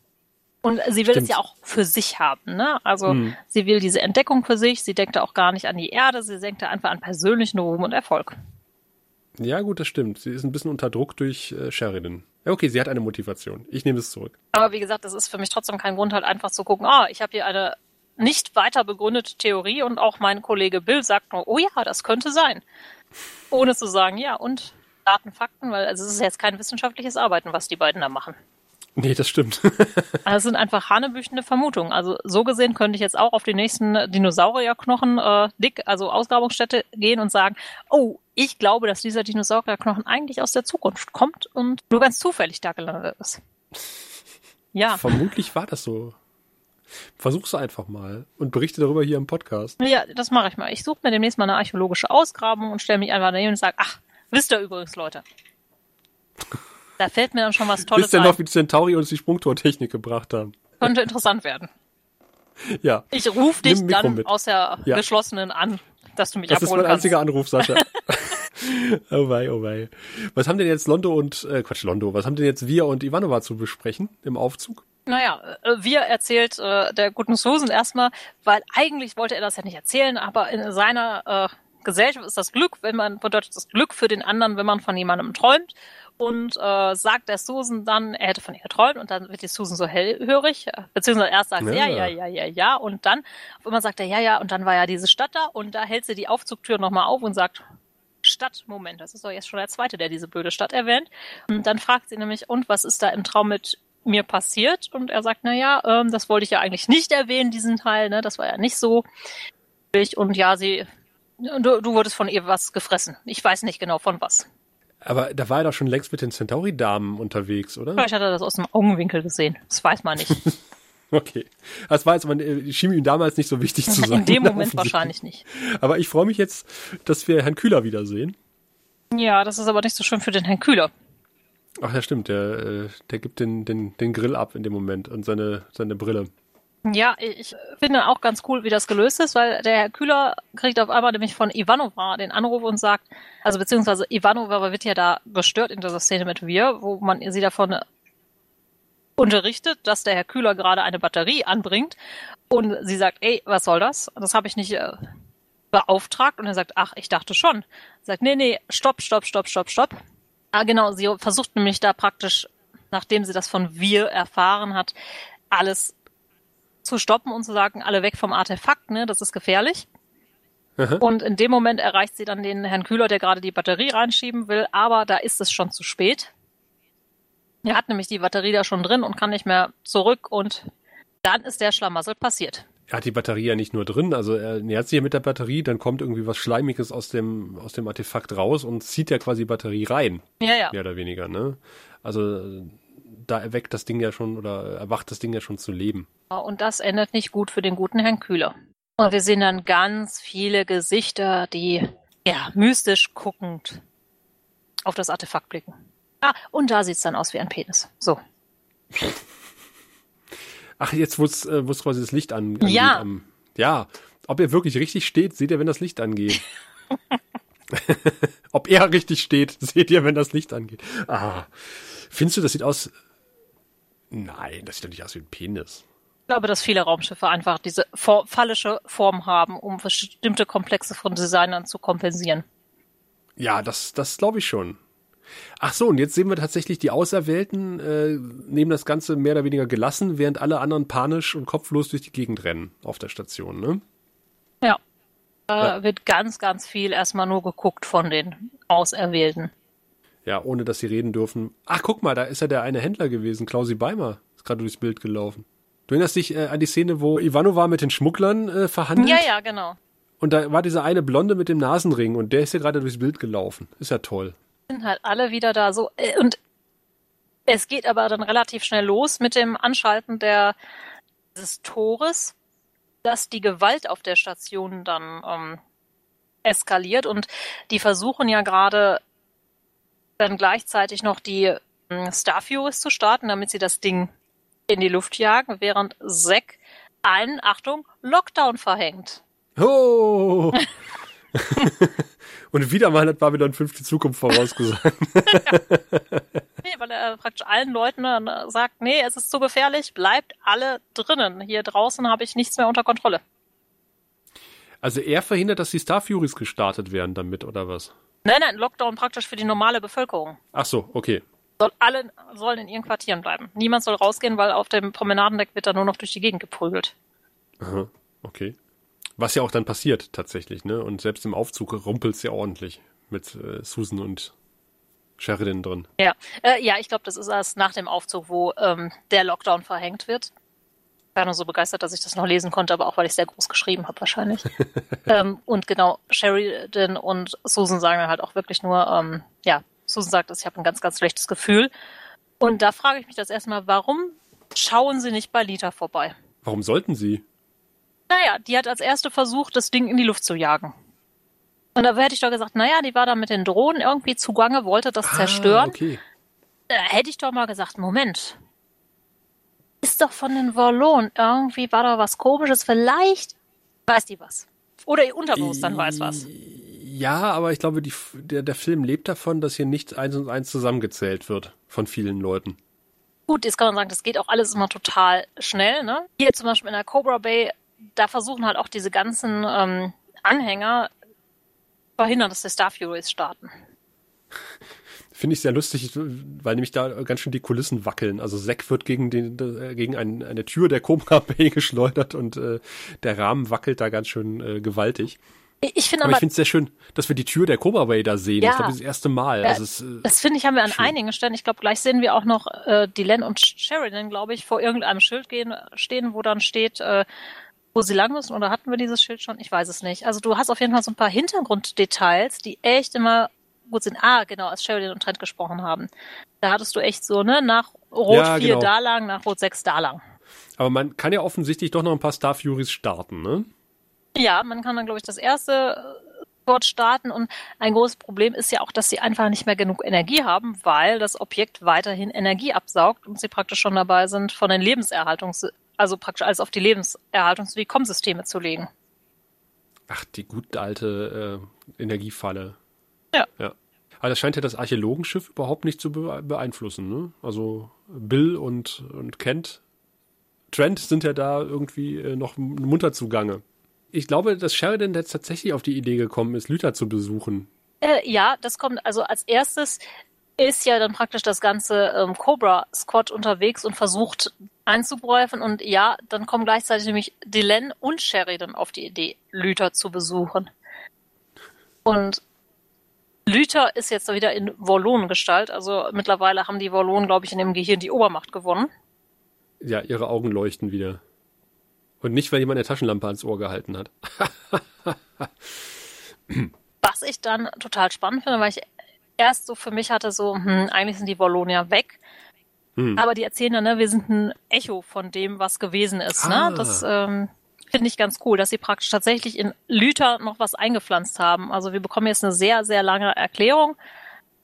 Und sie will Stimmt. es ja auch für sich haben, ne? Also Hm. sie will diese Entdeckung für sich, sie denkt da auch gar nicht an die Erde, sie denkt da einfach an persönlichen Ruhm und Erfolg. ja, gut, das stimmt. Sie ist ein bisschen unter Druck durch äh, Sheridan. Ja, okay, sie hat eine Motivation. Ich nehme es zurück. Aber wie gesagt, das ist für mich trotzdem kein Grund, halt einfach zu gucken, ah, ich habe hier eine nicht weiter begründete Theorie und auch mein Kollege Bill sagt nur, oh ja, das könnte sein. Ohne zu sagen, ja, und Daten, Fakten, weil also es ist jetzt kein wissenschaftliches Arbeiten, was die beiden da machen. Nee, das stimmt. *laughs* Also es sind einfach hanebüchende Vermutungen. Also so gesehen könnte ich jetzt auch auf die nächsten Dinosaurierknochen äh, dick, also Ausgrabungsstätte gehen und sagen, oh, ich glaube, dass dieser Dinosaurierknochen eigentlich aus der Zukunft kommt und nur ganz zufällig da gelandet ist. Ja. Vermutlich war das so. Versuch's einfach mal und berichte darüber hier im Podcast. Ja, das mache ich mal. Ich suche mir demnächst mal eine archäologische Ausgrabung und stelle mich einfach daneben und sage, ach, wisst ihr übrigens, Leute. Da fällt mir dann schon was Tolles Wisst ihr noch, wie die Centauri uns die Sprungtortechnik gebracht haben? Könnte interessant werden. Ja, Ich rufe dich dann mit. aus der Ja. geschlossenen an, dass du mich das ist abholen mein kannst. einziger Anruf, Sascha. *laughs* *laughs* oh wei, oh wei. Was haben denn jetzt Londo und, äh, Quatsch, Londo, was haben denn jetzt wir und Ivanova zu besprechen im Aufzug? Naja, äh, wir erzählt äh, der guten Susan erstmal, weil eigentlich wollte er das ja nicht erzählen, aber in seiner äh, Gesellschaft ist das Glück, wenn man bedeutet das Glück für den anderen, wenn man von jemandem träumt. Und äh, sagt der Susan dann, er hätte von ihr geträumt und dann wird die Susan so hellhörig, äh, beziehungsweise erst sagt ja, Ja. ja, ja, ja, ja und dann auf einmal sagt er ja, ja und dann war ja diese Stadt da und da hält sie die Aufzugtür nochmal auf und sagt, Stadt, Moment, das ist doch jetzt schon der zweite, der diese blöde Stadt erwähnt. Und dann fragt sie nämlich, und was ist da im Traum mit mir passiert? Und er sagt, na ja, ähm, das wollte ich ja eigentlich nicht erwähnen, diesen Teil, ne? Das war ja nicht so. Und ja, sie, du, du wurdest von ihr was gefressen. Ich weiß nicht genau von was. Aber da war er doch schon längst mit den Centauri-Damen unterwegs, oder? Vielleicht hat er das aus dem Augenwinkel gesehen. Das weiß man nicht. *laughs* Okay. Das war jetzt, äh, schien ihm damals nicht so wichtig zu sein. *laughs* In dem Moment wahrscheinlich nicht. Aber ich freue mich jetzt, dass wir Herrn Kühler wiedersehen. Ja, das ist aber nicht so schön für den Herrn Kühler. Ach ja, stimmt, der, äh, der gibt den, den, den Grill ab in dem Moment und seine, seine Brille. Ja, ich finde auch ganz cool, wie das gelöst ist, weil der Herr Kühler kriegt auf einmal nämlich von Ivanova den Anruf und sagt, also beziehungsweise Ivanova wird ja da gestört in dieser Szene mit wir, wo man sie davon unterrichtet, dass der Herr Kühler gerade eine Batterie anbringt und sie sagt, ey, was soll das? Das habe ich nicht äh, beauftragt und er sagt, ach, ich dachte schon. Sie sagt, nee, nee, stopp, stopp, stopp, stopp, stopp. Ah, genau, sie versucht nämlich da praktisch, nachdem sie das von wir erfahren hat, alles zu stoppen und zu sagen, alle weg vom Artefakt, ne, das ist gefährlich. Aha. Und in dem Moment erreicht sie dann den Herrn Kühler, der gerade die Batterie reinschieben will, aber da ist es schon zu spät. Er hat nämlich die Batterie da schon drin und kann nicht mehr zurück und dann ist der Schlamassel passiert. Er hat die Batterie ja nicht nur drin, also er nähert sich ja mit der Batterie, dann kommt irgendwie was Schleimiges aus dem, aus dem Artefakt raus und zieht ja quasi die Batterie rein, Ja, ja. mehr oder weniger, ne? Also da erweckt das Ding ja schon oder erwacht das Ding ja schon zu leben. Und das endet nicht gut für den guten Herrn Kühler. Und wir sehen dann ganz viele Gesichter, die ja mystisch guckend auf das Artefakt blicken. Ah, und da sieht's dann aus wie ein Penis. So. Ach, jetzt wo es äh, quasi das Licht an, angeht. Ja. am- ja. Ob er wirklich richtig steht, seht ihr, wenn das Licht angeht. *laughs* Ob er richtig steht, seht ihr, wenn das Licht angeht. Ah. Findest du, das sieht aus. Nein, das sieht doch nicht aus wie ein Penis. Ich glaube, dass viele Raumschiffe einfach diese for phallische Form haben, um bestimmte Komplexe von Designern zu kompensieren. Ja, das, das glaube ich schon. Ach so, und jetzt sehen wir tatsächlich die Auserwählten äh, nehmen das Ganze mehr oder weniger gelassen, während alle anderen panisch und kopflos durch die Gegend rennen auf der Station, ne? Ja. Da Ja. wird ganz, ganz viel erstmal nur geguckt von den Auserwählten. Ja, ohne dass sie reden dürfen. Ach, guck mal, da ist ja der eine Händler gewesen, Klausi Beimer, ist gerade durchs Bild gelaufen. Du erinnerst dich äh, an die Szene, wo Ivanova mit den Schmugglern äh, verhandelt? Ja, ja, genau. Und da war dieser eine Blonde mit dem Nasenring und der ist ja gerade durchs Bild gelaufen. Ist ja toll. Sind halt alle wieder da so. äh, Und es geht aber dann relativ schnell los mit dem Anschalten der, des Tores, dass die Gewalt auf der Station dann ähm, eskaliert und die versuchen ja gerade dann gleichzeitig noch die ähm, Starfuries zu starten, damit sie das Ding in die Luft jagen, während Zack einen, Achtung, Lockdown verhängt. Oh! *laughs* und wieder mal hat Babylon 5 die Zukunft vorausgesagt. *laughs* Nee, weil er praktisch allen Leuten sagt, nee, es ist zu gefährlich, bleibt alle drinnen. Hier draußen habe ich nichts mehr unter Kontrolle. Also er verhindert, dass die Star Furies gestartet werden damit, oder was? Nein, nein, Lockdown praktisch für die normale Bevölkerung. Ach so, okay. Soll alle sollen in ihren Quartieren bleiben. Niemand soll rausgehen, weil auf dem Promenadendeck wird dann nur noch durch die Gegend geprügelt. Aha, okay. Was ja auch dann passiert tatsächlich, ne? Und selbst im Aufzug rumpelt's ja ordentlich mit äh, Susan und Sheridan drin. Ja, äh, ja, ich glaube, das ist erst nach dem Aufzug, wo ähm, der Lockdown verhängt wird. Ich war nur so begeistert, dass ich das noch lesen konnte, aber auch weil ich sehr groß geschrieben habe wahrscheinlich. *laughs* ähm, und genau, Sheridan und Susan sagen dann halt auch wirklich nur, ähm, ja, Susan sagt, ich habe ein ganz, ganz schlechtes Gefühl. Und da frage ich mich das erstmal, warum schauen sie nicht bei Lita vorbei? Warum sollten sie? Naja, die hat als erste versucht, das Ding in die Luft zu jagen. Und da hätte ich doch gesagt, naja, die war da mit den Drohnen irgendwie zugange, wollte das zerstören. Ah, okay. Da hätte ich doch mal gesagt, Moment. Ist doch von den Wallonen. Irgendwie war da was komisches. Vielleicht weiß die was. Oder ihr Unterbewusstsein weiß was. Ja, aber ich glaube, die, der, der Film lebt davon, dass hier nicht eins und eins zusammengezählt wird von vielen Leuten. Gut, jetzt kann man sagen, das geht auch alles immer total schnell. Ne? Hier zum Beispiel in der Cobra Bay, da versuchen halt auch diese ganzen ähm, Anhänger verhindern, dass die Star Furies starten. Finde ich sehr lustig, weil nämlich da ganz schön die Kulissen wackeln. Also Zack wird gegen, den, äh, gegen ein, eine Tür der Cobra Bay *laughs* geschleudert und äh, der Rahmen wackelt da ganz schön äh, gewaltig. Ich, ich finde Aber aber, ich finde es sehr schön, dass wir die Tür der Cobra Bay da sehen. Ja. Ich glaube, das erste Mal. Ja, Also es, äh, das finde ich haben wir an schön. einigen Stellen. Ich glaube, gleich sehen wir auch noch äh, Dylan und Sheridan, glaube ich, vor irgendeinem Schild gehen, stehen, wo dann steht, äh, wo sie lang müssen. Oder hatten wir dieses Schild schon? Ich weiß es nicht. Also du hast auf jeden Fall so ein paar Hintergrunddetails, die echt immer gut sind. Ah, genau, als Sheridan und Trent gesprochen haben. Da hattest du echt so, ne, nach Rot Ja, 4 genau. da lang, nach Rot 6 da lang. aber man kann ja offensichtlich doch noch ein paar Star Furies starten, ne? Ja, man kann dann, glaube ich, das erste äh, dort starten und ein großes Problem ist ja auch, dass sie einfach nicht mehr genug Energie haben, weil das Objekt weiterhin Energie absaugt und sie praktisch schon dabei sind, von den Lebenserhaltungs-, also praktisch alles auf die Lebenserhaltungs- wie Kommsysteme zu legen. Ach, die gute alte äh, Energiefalle. Ja. Ja. Aber das scheint ja das Archäologenschiff überhaupt nicht zu be beeinflussen, ne? Also Bill und, und Kent, Trent sind ja da irgendwie äh, noch munter zugange. Ich glaube, dass Sheridan jetzt tatsächlich auf die Idee gekommen ist, Lüther zu besuchen. Äh, ja, das kommt, also als erstes ist ja dann praktisch das ganze ähm, Cobra Squad unterwegs und versucht einzugreifen und ja, dann kommen gleichzeitig nämlich Dylan und Sheridan auf die Idee, Lüther zu besuchen. Und Lüther ist jetzt wieder in Wallonengestalt, also mittlerweile haben die Wallonen, glaube ich, in dem Gehirn die Obermacht gewonnen. Ja, ihre Augen leuchten wieder. Und nicht, weil jemand eine Taschenlampe ans Ohr gehalten hat. *laughs* Was ich dann total spannend finde, weil ich erst so für mich hatte, so, hm, eigentlich sind die Wallonen ja weg. Hm. Aber die erzählen dann, ne, wir sind ein Echo von dem, was gewesen ist. Ne? Ah. Ne? Das ähm, finde ich ganz cool, dass sie praktisch tatsächlich in Lüther noch was eingepflanzt haben. Also wir bekommen jetzt eine sehr, sehr lange Erklärung,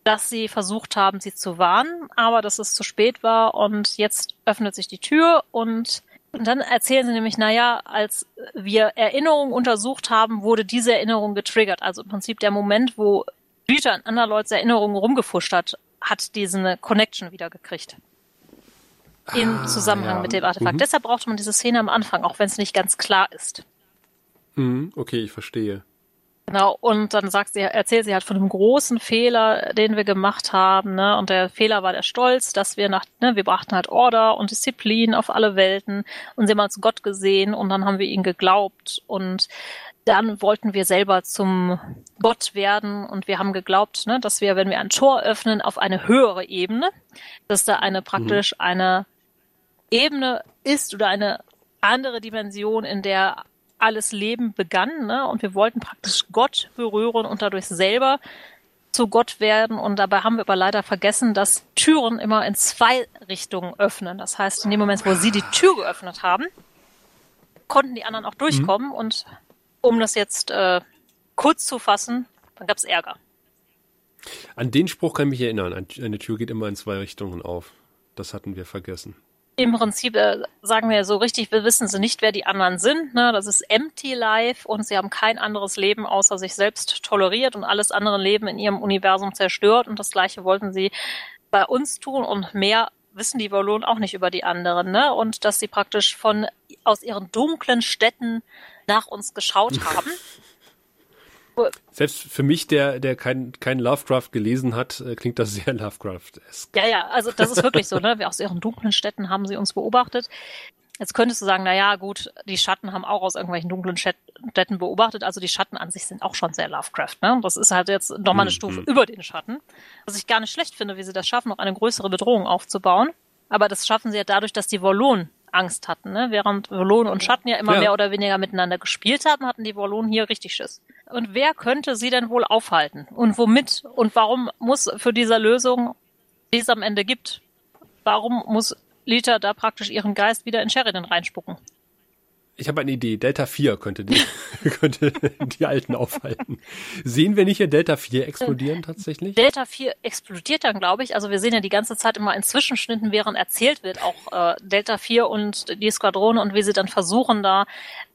dass sie versucht haben, sie zu warnen, aber dass es zu spät war und jetzt öffnet sich die Tür und und dann erzählen sie nämlich, naja, als wir Erinnerungen untersucht haben, wurde diese Erinnerung getriggert. Also im Prinzip der Moment, wo Lüther an Anderleuts Erinnerungen rumgefuscht hat, hat diese Connection wieder gekriegt im ah, Zusammenhang ja. mit dem Artefakt. Mhm. Deshalb braucht man diese Szene am Anfang, auch wenn es nicht ganz klar ist. Mhm, okay, ich verstehe. Genau, und dann sagt sie, erzählt sie halt von einem großen Fehler, den wir gemacht haben, ne? Und der Fehler war der Stolz, dass wir nach, ne, wir brachten halt Order und Disziplin auf alle Welten und sie haben als Gott gesehen und dann haben wir ihn geglaubt und dann wollten wir selber zum Gott werden und wir haben geglaubt, ne, dass wir, wenn wir ein Tor öffnen, auf eine höhere Ebene, dass da eine praktisch mhm. eine Ebene ist oder eine andere Dimension, in der alles Leben begann. Ne? Und wir wollten praktisch Gott berühren und dadurch selber zu Gott werden. Und dabei haben wir aber leider vergessen, dass Türen immer in zwei Richtungen öffnen. Das heißt, in dem Moment, wo sie die Tür geöffnet haben, konnten die anderen auch durchkommen. Mhm. Und um das jetzt äh, kurz zu fassen, dann gab es Ärger. An den Spruch kann ich mich erinnern. Eine Tür geht immer in zwei Richtungen auf. Das hatten wir vergessen im Prinzip äh, sagen wir so richtig, wir wissen sie nicht, wer die anderen sind. Ne? Das ist Empty Life und sie haben kein anderes Leben außer sich selbst toleriert und alles andere Leben in ihrem Universum zerstört. Und das Gleiche wollten sie bei uns tun und mehr wissen die Wallonen auch nicht über die anderen. Ne? Und dass sie praktisch von aus ihren dunklen Städten nach uns geschaut *laughs* haben. Selbst für mich, der, der kein, kein Lovecraft gelesen hat, äh, klingt das sehr Lovecraft-esque. Ja, ja, also das ist wirklich so, ne? Wir aus ihren dunklen Städten haben sie uns beobachtet. Jetzt könntest du sagen, na ja, gut, die Schatten haben auch aus irgendwelchen dunklen Städten beobachtet. Also die Schatten an sich sind auch schon sehr Lovecraft. Ne? Das ist halt jetzt nochmal eine mhm. Stufe über den Schatten. Was ich gar nicht schlecht finde, wie sie das schaffen, noch eine größere Bedrohung aufzubauen. Aber das schaffen sie ja dadurch, dass die Wallonen Angst hatten. Ne? Während Wallonen und Schatten ja immer ja. mehr oder weniger miteinander gespielt haben, hatten die Wallonen hier richtig Schiss. Und wer könnte sie denn wohl aufhalten? Und womit? Und warum muss für diese Lösung, die es am Ende gibt, warum muss Lita da praktisch ihren Geist wieder in Sheridan reinspucken? Ich habe eine Idee. Delta 4 könnte die, *laughs* könnte die Alten aufhalten. Sehen wir nicht hier Delta 4 explodieren tatsächlich? Delta 4 explodiert dann, glaube ich. Also wir sehen ja die ganze Zeit immer in Zwischenschnitten, während erzählt wird, auch äh, Delta 4 und die Squadrone und wie sie dann versuchen, da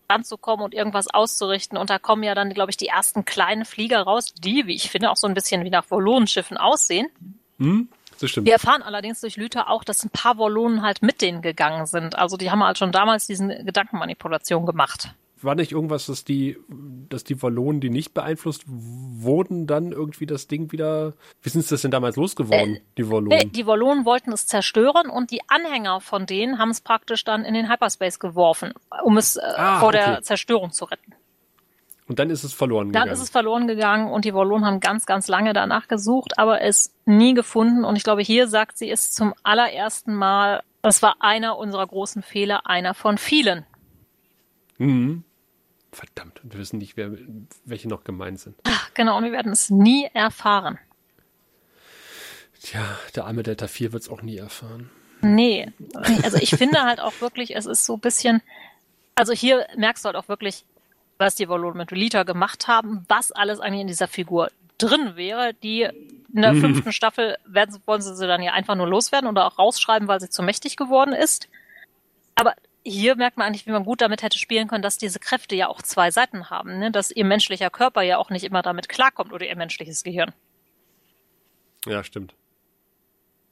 ranzukommen und irgendwas auszurichten. Und da kommen ja dann, glaube ich, die ersten kleinen Flieger raus, die, wie ich finde, auch so ein bisschen wie nach Volonenschiffen aussehen. Hm? Das stimmt. Wir erfahren allerdings durch Lüther auch, dass ein paar Wallonen halt mit denen gegangen sind. Also die haben halt schon damals diesen Gedankenmanipulation gemacht. War nicht irgendwas, dass die, dass die Wallonen, die nicht beeinflusst wurden, dann irgendwie das Ding wieder. Wie sind das denn damals losgeworden, äh, die Wallonen? Äh, die Wallonen wollten es zerstören und die Anhänger von denen haben es praktisch dann in den Hyperspace geworfen, um es äh, ah, vor okay. der Zerstörung zu retten. Und dann ist es verloren gegangen. Dann ist es verloren gegangen und die Wallonen haben ganz, ganz lange danach gesucht, aber es nie gefunden. Und ich glaube, hier sagt sie es zum allerersten Mal, das war einer unserer großen Fehler, einer von vielen. Mhm. Verdammt, und wir wissen nicht, wer, welche noch gemeint sind. Ach, genau, und wir werden es nie erfahren. Tja, der arme Delta 4 wird es auch nie erfahren. Nee, also ich finde halt auch wirklich, es ist so ein bisschen, also hier merkst du halt auch wirklich, was die Volon mit Lita gemacht haben, was alles eigentlich in dieser Figur drin wäre, die in der mhm. fünften Staffel werden, wollen sie sie dann ja einfach nur loswerden oder auch rausschreiben, weil sie zu mächtig geworden ist. Aber hier merkt man eigentlich, wie man gut damit hätte spielen können, dass diese Kräfte ja auch zwei Seiten haben, ne? dass ihr menschlicher Körper ja auch nicht immer damit klarkommt oder ihr menschliches Gehirn. Ja, stimmt.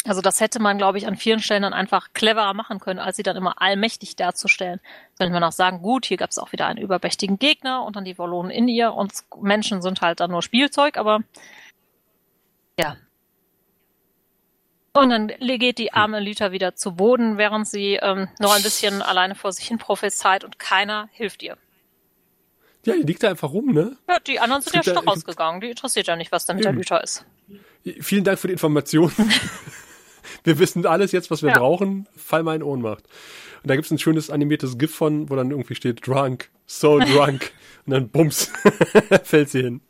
Also das hätte man, glaube ich, an vielen Stellen dann einfach cleverer machen können, als sie dann immer allmächtig darzustellen. Könnte man auch sagen, gut, hier gab es auch wieder einen übermächtigen Gegner und dann die Wallonen in ihr und Menschen sind halt dann nur Spielzeug, aber ja. Und dann geht die arme Lita wieder zu Boden, während sie ähm, noch ein bisschen alleine vor sich hin prophezeit und keiner hilft ihr. Ja, die liegt da einfach rum, ne? Ja, die anderen sind ja schon rausgegangen. Die interessiert ja nicht, was da mit der Lita ist. Vielen Dank für die Information. *laughs* wir wissen alles jetzt, was wir ja. brauchen. Fall mal in Ohnmacht. Und da gibt's ein schönes animiertes GIF von, wo dann irgendwie steht, drunk, so *laughs* drunk. Und dann bums, *laughs* fällt sie hin.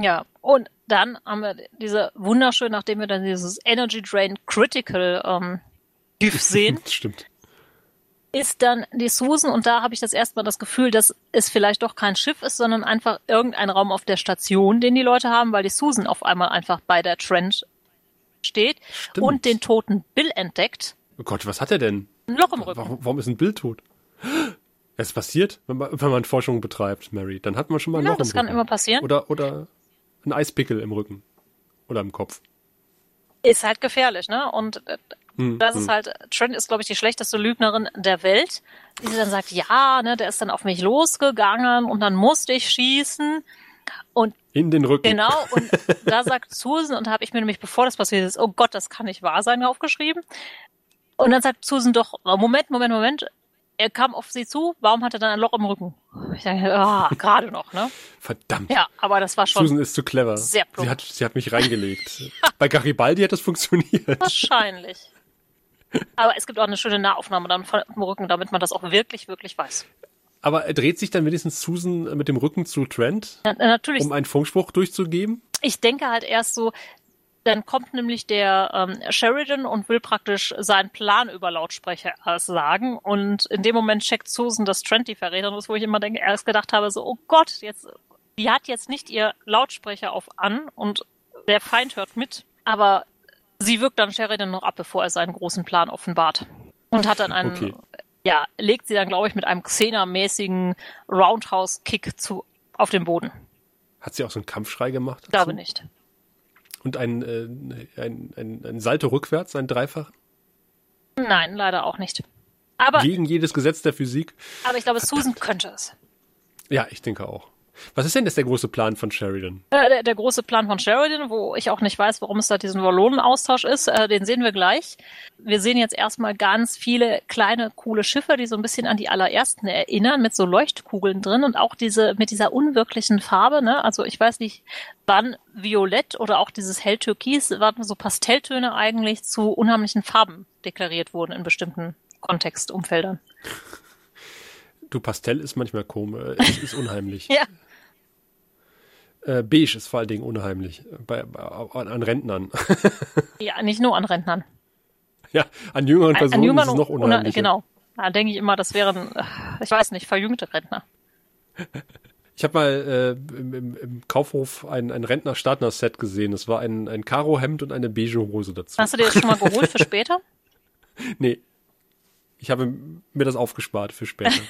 ja, und dann haben wir diese wunderschön, nachdem wir dann dieses Energy Drain Critical ähm, GIF *laughs* sehen, Stimmt. ist dann die Susan und da habe ich das erste Mal das Gefühl, dass es vielleicht doch kein Schiff ist, sondern einfach irgendein Raum auf der Station, den die Leute haben, weil die Susan auf einmal einfach bei der Trent steht Stimmt. und den toten Bill entdeckt. Oh Gott, was hat er denn? Ein Loch im Rücken. Warum, warum ist ein Bild tot? Es passiert, wenn man, wenn man Forschung betreibt, Mary. Dann hat man schon mal ein Ja, Loch das im kann Rücken. immer passieren. Oder, oder ein Eispickel im Rücken. Oder im Kopf. Ist halt gefährlich, ne? Und äh, Hm, das hm. ist halt, Trent ist, glaube ich, die schlechteste Lügnerin der Welt, die sie dann sagt, ja, ne, der ist dann auf mich losgegangen und dann musste ich schießen. In den Rücken. Genau, *laughs* und da sagt Susan, und da habe ich mir nämlich, bevor das passiert ist, oh Gott, das kann nicht wahr sein, aufgeschrieben. Und dann sagt Susan doch, oh, Moment, Moment, Moment, er kam auf sie zu, warum hat er dann ein Loch im Rücken? Ich denke, ah, *laughs* gerade noch, ne? Verdammt. Ja, aber das war schon Susan ist zu clever. sehr plump. sie hat, sie hat mich reingelegt. *laughs* Bei Garibaldi hat das funktioniert. wahrscheinlich. Aber es gibt auch eine schöne Nahaufnahme dann vom Rücken, damit man das auch wirklich, wirklich weiß. Aber dreht sich dann wenigstens Susan mit dem Rücken zu Trent, Na, natürlich, um einen Funkspruch durchzugeben? ich denke halt erst so, dann kommt nämlich der ähm, Sheridan und will praktisch seinen Plan über Lautsprecher sagen. Und in dem Moment checkt Susan, dass Trent die Verräterin ist, wo ich immer denke, erst gedacht habe, so, oh Gott, jetzt, die hat jetzt nicht ihr Lautsprecher auf an und der Feind hört mit. Aber sie wirkt dann Sheridan noch ab, bevor er seinen großen Plan offenbart. Und hat dann einen, Okay. Ja, legt sie dann, glaube ich, mit einem Xena-mäßigen Roundhouse-Kick zu, auf den Boden. Hat sie auch so einen Kampfschrei gemacht? Ich glaube dazu? nicht. Und ein, äh, ein, ein, ein Salto rückwärts, ein Dreifach? Nein, leider auch nicht. Aber, Gegen jedes Gesetz der Physik? aber ich glaube, Susan könnte es. Ja, ich denke auch. Was ist denn jetzt der große Plan von Sheridan? Äh, der, der große Plan von Sheridan, wo ich auch nicht weiß, warum es da diesen Wallonen-Austausch ist, äh, den sehen wir gleich. Wir sehen jetzt erstmal ganz viele kleine, coole Schiffe, die so ein bisschen an die allerersten erinnern, mit so Leuchtkugeln drin und auch diese, mit dieser unwirklichen Farbe, ne? Also ich weiß nicht, wann Violett oder auch dieses Helltürkis, wann so Pastelltöne eigentlich zu unheimlichen Farben deklariert wurden in bestimmten Kontextumfeldern. Du, Pastell ist manchmal komisch, *laughs* ist, ist unheimlich. Ja. Äh, Beige ist vor allen Dingen unheimlich. Bei, bei, an, an Rentnern. *laughs* Ja, nicht nur an Rentnern. ja, an jüngeren Personen Jüngern ist es noch unheimlicher. Genau. Da denke ich immer, das wären, ich weiß nicht, verjüngte Rentner. *laughs* Ich habe mal äh, im, im, Kaufhof ein, ein Rentner-Startner-Set gesehen. Es war ein, ein Karo-Hemd und eine beige Hose dazu. Hast du dir das schon mal geholt für später? Nee. Ich habe mir das aufgespart für später.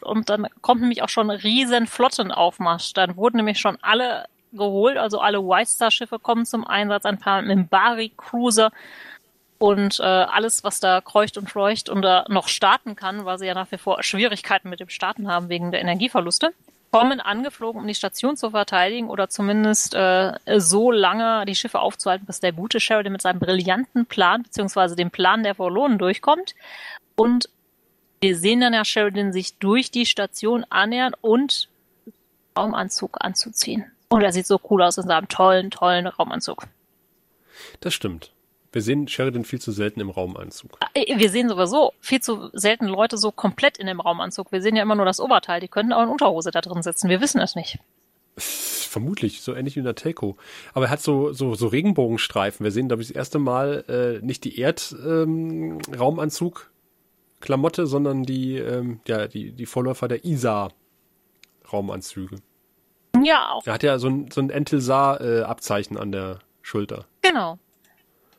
Und dann kommt nämlich auch schon ein riesen Flottenaufmarsch. Dann wurden nämlich schon alle geholt, also alle White Star Schiffe kommen zum Einsatz, ein paar Mimbari Cruiser und äh, alles, was da kreucht und fleucht und da noch starten kann, weil sie ja nach wie vor Schwierigkeiten mit dem Starten haben wegen der Energieverluste, kommen angeflogen, um die Station zu verteidigen oder zumindest äh, so lange die Schiffe aufzuhalten, bis der gute Sheridan mit seinem brillanten Plan beziehungsweise dem Plan der Vorlonen durchkommt. Und wir sehen dann ja Sheridan sich durch die Station annähern und Raumanzug anzuziehen. Und er sieht so cool aus in seinem tollen, tollen Raumanzug. Das stimmt. Wir sehen Sheridan viel zu selten im Raumanzug. Äh, Wir sehen sowieso viel zu selten Leute so komplett in dem Raumanzug. Wir sehen ja immer nur das Oberteil. Die könnten auch in Unterhose da drin sitzen. Wir wissen es nicht. Vermutlich, so ähnlich wie in der Telco. Aber er hat so, so, so Regenbogenstreifen. Wir sehen, glaube ich, das erste Mal äh, nicht die Erd-Raumanzug-Klamotte, sondern die, ähm, ja, die, die Vorläufer der ISA-Raumanzüge. Ja, auch. Er hat ja so ein, so ein Entilsar-Abzeichen an der Schulter. Genau.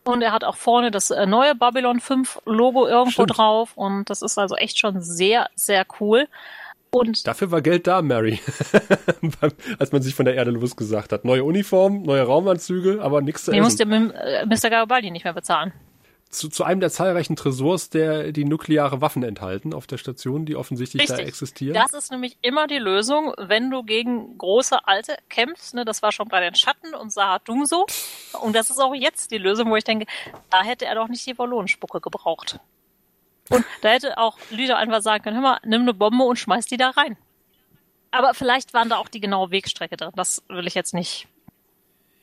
Und er hat auch vorne das äh, neue Babylon 5 Logo irgendwo Stimmt. drauf. Und das ist also echt schon sehr, sehr cool. Und Dafür war Geld da, Mary. *laughs* Als man sich von der Erde losgesagt hat. Neue Uniform, neue Raumanzüge, aber nichts zu die essen. Mim- äh, Mr. Garibaldi nicht mehr bezahlen. Zu, zu einem der zahlreichen Tresors, der die nukleare Waffen enthalten auf der Station, die offensichtlich da Richtig. existieren. Das ist nämlich immer die Lösung, wenn du gegen große Alte kämpfst. Ne? Das war schon bei den Schatten und Sahadum so. Und das ist auch jetzt die Lösung, wo ich denke, da hätte er doch nicht die Wallonenspucke gebraucht. Und da hätte auch Lüder einfach sagen können, hör mal, nimm eine Bombe und schmeiß die da rein. Aber vielleicht waren da auch die genaue Wegstrecke drin. Das will ich jetzt nicht.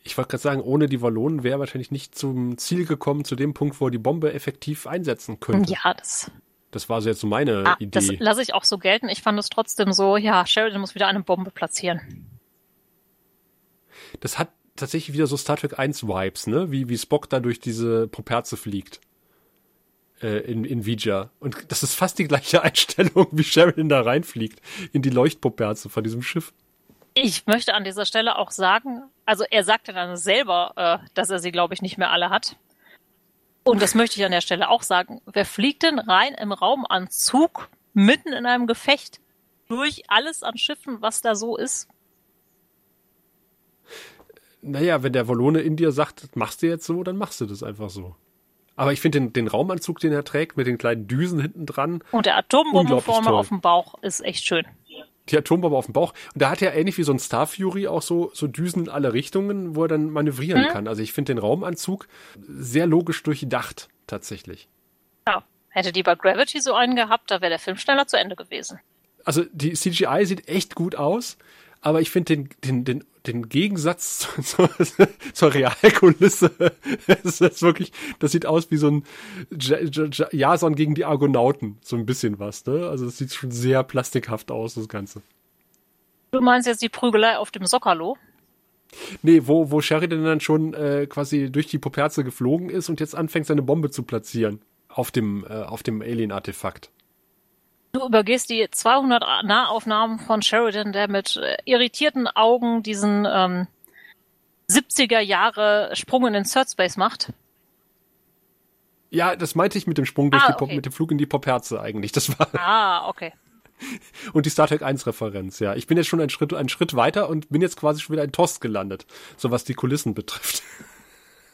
Ich wollte gerade sagen, ohne die Wallonen wäre er wahrscheinlich nicht zum Ziel gekommen, zu dem Punkt, wo er die Bombe effektiv einsetzen könnte. Ja, das, Das war so jetzt so meine ah, das Idee. lasse ich auch so gelten. Ich fand es trotzdem so, ja, Sheridan muss wieder eine Bombe platzieren. das hat tatsächlich wieder so Star Trek 1 Vibes, ne? Wie, wie Spock da durch diese Properze fliegt. Äh, in, in Vija. Und das ist fast die gleiche *laughs* Einstellung, wie Sheridan da reinfliegt. In die Leuchtproperze von diesem Schiff. Ich möchte an dieser Stelle auch sagen, also er sagte dann selber, äh, dass er sie, glaube ich, nicht mehr alle hat. Und das möchte ich an der Stelle auch sagen. Wer fliegt denn rein im Raumanzug mitten in einem Gefecht durch alles an Schiffen, was da so ist? Naja, wenn der Wallone in dir sagt, das machst du jetzt so, dann machst du das einfach so. Aber ich finde den, den Raumanzug, den er trägt, mit den kleinen Düsen hinten dran. Und der Atombombe vorne auf dem Bauch ist echt schön. Die Atombombe auf dem Bauch. Und da hat er ähnlich wie so ein Star Fury auch so, so Düsen in alle Richtungen, wo er dann manövrieren hm. kann. Also ich finde den Raumanzug sehr logisch durchdacht, tatsächlich. Ja. Hätte die bei Gravity so einen gehabt, da wäre der Film schneller zu Ende gewesen. Also die CGI sieht echt gut aus aber ich finde den, den, den, den Gegensatz *laughs* zur, zur Realkulisse, *laughs* das ist wirklich, das sieht aus wie so ein Jason gegen die Argonauten, so ein bisschen was, ne? Also es sieht schon sehr plastikhaft aus, das Ganze. Du meinst jetzt die Prügelei auf dem Sockerlo? Nee, wo, wo Sheridan dann schon äh, quasi durch die Poperze geflogen ist und jetzt anfängt, seine Bombe zu platzieren auf dem, äh, auf dem Alien-Artefakt. Du übergehst die 200 Nahaufnahmen von Sheridan, der mit äh, irritierten Augen diesen ähm, 70er Jahre Sprung in den Third Space macht. Ja, das meinte ich mit dem Sprung durch ah, die okay. mit dem Flug in die Popherze eigentlich. Das war. Ah, okay. *laughs* Und die Star Trek 1 Referenz, ja. Ich bin jetzt schon einen Schritt, einen Schritt weiter und bin jetzt quasi schon wieder in TOS gelandet, so was die Kulissen betrifft.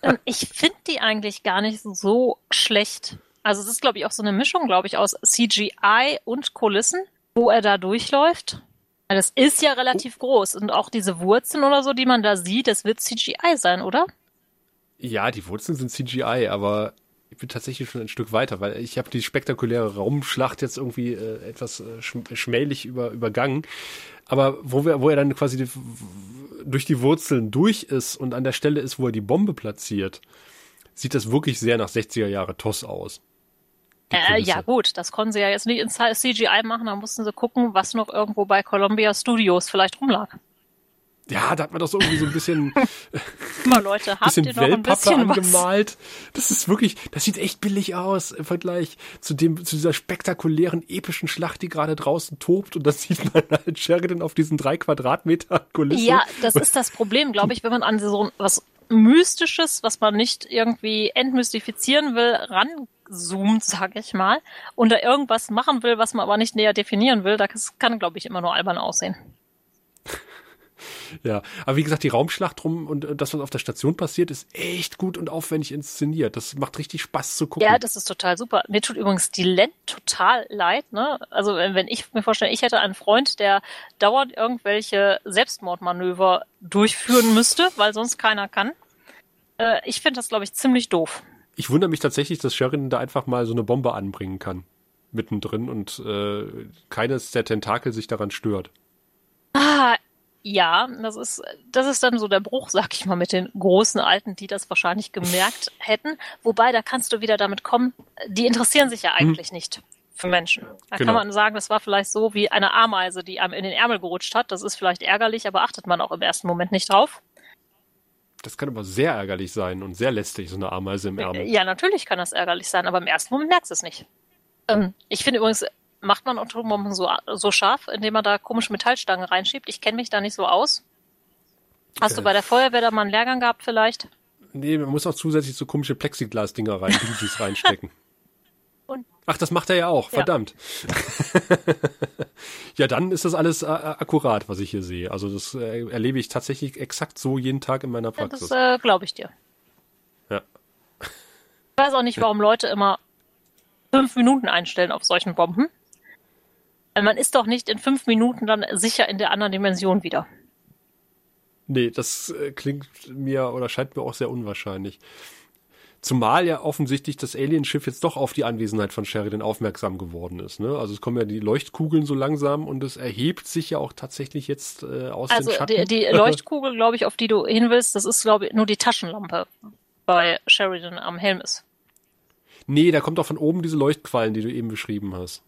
Ähm, ich finde die eigentlich gar nicht so schlecht. Also es ist, glaube ich, auch so eine Mischung, glaube ich, aus CGI und Kulissen, wo er da durchläuft. Das ist ja relativ groß. Und auch diese Wurzeln oder so, die man da sieht, das wird CGI sein, oder? Ja, die Wurzeln sind CGI, aber ich bin tatsächlich schon ein Stück weiter, weil ich habe die spektakuläre Raumschlacht jetzt irgendwie äh, etwas äh, schmählich über, übergangen. Aber wo, wir, wo er dann quasi die, durch die Wurzeln durch ist und an der Stelle ist, wo er die Bombe platziert, sieht das wirklich sehr nach 60er Jahre TOS aus. Äh, ja gut, das konnten sie ja jetzt nicht in CGI machen, da mussten sie gucken, was noch irgendwo bei Columbia Studios vielleicht rumlag. Ja, da hat man doch so irgendwie so ein bisschen, *laughs* Mal Leute, habt bisschen ihr noch ein bisschen angemalt. Was? Das ist wirklich, das sieht echt billig aus im Vergleich zu dem, zu dieser spektakulären, epischen Schlacht, die gerade draußen tobt. Und das sieht man halt Sheridan auf diesen drei Quadratmeter Kulisse. Ja, das ist das Problem, glaube ich, wenn man an so was Mystisches, was man nicht irgendwie entmystifizieren will, ranzoomt, sag ich mal, und da irgendwas machen will, was man aber nicht näher definieren will, das kann, glaube ich, immer nur albern aussehen. *laughs* Ja, aber wie gesagt, die Raumschlacht drum und das, was auf der Station passiert, ist echt gut und aufwendig inszeniert. Das macht richtig Spaß zu gucken. Ja, das ist total super. Mir tut übrigens die Len total leid. Ne? Also wenn ich mir vorstelle, ich hätte einen Freund, der dauernd irgendwelche Selbstmordmanöver durchführen müsste, weil sonst keiner kann. Äh, ich finde das, glaube ich, ziemlich doof. Ich wundere mich tatsächlich, dass Sheridan da einfach mal so eine Bombe anbringen kann. Mittendrin und äh, keines der Tentakel sich daran stört. Ah, ja, das ist, das ist dann so der Bruch, sag ich mal, mit den großen Alten, die das wahrscheinlich gemerkt hätten. Wobei, da kannst du wieder damit kommen, die interessieren sich ja hm. eigentlich hm. nicht für Menschen. Da genau. kann man sagen, das war vielleicht so wie eine Ameise, die einem in den Ärmel gerutscht hat. Das ist vielleicht ärgerlich, aber achtet man auch im ersten Moment nicht drauf. Das kann aber sehr ärgerlich sein und sehr lästig, so eine Ameise im Ärmel. Ja, natürlich kann das ärgerlich sein, aber im ersten Moment merkst du es nicht. Ähm, ich finde übrigens, macht man Atombomben so, so scharf, indem man da komische Metallstangen reinschiebt? Ich kenne mich da nicht so aus. Hast äh, du bei der Feuerwehr da mal einen Lehrgang gehabt vielleicht? Nee, man muss auch zusätzlich so komische Plexiglas-Dinger rein, Bluetooth reinstecken. *laughs* Und? Ach, das macht er ja auch, verdammt. Ja. *laughs* ja, dann ist das alles äh, akkurat, was ich hier sehe. Also das äh, erlebe ich tatsächlich exakt so jeden Tag in meiner Praxis. Ja, das äh, glaube ich dir. Ja. Ich weiß auch nicht, warum Leute immer fünf Minuten einstellen auf solchen Bomben. Man ist doch nicht in fünf Minuten dann sicher in der anderen Dimension wieder. Nee, das äh, klingt mir oder scheint mir auch sehr unwahrscheinlich. Zumal ja offensichtlich das Alienschiff jetzt doch auf die Anwesenheit von Sheridan aufmerksam geworden ist. Ne? Also es kommen ja die Leuchtkugeln so langsam und es erhebt sich ja auch tatsächlich jetzt äh, aus also dem Schatten. Also die, die *laughs* Leuchtkugel, glaube ich, auf die du hin willst, das ist, glaube ich, nur die Taschenlampe bei Sheridan am Helm ist. Nee, da kommt auch von oben diese Leuchtquallen, die du eben beschrieben hast.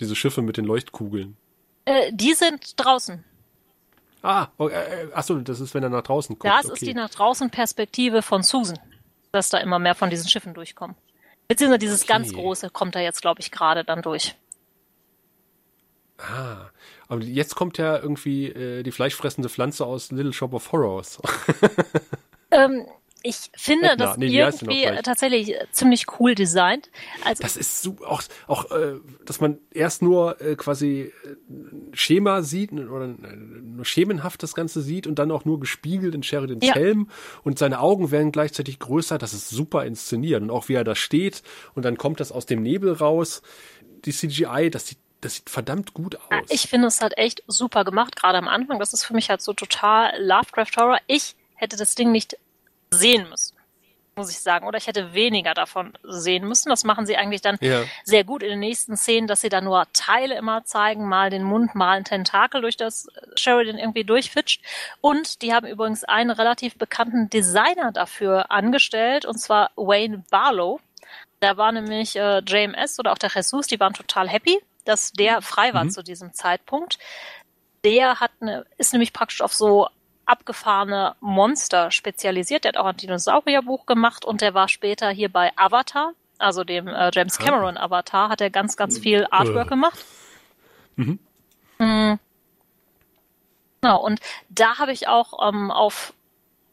Diese Schiffe mit den Leuchtkugeln. Äh, die sind draußen. Ah, oh, äh, achso, das ist, wenn er nach draußen guckt. Das okay. ist die nach draußen Perspektive von Susan, dass da immer mehr von diesen Schiffen durchkommen. Beziehungsweise dieses Okay. ganz große kommt da jetzt, glaube ich, gerade dann durch. Ah, aber jetzt kommt ja irgendwie äh, die fleischfressende Pflanze aus Little Shop of Horrors. *laughs* Ähm, ich finde Edna, das nee, irgendwie tatsächlich ziemlich cool designt. Also Das ist so, auch, auch äh, dass man erst nur äh, quasi äh, ein Schema sieht oder nur schemenhaft das Ganze sieht und dann auch nur gespiegelt in Sheridans Ja. Helm und seine Augen werden gleichzeitig größer. Das ist super inszeniert und auch wie er da steht und dann kommt das aus dem Nebel raus. Die CGI, das sieht, das sieht verdammt gut aus. ich finde es halt echt super gemacht, gerade am Anfang. Das ist für mich halt so total Lovecraft Horror. Ich hätte das Ding nicht sehen müssen, muss ich sagen. Oder ich hätte weniger davon sehen müssen. Das machen sie eigentlich dann Ja. sehr gut in den nächsten Szenen, dass sie da nur Teile immer zeigen, mal den Mund, mal ein Tentakel, durch das Sheridan irgendwie durchfitscht. Und die haben übrigens einen relativ bekannten Designer dafür angestellt, und zwar Wayne Barlow. Da war nämlich äh, JMS oder auch der Jesus, die waren total happy, dass der frei war zu diesem Zeitpunkt. Der hat eine, ist nämlich praktisch auf so abgefahrene Monster spezialisiert. Der hat auch ein Dinosaurierbuch gemacht und der war später hier bei Avatar, also dem äh, James Cameron Avatar, hat er ganz, ganz viel Artwork Äh. gemacht. Mhm. Genau, und da habe ich auch ähm, auf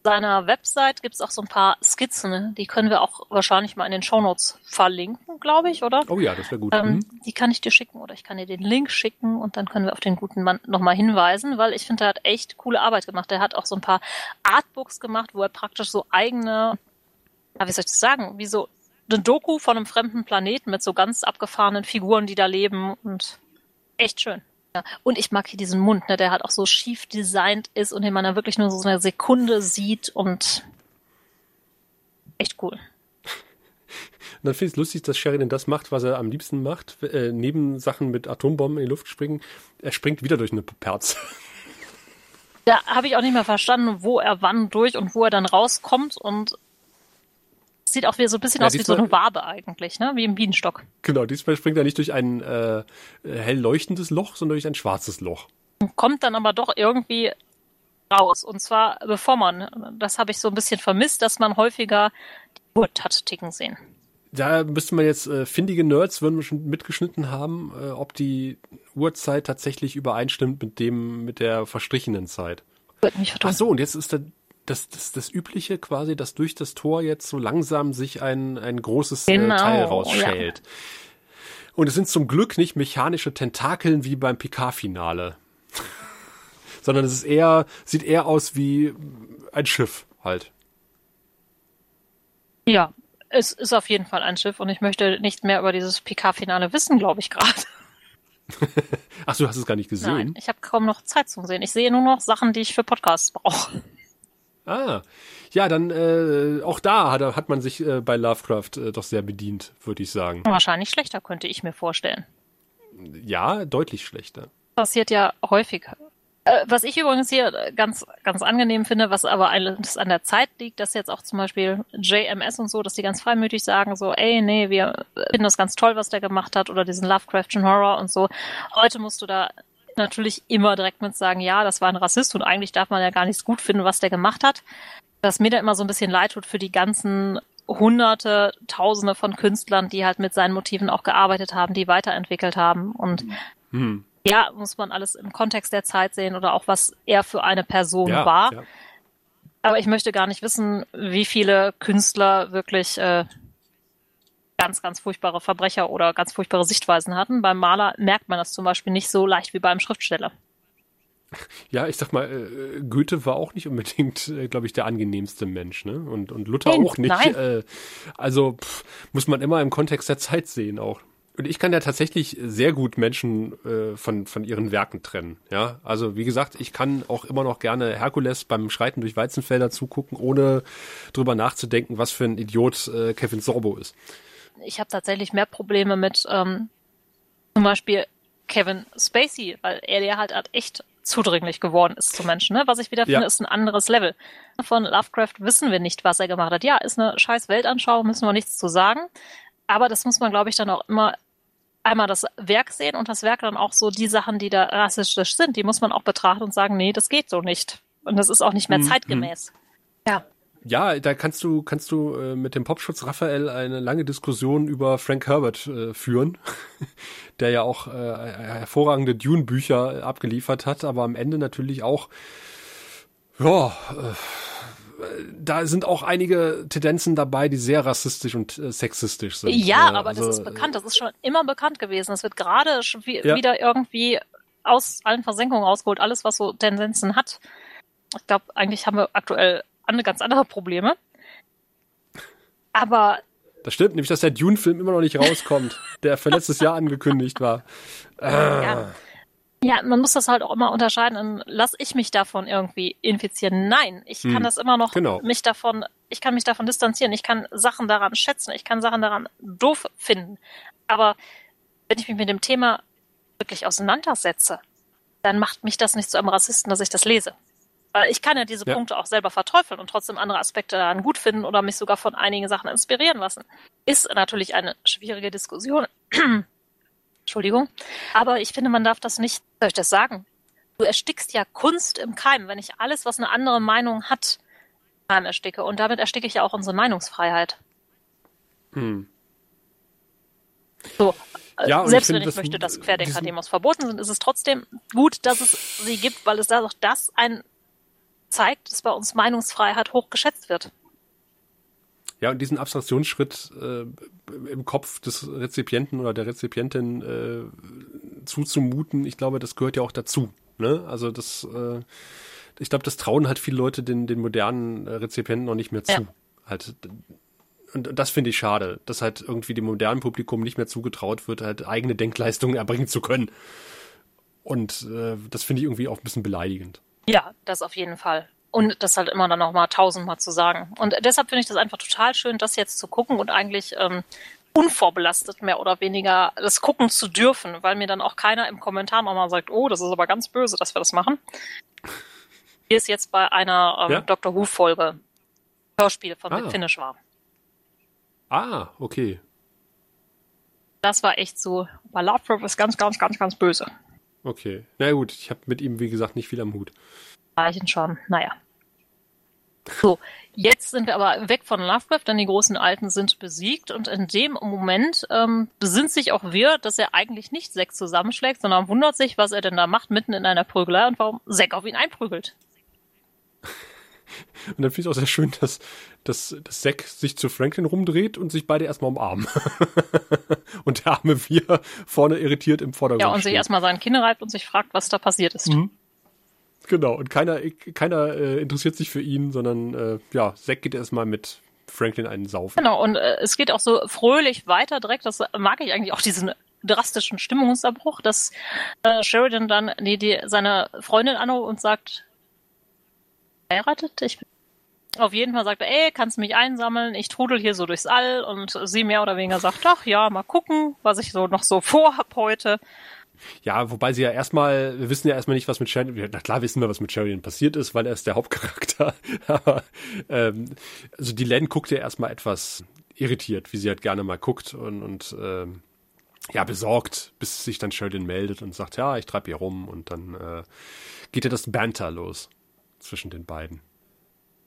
seiner Website gibt's auch so ein paar Skizzen, ne? die können wir auch wahrscheinlich mal in den Shownotes verlinken, glaube ich, oder? Oh ja, das wäre gut. Ähm, Mhm. Die kann ich dir schicken oder ich kann dir den Link schicken und dann können wir auf den guten Mann nochmal hinweisen, weil ich finde, er hat echt coole Arbeit gemacht. Er hat auch so ein paar Artbooks gemacht, wo er praktisch so eigene, ja, wie soll ich das sagen, wie so eine Doku von einem fremden Planeten mit so ganz abgefahrenen Figuren, die da leben und echt schön. Ja. Und ich mag hier diesen Mund, ne, der halt auch so schief designt ist und den man da wirklich nur so eine Sekunde sieht und echt cool. Und dann finde ich es lustig, dass Sheridan das macht, was er am liebsten macht, äh, neben Sachen mit Atombomben in die Luft springen. Er springt wieder durch eine Perz. Da habe ich auch nicht mehr verstanden, wo er wann durch und wo er dann rauskommt und sieht auch wieder so ein bisschen Ja, aus wie so eine Wabe eigentlich, ne? Wie im Bienenstock. genau, diesmal springt er nicht durch ein äh, hell leuchtendes Loch, sondern durch ein schwarzes Loch. Kommt dann aber doch irgendwie raus. Und zwar bevor man, das habe ich so ein bisschen vermisst, dass man häufiger die Uhr hat ticken sehen. Da müsste man jetzt äh, findige Nerds würden wir schon mitgeschnitten haben, äh, ob die Uhrzeit tatsächlich übereinstimmt mit dem mit der verstrichenen Zeit. Würde mich Ach so, und jetzt ist da das, das, das Übliche quasi, dass durch das Tor jetzt so langsam sich ein, ein großes Genau, äh, Teil rausschält. Und es sind zum Glück nicht mechanische Tentakeln wie beim Picard-Finale. *laughs* Sondern es ist eher, sieht eher aus wie ein Schiff halt. Ja, es ist auf jeden Fall ein Schiff und ich möchte nicht mehr über dieses PK-Finale wissen, glaube ich gerade. *laughs* Ach, du hast es gar nicht gesehen. Nein, ich habe kaum noch Zeit zum Sehen. Ich sehe nur noch Sachen, die ich für Podcasts brauche. Ah, ja, dann äh, auch da hat, hat man sich äh, bei Lovecraft äh, doch sehr bedient, würde ich sagen. Wahrscheinlich schlechter, könnte ich mir vorstellen. Ja, deutlich schlechter. passiert ja häufig. Äh, was ich übrigens hier ganz, ganz angenehm finde, was aber alles an der Zeit liegt, dass jetzt auch zum Beispiel JMS und so, dass die ganz freimütig sagen, so, ey, nee, wir finden das ganz toll, was der gemacht hat, oder diesen Lovecraftschen Horror und so. Heute musst du da natürlich immer direkt mit sagen, ja, das war ein Rassist und eigentlich darf man ja gar nichts gut finden, was der gemacht hat. Was mir da immer so ein bisschen leid tut für die ganzen Hunderte, Tausende von Künstlern, die halt mit seinen Motiven auch gearbeitet haben, die weiterentwickelt haben und Hm. ja, muss man alles im Kontext der Zeit sehen oder auch was er für eine Person Ja, war. ja. Aber ich möchte gar nicht wissen, wie viele Künstler wirklich äh, ganz, ganz furchtbare Verbrecher oder ganz furchtbare Sichtweisen hatten. Beim Maler merkt man das zum Beispiel nicht so leicht wie beim Schriftsteller. Ja, ich sag mal, äh, Goethe war auch nicht unbedingt, äh, glaube ich, der angenehmste Mensch, ne? Und, und Luther Nein, auch nicht. nein. Äh, also pff, muss man immer im Kontext der Zeit sehen auch. Und ich kann ja tatsächlich sehr gut Menschen äh, von, von ihren Werken trennen. Ja, also wie gesagt, ich kann auch immer noch gerne Herkules beim Schreiten durch Weizenfelder zugucken, ohne drüber nachzudenken, was für ein Idiot äh, Kevin Sorbo ist. Ich habe tatsächlich mehr Probleme mit ähm, zum Beispiel Kevin Spacey, weil er der halt, halt echt zudringlich geworden ist zu Menschen. Ne? Was ich wieder finde, Ja. ist ein anderes Level. Von Lovecraft wissen wir nicht, was er gemacht hat. Ja, ist eine scheiß Weltanschauung, müssen wir nichts zu sagen. Aber das muss man, glaube ich, dann auch immer einmal das Werk sehen und das Werk dann auch so die Sachen, die da rassistisch sind, die muss man auch betrachten und sagen, nee, das geht so nicht. Und das ist auch nicht mehr Mhm. zeitgemäß. Ja. Ja, da kannst du kannst du äh, mit dem Popschutz Raphael eine lange Diskussion über Frank Herbert äh, führen, *laughs* der ja auch äh, hervorragende Dune-Bücher abgeliefert hat, aber am Ende natürlich auch ja, da sind auch einige Tendenzen dabei, die sehr rassistisch und äh, sexistisch sind. Ja, aber also, das ist bekannt, das ist schon immer bekannt gewesen. Es wird gerade schon wie, Ja. wieder irgendwie aus allen Versenkungen rausgeholt, alles, was so Tendenzen hat. Ich glaube, eigentlich haben wir aktuell andere, ganz andere Probleme. Aber Das stimmt, nämlich, dass der Dune-Film immer noch nicht rauskommt, *laughs* der für letztes Jahr angekündigt war. ja, ja, man muss das halt auch immer unterscheiden. Und lass ich mich davon irgendwie infizieren? Nein, ich kann Hm, das immer noch genau. mich davon, ich kann mich davon distanzieren. Ich kann Sachen daran schätzen. Ich kann Sachen daran doof finden. Aber wenn ich mich mit dem Thema wirklich auseinandersetze, dann macht mich das nicht zu einem Rassisten, dass ich das lese. Weil ich kann ja diese Ja. Punkte auch selber verteufeln und trotzdem andere Aspekte daran gut finden oder mich sogar von einigen Sachen inspirieren lassen. Ist natürlich eine schwierige Diskussion. *clears throat* Entschuldigung. Aber ich finde, man darf das nicht, soll ich das sagen? Du erstickst ja Kunst im Keim, wenn ich alles, was eine andere Meinung hat, im Keim ersticke. Und damit ersticke ich ja auch unsere Meinungsfreiheit. Hm. So, äh, Ja, ich selbst finde, wenn ich möchte, dass Querdenker diesen- Demos verboten sind, ist es trotzdem gut, dass es sie gibt, weil es da doch das ein zeigt, dass bei uns Meinungsfreiheit hoch geschätzt wird. Ja, und diesen Abstraktionsschritt äh, im Kopf des Rezipienten oder der Rezipientin äh, zuzumuten, ich glaube, das gehört ja auch dazu. Ne? Also das, äh, ich glaube, das trauen halt viele Leute den, den modernen Rezipienten noch nicht mehr zu. Ja. Halt, und das finde ich schade, dass halt irgendwie dem modernen Publikum nicht mehr zugetraut wird, halt eigene Denkleistungen erbringen zu können. Und äh, das finde ich irgendwie auch ein bisschen beleidigend. Ja, das auf jeden Fall. Und das halt immer dann noch mal tausendmal zu sagen. Und deshalb finde ich das einfach total schön, das jetzt zu gucken und eigentlich ähm, unvorbelastet mehr oder weniger das gucken zu dürfen, weil mir dann auch keiner im Kommentar nochmal sagt, oh, das ist aber ganz böse, dass wir das machen. Wie es jetzt bei einer ähm, Ja? Dr. Who-Folge Hörspiel von Ah. Finish war. Ah, okay. Das war echt so, bei Lovecraft ist ganz, ganz, ganz, ganz böse. Okay. Na gut, ich habe mit ihm, wie gesagt, nicht viel am Hut. Zeichen schon, naja. So, jetzt sind wir aber weg von Lovecraft, denn die großen Alten sind besiegt und in dem Moment ähm, besinnt sich auch wir, dass er eigentlich nicht Zack zusammenschlägt, sondern wundert sich, was er denn da macht, mitten in einer Prügelei und warum Zack auf ihn einprügelt. *laughs* Und dann finde ich auch sehr schön, dass, dass, dass Zack sich zu Franklin rumdreht und sich beide erstmal umarmen. *laughs* und der arme Wir vorne irritiert im Vordergrund Ja, und sich steht. erstmal seine Kinder reibt und sich fragt, was da passiert ist. Mhm. Genau, und keiner, keiner äh, interessiert sich für ihn, sondern äh, ja, Zack geht erstmal mit Franklin einen saufen. Genau, und äh, es geht auch so fröhlich weiter direkt. Das mag ich eigentlich auch, diesen drastischen Stimmungsabbruch, dass äh, Sheridan dann die, die, seine Freundin anruft und sagt, heiratet? Ich bin auf jeden Fall sagt er, ey, kannst mich einsammeln, ich trudel hier so durchs All und sie mehr oder weniger sagt, ach ja, mal gucken, was ich so noch so *laughs* vorhab heute. Ja, wobei sie ja erstmal, wir wissen ja erstmal nicht, was mit Sheridan, na klar wissen wir, was mit Sheridan passiert ist, weil er ist der Hauptcharakter. *laughs* Aber ähm, also die Len guckt ja erstmal etwas irritiert, wie sie halt gerne mal guckt und, und ähm, ja, besorgt, bis sich dann Sheridan meldet und sagt, ja, ich treibe hier rum und dann äh, geht ja das Banter los zwischen den beiden.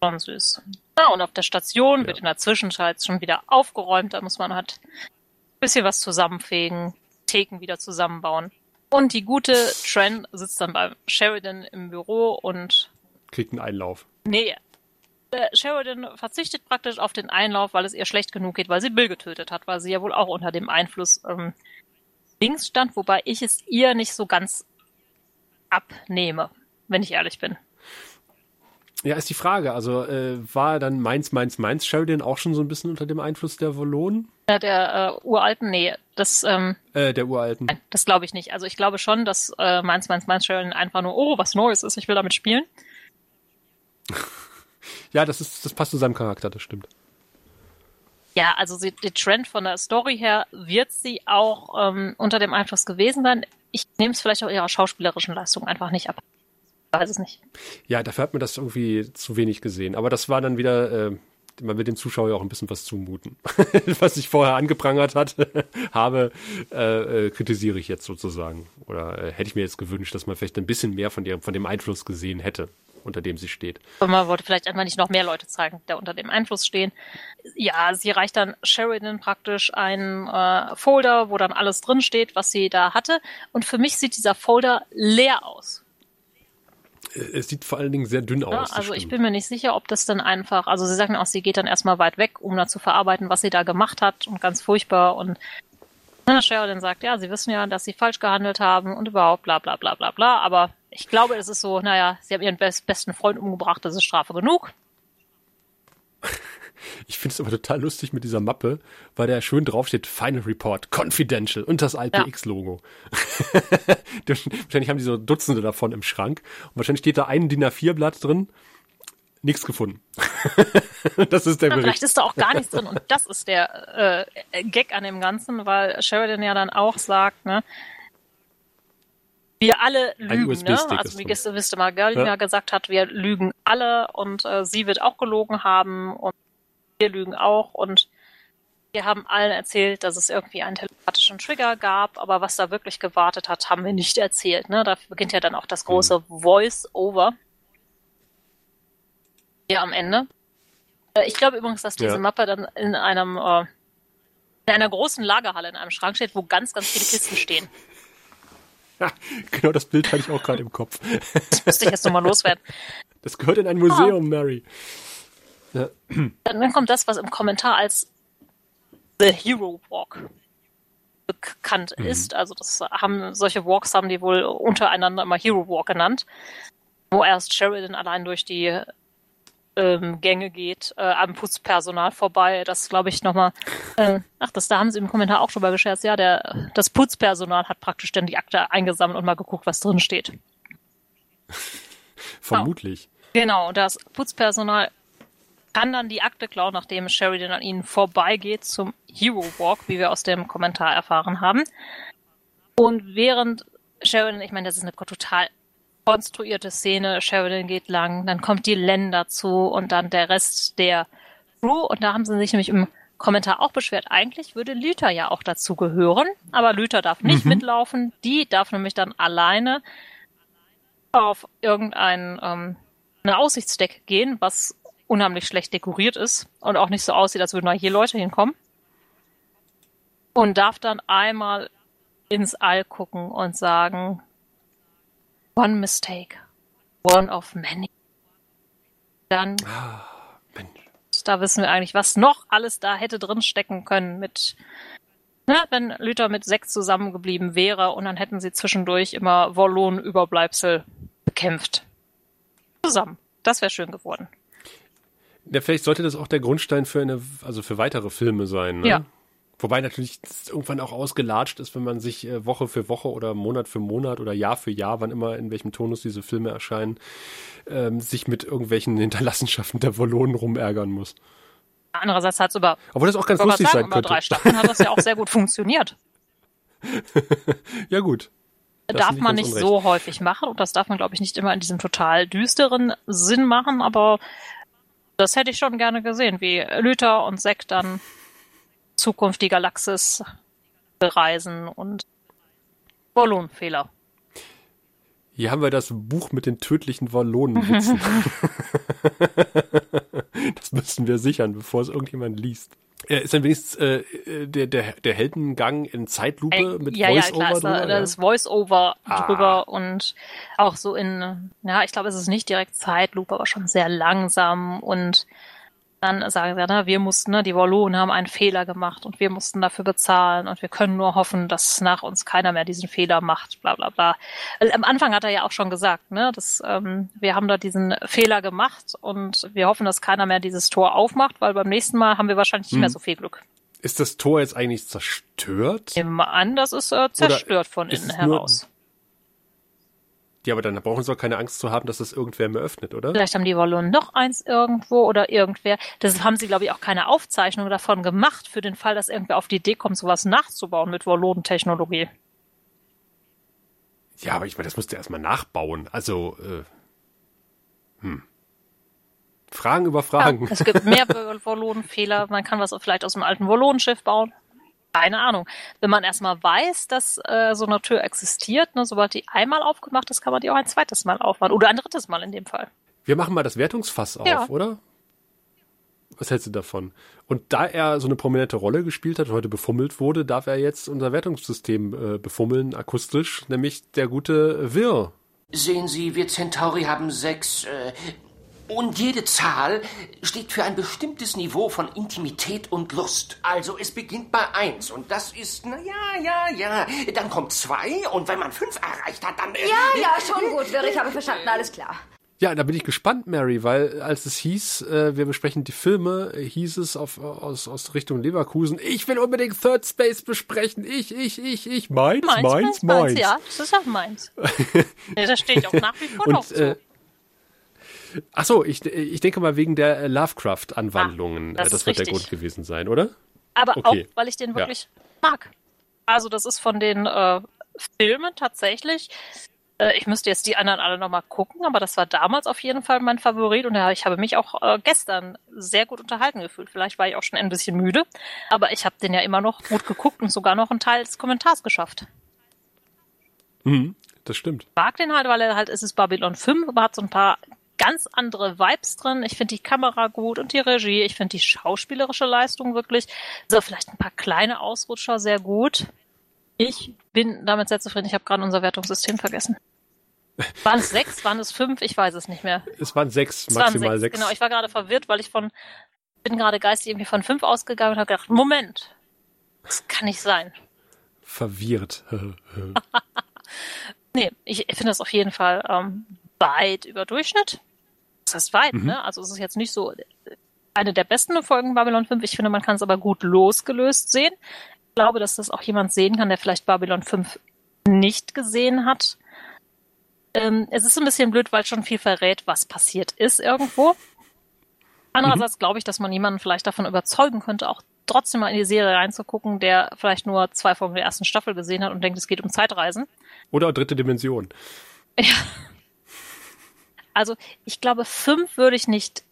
Schon süß. Ja, und auf der Station wird in der Zwischenzeit schon wieder aufgeräumt, da muss man halt ein bisschen was zusammenfegen, Theken wieder zusammenbauen. Und die gute Tran sitzt dann bei Sheridan im Büro und Kriegt einen Einlauf. Nee. Äh, Sheridan verzichtet praktisch auf den Einlauf, weil es ihr schlecht genug geht, weil sie Bill getötet hat, weil sie ja wohl auch unter dem Einfluss ähm, links stand, wobei ich es ihr nicht so ganz abnehme, wenn ich ehrlich bin. Ja, ist die Frage. Also äh, war dann Mainz, Mainz, Mainz Sheridan auch schon so ein bisschen unter dem Einfluss der Volonen? Ja, der äh, uralten, nee, das, ähm, Äh, der uralten. nein, das glaube ich nicht. Also ich glaube schon, dass äh, Mainz, Mainz, Mainz Sheridan einfach nur, oh, was Neues ist, ich will damit spielen. *laughs* Ja, das ist, das passt zu seinem Charakter, das stimmt. Ja, also sie, die Trend von der Story her wird sie auch ähm, unter dem Einfluss gewesen sein. Ich nehme es vielleicht auch ihrer schauspielerischen Leistung einfach nicht ab. Weiß es nicht. Ja, dafür hat man das irgendwie zu wenig gesehen. Aber das war dann wieder äh, man will dem Zuschauer ja auch ein bisschen was zumuten. *laughs* was ich vorher angeprangert hat, *laughs* habe, äh, äh, kritisiere ich jetzt sozusagen. Oder äh, hätte ich mir jetzt gewünscht, dass man vielleicht ein bisschen mehr von, der, von dem Einfluss gesehen hätte, unter dem sie steht. Und man wollte vielleicht einfach nicht noch mehr Leute zeigen, die unter dem Einfluss stehen. Ja, sie reicht dann Sheridan praktisch einen äh, Folder, wo dann alles drin steht, was sie da hatte. Und für mich sieht dieser Folder leer aus es sieht vor allen Dingen sehr dünn aus. Ja, also ich bin mir nicht sicher, ob das dann einfach, also sie sagen auch, sie geht dann erstmal weit weg, um da zu verarbeiten, was sie da gemacht hat und ganz furchtbar und ne, Sheridan sagt, ja, sie wissen ja, dass sie falsch gehandelt haben und überhaupt bla bla bla bla bla, aber ich glaube, es ist so, naja, sie haben ihren best besten Freund umgebracht, das ist Strafe genug. *laughs* Ich finde es aber total lustig mit dieser Mappe, weil da schön draufsteht Final Report, Confidential und das IPX-Logo. Ja. *laughs* wahrscheinlich haben die so Dutzende davon im Schrank und wahrscheinlich steht da ein DIN A4-Blatt drin, nichts gefunden. *laughs* das ist der ja, Bericht. Vielleicht ist da auch gar nichts drin und das ist der äh, Gag an dem Ganzen, weil Sheridan ja dann auch sagt, ne, wir alle lügen, ne? Also wie gestern wisst ihr mal, Girl ja. gesagt hat, wir lügen alle und äh, sie wird auch gelogen haben und wir lügen auch und wir haben allen erzählt, dass es irgendwie einen telepathischen Trigger gab, aber was da wirklich gewartet hat, haben wir nicht erzählt. Ne? Da beginnt ja dann auch das große mhm. Voice-Over. Ja, am Ende. Äh, ich glaube übrigens, dass diese ja. Mappe dann in einem äh, in einer großen Lagerhalle in einem Schrank steht, wo ganz, ganz viele Kisten stehen. Ja, genau das Bild hatte ich auch gerade im Kopf. Das müsste ich jetzt nochmal loswerden. Das gehört in ein Museum, oh. Mary. Ja. Dann kommt das, was im Kommentar als The Hero Walk bekannt mhm. ist. Also das haben solche Walks haben die wohl untereinander immer Hero Walk genannt, wo erst Sheridan allein durch die ähm, Gänge geht, äh, am Putzpersonal vorbei. Das glaube ich nochmal. Äh, ach, das da haben sie im Kommentar auch drüber gescherzt. Ja, der das Putzpersonal hat praktisch dann die Akte eingesammelt und mal geguckt, was drin steht. Vermutlich. Genau, das Putzpersonal kann dann die Akte klauen, nachdem Sheridan an ihnen vorbeigeht zum Hero Walk, wie wir aus dem Kommentar erfahren haben. Und während Sheridan, ich meine, das ist eine total konstruierte Szene, Sheridan geht lang, dann kommt die Len dazu und dann der Rest der Crew und da haben sie sich nämlich im Kommentar auch beschwert, eigentlich würde Lüther ja auch dazu gehören, aber Lüther darf nicht mhm. mitlaufen, die darf nämlich dann alleine auf irgendein ähm, eine Aussichtsdeck gehen, was unheimlich schlecht dekoriert ist und auch nicht so aussieht, als würden da hier Leute hinkommen. Und darf dann einmal ins All gucken und sagen, one mistake, one of many. Dann, ah, da wissen wir eigentlich, was noch alles da hätte drin stecken können mit, ne, wenn Luther mit sechs zusammengeblieben wäre und dann hätten sie zwischendurch immer Wollon-Überbleibsel bekämpft. Zusammen. Das wäre schön geworden. Ja, vielleicht sollte das auch der Grundstein für eine, also für weitere Filme sein. Ne? Ja. Wobei natürlich irgendwann auch ausgelatscht ist, wenn man sich äh, Woche für Woche oder Monat für Monat oder Jahr für Jahr, wann immer in welchem Tonus diese Filme erscheinen, ähm, sich mit irgendwelchen *laughs* Hinterlassenschaften der Wollonen rumärgern muss. Andererseits hat es über, Obwohl das auch ganz lustig sagen, sein könnte. Über drei Staffeln hat das ja auch sehr gut funktioniert. *laughs* ja gut. Das darf man nicht unrecht. so häufig machen und das darf man, glaube ich, nicht immer in diesem total düsteren Sinn machen, aber das hätte ich schon gerne gesehen, wie Lüther und Sek dann Zukunft die Galaxis bereisen und Wallonenfehler. Hier haben wir das Buch mit den tödlichen Wallonenwitzen. *laughs* das müssen wir sichern, bevor es irgendjemand liest. Äh, ist dann wenigstens äh, der, der, der Heldengang in Zeitlupe äh, mit ja, Voice-Over ja, klar, drüber? Da, ist Voice-Over ah. drüber und auch so in, ja, ich glaube, es ist nicht direkt Zeitlupe, aber schon sehr langsam und dann sagen sie, na, wir mussten, ne, die Wallonen haben einen Fehler gemacht und wir mussten dafür bezahlen und wir können nur hoffen, dass nach uns keiner mehr diesen Fehler macht, bla bla bla. Also, am Anfang hat er ja auch schon gesagt, ne, dass ähm, wir haben da diesen Fehler gemacht und wir hoffen, dass keiner mehr dieses Tor aufmacht, weil beim nächsten Mal haben wir wahrscheinlich nicht hm. mehr so viel Glück. Ist das Tor jetzt eigentlich zerstört? Immer an, das ist äh, zerstört Oder von innen heraus. Ja, aber dann brauchen sie auch keine Angst zu haben, dass das irgendwer mehr öffnet, oder? Vielleicht haben die Wallonen noch eins irgendwo oder irgendwer. Das haben sie, glaube ich, auch keine Aufzeichnung davon gemacht, für den Fall, dass irgendwer auf die Idee kommt, sowas nachzubauen mit Wallonentechnologie. Ja, aber ich meine, das musst du erstmal nachbauen. Also, äh, hm. Fragen über Fragen. Ja, es gibt mehr *laughs* Volonen-Fehler. Man kann was vielleicht aus dem alten Volonenschiff bauen. Keine Ahnung. Wenn man erstmal weiß, dass äh, so eine Tür existiert, ne, sobald die einmal aufgemacht ist, kann man die auch ein zweites Mal aufmachen. Oder ein drittes Mal in dem Fall. Wir machen mal das Wertungsfass auf, Ja. oder? Was hältst du davon? Und da er so eine prominente Rolle gespielt hat und heute befummelt wurde, darf er jetzt unser Wertungssystem äh, befummeln, akustisch, nämlich der gute Wirr. Sehen Sie, wir Centauri haben sechs. Äh, und jede Zahl steht für ein bestimmtes Niveau von Intimität und Lust. Also es beginnt bei eins und das ist, na ja, ja, ja. Dann kommt zwei und wenn man fünf erreicht hat, dann. Äh, Ja, ja, schon gut, ich habe verstanden, alles klar. Ja, da bin ich gespannt, Mary, weil als es hieß, äh, wir besprechen die Filme, hieß es auf, aus, aus Richtung Leverkusen, ich will unbedingt Third Space besprechen. Ich, ich, ich, ich. Meins, meins, meins. meins. Ja, das ist auch meins. *laughs* ja, da stehe ich auch nach wie vor noch Und, zu. äh, ach so, ich, ich denke mal wegen der Lovecraft-Anwandlungen. Ah, das das wird der richtig. Grund gewesen sein, oder? Aber okay. auch, weil ich den wirklich mag. Also das ist von den äh, Filmen tatsächlich. Äh, ich müsste jetzt die anderen alle nochmal gucken, aber das war damals auf jeden Fall mein Favorit und ja, ich habe mich auch äh, gestern sehr gut unterhalten gefühlt. Vielleicht war ich auch schon ein bisschen müde, aber ich habe den ja immer noch gut geguckt und sogar noch einen Teil des Kommentars geschafft. Mhm, das stimmt. mag den halt, weil er halt, es ist Babylon 5, aber hat so ein paar ganz andere Vibes drin. Ich finde die Kamera gut und die Regie. Ich finde die schauspielerische Leistung wirklich, so vielleicht ein paar kleine Ausrutscher sehr gut. Ich bin damit sehr zufrieden. Ich habe gerade unser Wertungssystem vergessen. Waren es sechs? Waren es fünf? Ich weiß es nicht mehr. Es waren sechs, Es waren maximal sechs. Genau, ich war gerade verwirrt, weil ich von, bin gerade geistig irgendwie von fünf ausgegangen und habe gedacht, Moment, das kann nicht sein. Verwirrt. *laughs* *laughs* Nee, ich finde das auf jeden Fall ähm, weit über Durchschnitt. Das heißt weit, Mhm. ne? Also es ist jetzt nicht so äh, eine der besten Folgen Babylon 5. Ich finde, man kann es aber gut losgelöst sehen. Ich glaube, dass das auch jemand sehen kann, der vielleicht Babylon 5 nicht gesehen hat. Ähm, es ist ein bisschen blöd, weil schon viel verrät, was passiert ist irgendwo. Andererseits glaube ich, dass man jemanden vielleicht davon überzeugen könnte, auch trotzdem mal in die Serie reinzugucken, der vielleicht nur zwei Folgen der ersten Staffel gesehen hat und denkt, es geht um Zeitreisen. Oder dritte Dimension. Also ich glaube, fünf würde ich nicht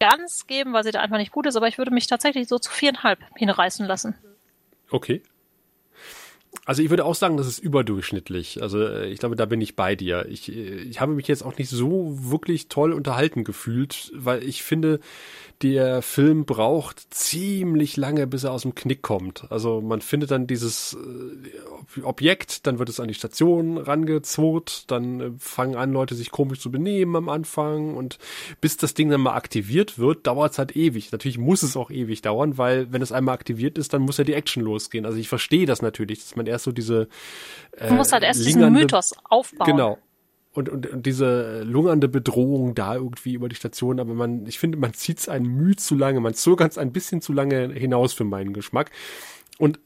ganz geben, weil sie da einfach nicht gut ist, aber ich würde mich tatsächlich so zu viereinhalb hinreißen lassen. Okay. Also ich würde auch sagen, das ist überdurchschnittlich. Also äh, ich glaube, da bin ich bei dir. Ich, äh, ich habe mich jetzt auch nicht so wirklich toll unterhalten gefühlt, weil ich finde, der Film braucht ziemlich lange, bis er aus dem Knick kommt. Also man findet dann dieses äh, Objekt, dann wird es an die Station rangezurrt, dann fangen an, Leute sich komisch zu benehmen am Anfang und bis das Ding dann mal aktiviert wird, dauert es halt ewig. Natürlich muss es auch ewig dauern, weil wenn es einmal aktiviert ist, dann muss ja die Action losgehen. Also ich verstehe das natürlich, dass man erst so diese äh, Du musst halt erst diesen Mythos aufbauen. Genau. Und, und, und diese lungernde Bedrohung da irgendwie über die Station, aber man, ich finde, man zieht es ein Mühe zu lange, man zögert es ein bisschen zu lange hinaus für meinen Geschmack. Und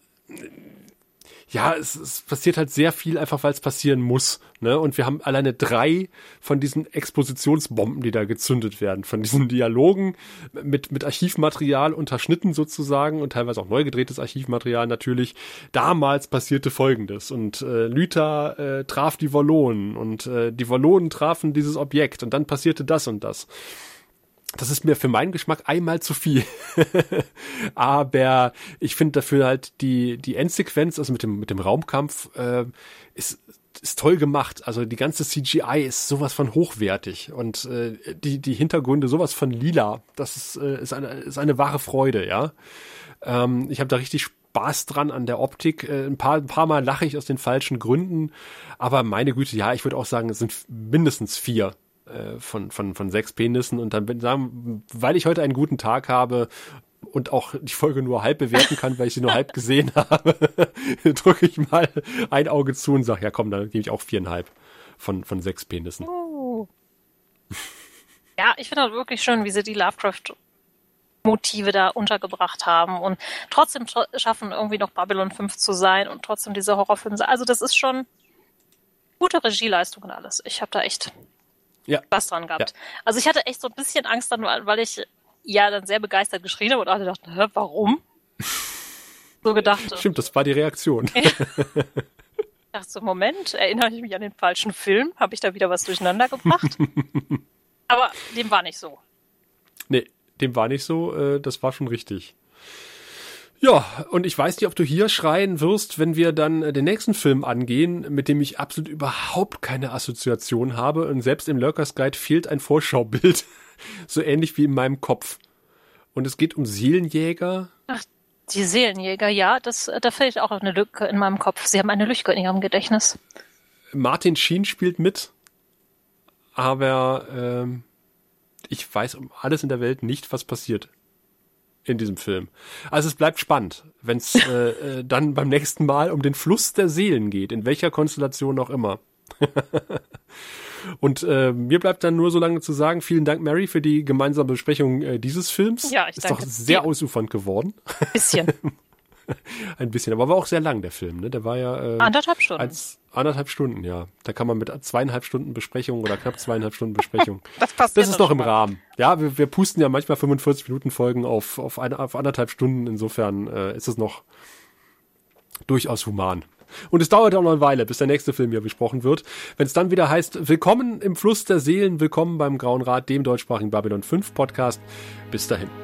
ja, es, es passiert halt sehr viel einfach, weil es passieren muss. Ne? Und wir haben alleine drei von diesen Expositionsbomben, die da gezündet werden, von diesen Dialogen mit, mit Archivmaterial unterschnitten sozusagen und teilweise auch neu gedrehtes Archivmaterial natürlich. Damals passierte Folgendes und äh, Lyta äh, traf die Wallonen und äh, die Wallonen trafen dieses Objekt und dann passierte das und das. Das ist mir für meinen Geschmack einmal zu viel. *laughs* Aber ich finde dafür halt die, die Endsequenz, also mit dem, mit dem Raumkampf, äh, ist, ist toll gemacht. Also die ganze CGI ist sowas von hochwertig und äh, die, die Hintergründe sowas von lila. Das ist, äh, ist, eine, ist eine wahre Freude, ja. Ähm, ich habe da richtig Spaß dran an der Optik. Äh, ein, paar, ein paar Mal lache ich aus den falschen Gründen. Aber meine Güte, ja, ich würde auch sagen, es sind mindestens vier äh, von, von, von sechs Penissen. Und dann, bin- sagen, weil ich heute einen guten Tag habe und auch die Folge nur halb bewerten kann, weil ich sie nur halb gesehen *laughs* habe, drücke ich mal ein Auge zu und sage, ja komm, dann gebe ich auch viereinhalb von, von sechs Penissen. Uh. Ja, ich finde halt wirklich schön, wie sie die Lovecraft-Motive da untergebracht haben und trotzdem tro- schaffen, irgendwie noch Babylon 5 zu sein und trotzdem diese Horrorfilme. Also das ist schon gute Regieleistung und alles. Ich habe da echt Ja. Spaß dran gehabt. Also ich hatte echt so ein bisschen Angst dann, weil ich ja dann sehr begeistert geschrien habe und alle dachten, hä, warum? *laughs* So gedacht, Stimmt, das war die Reaktion. ich dachte so, Moment, erinnere ich mich an den falschen Film? Habe ich da wieder was durcheinander gebracht? *laughs* Aber dem war nicht so. Nee, dem war nicht so, äh, das war schon richtig. Ja, und ich weiß nicht, ob du hier schreien wirst, wenn wir dann äh, den nächsten Film angehen, mit dem ich absolut überhaupt keine Assoziation habe. Und selbst im Lurkers Guide fehlt ein Vorschaubild. *laughs* so ähnlich wie in meinem Kopf. Und es geht um Seelenjäger. Ach, die Seelenjäger, ja, das, da fällt auch eine Lücke in meinem Kopf. Sie haben eine Lücke in ihrem Gedächtnis. Martin Sheen spielt mit, aber ähm, ich weiß um alles in der Welt nicht, was passiert in diesem Film. Also es bleibt spannend, wenn es *laughs* äh, äh, dann beim nächsten Mal um den Fluss der Seelen geht, in welcher Konstellation auch immer. *laughs* Und äh, mir bleibt dann nur so lange zu sagen, vielen Dank, Mary, für die gemeinsame Besprechung äh, dieses Films. Ja, ich Ist doch danke sehr dir. ausufernd geworden. Bisschen. *laughs* *laughs* Ein bisschen, aber war auch sehr lang, der Film. Ne? Der war ja äh, Anderthalb Stunden. als anderthalb Stunden, ja. Da kann man mit zweieinhalb Stunden Besprechung oder knapp zweieinhalb Stunden Besprechung. *laughs* Das passiert Das ist dann doch im mal. Rahmen. Ja, wir, wir pusten ja manchmal 45 Minuten Folgen auf, auf, eine, auf anderthalb Stunden. Insofern äh, ist es noch durchaus human. Und es dauert auch noch eine Weile, bis der nächste Film hier besprochen wird. Wenn es dann wieder heißt, willkommen im Fluss der Seelen, willkommen beim Grauen Rat, dem deutschsprachigen Babylon 5 Podcast. Bis dahin.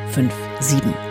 8257. Eine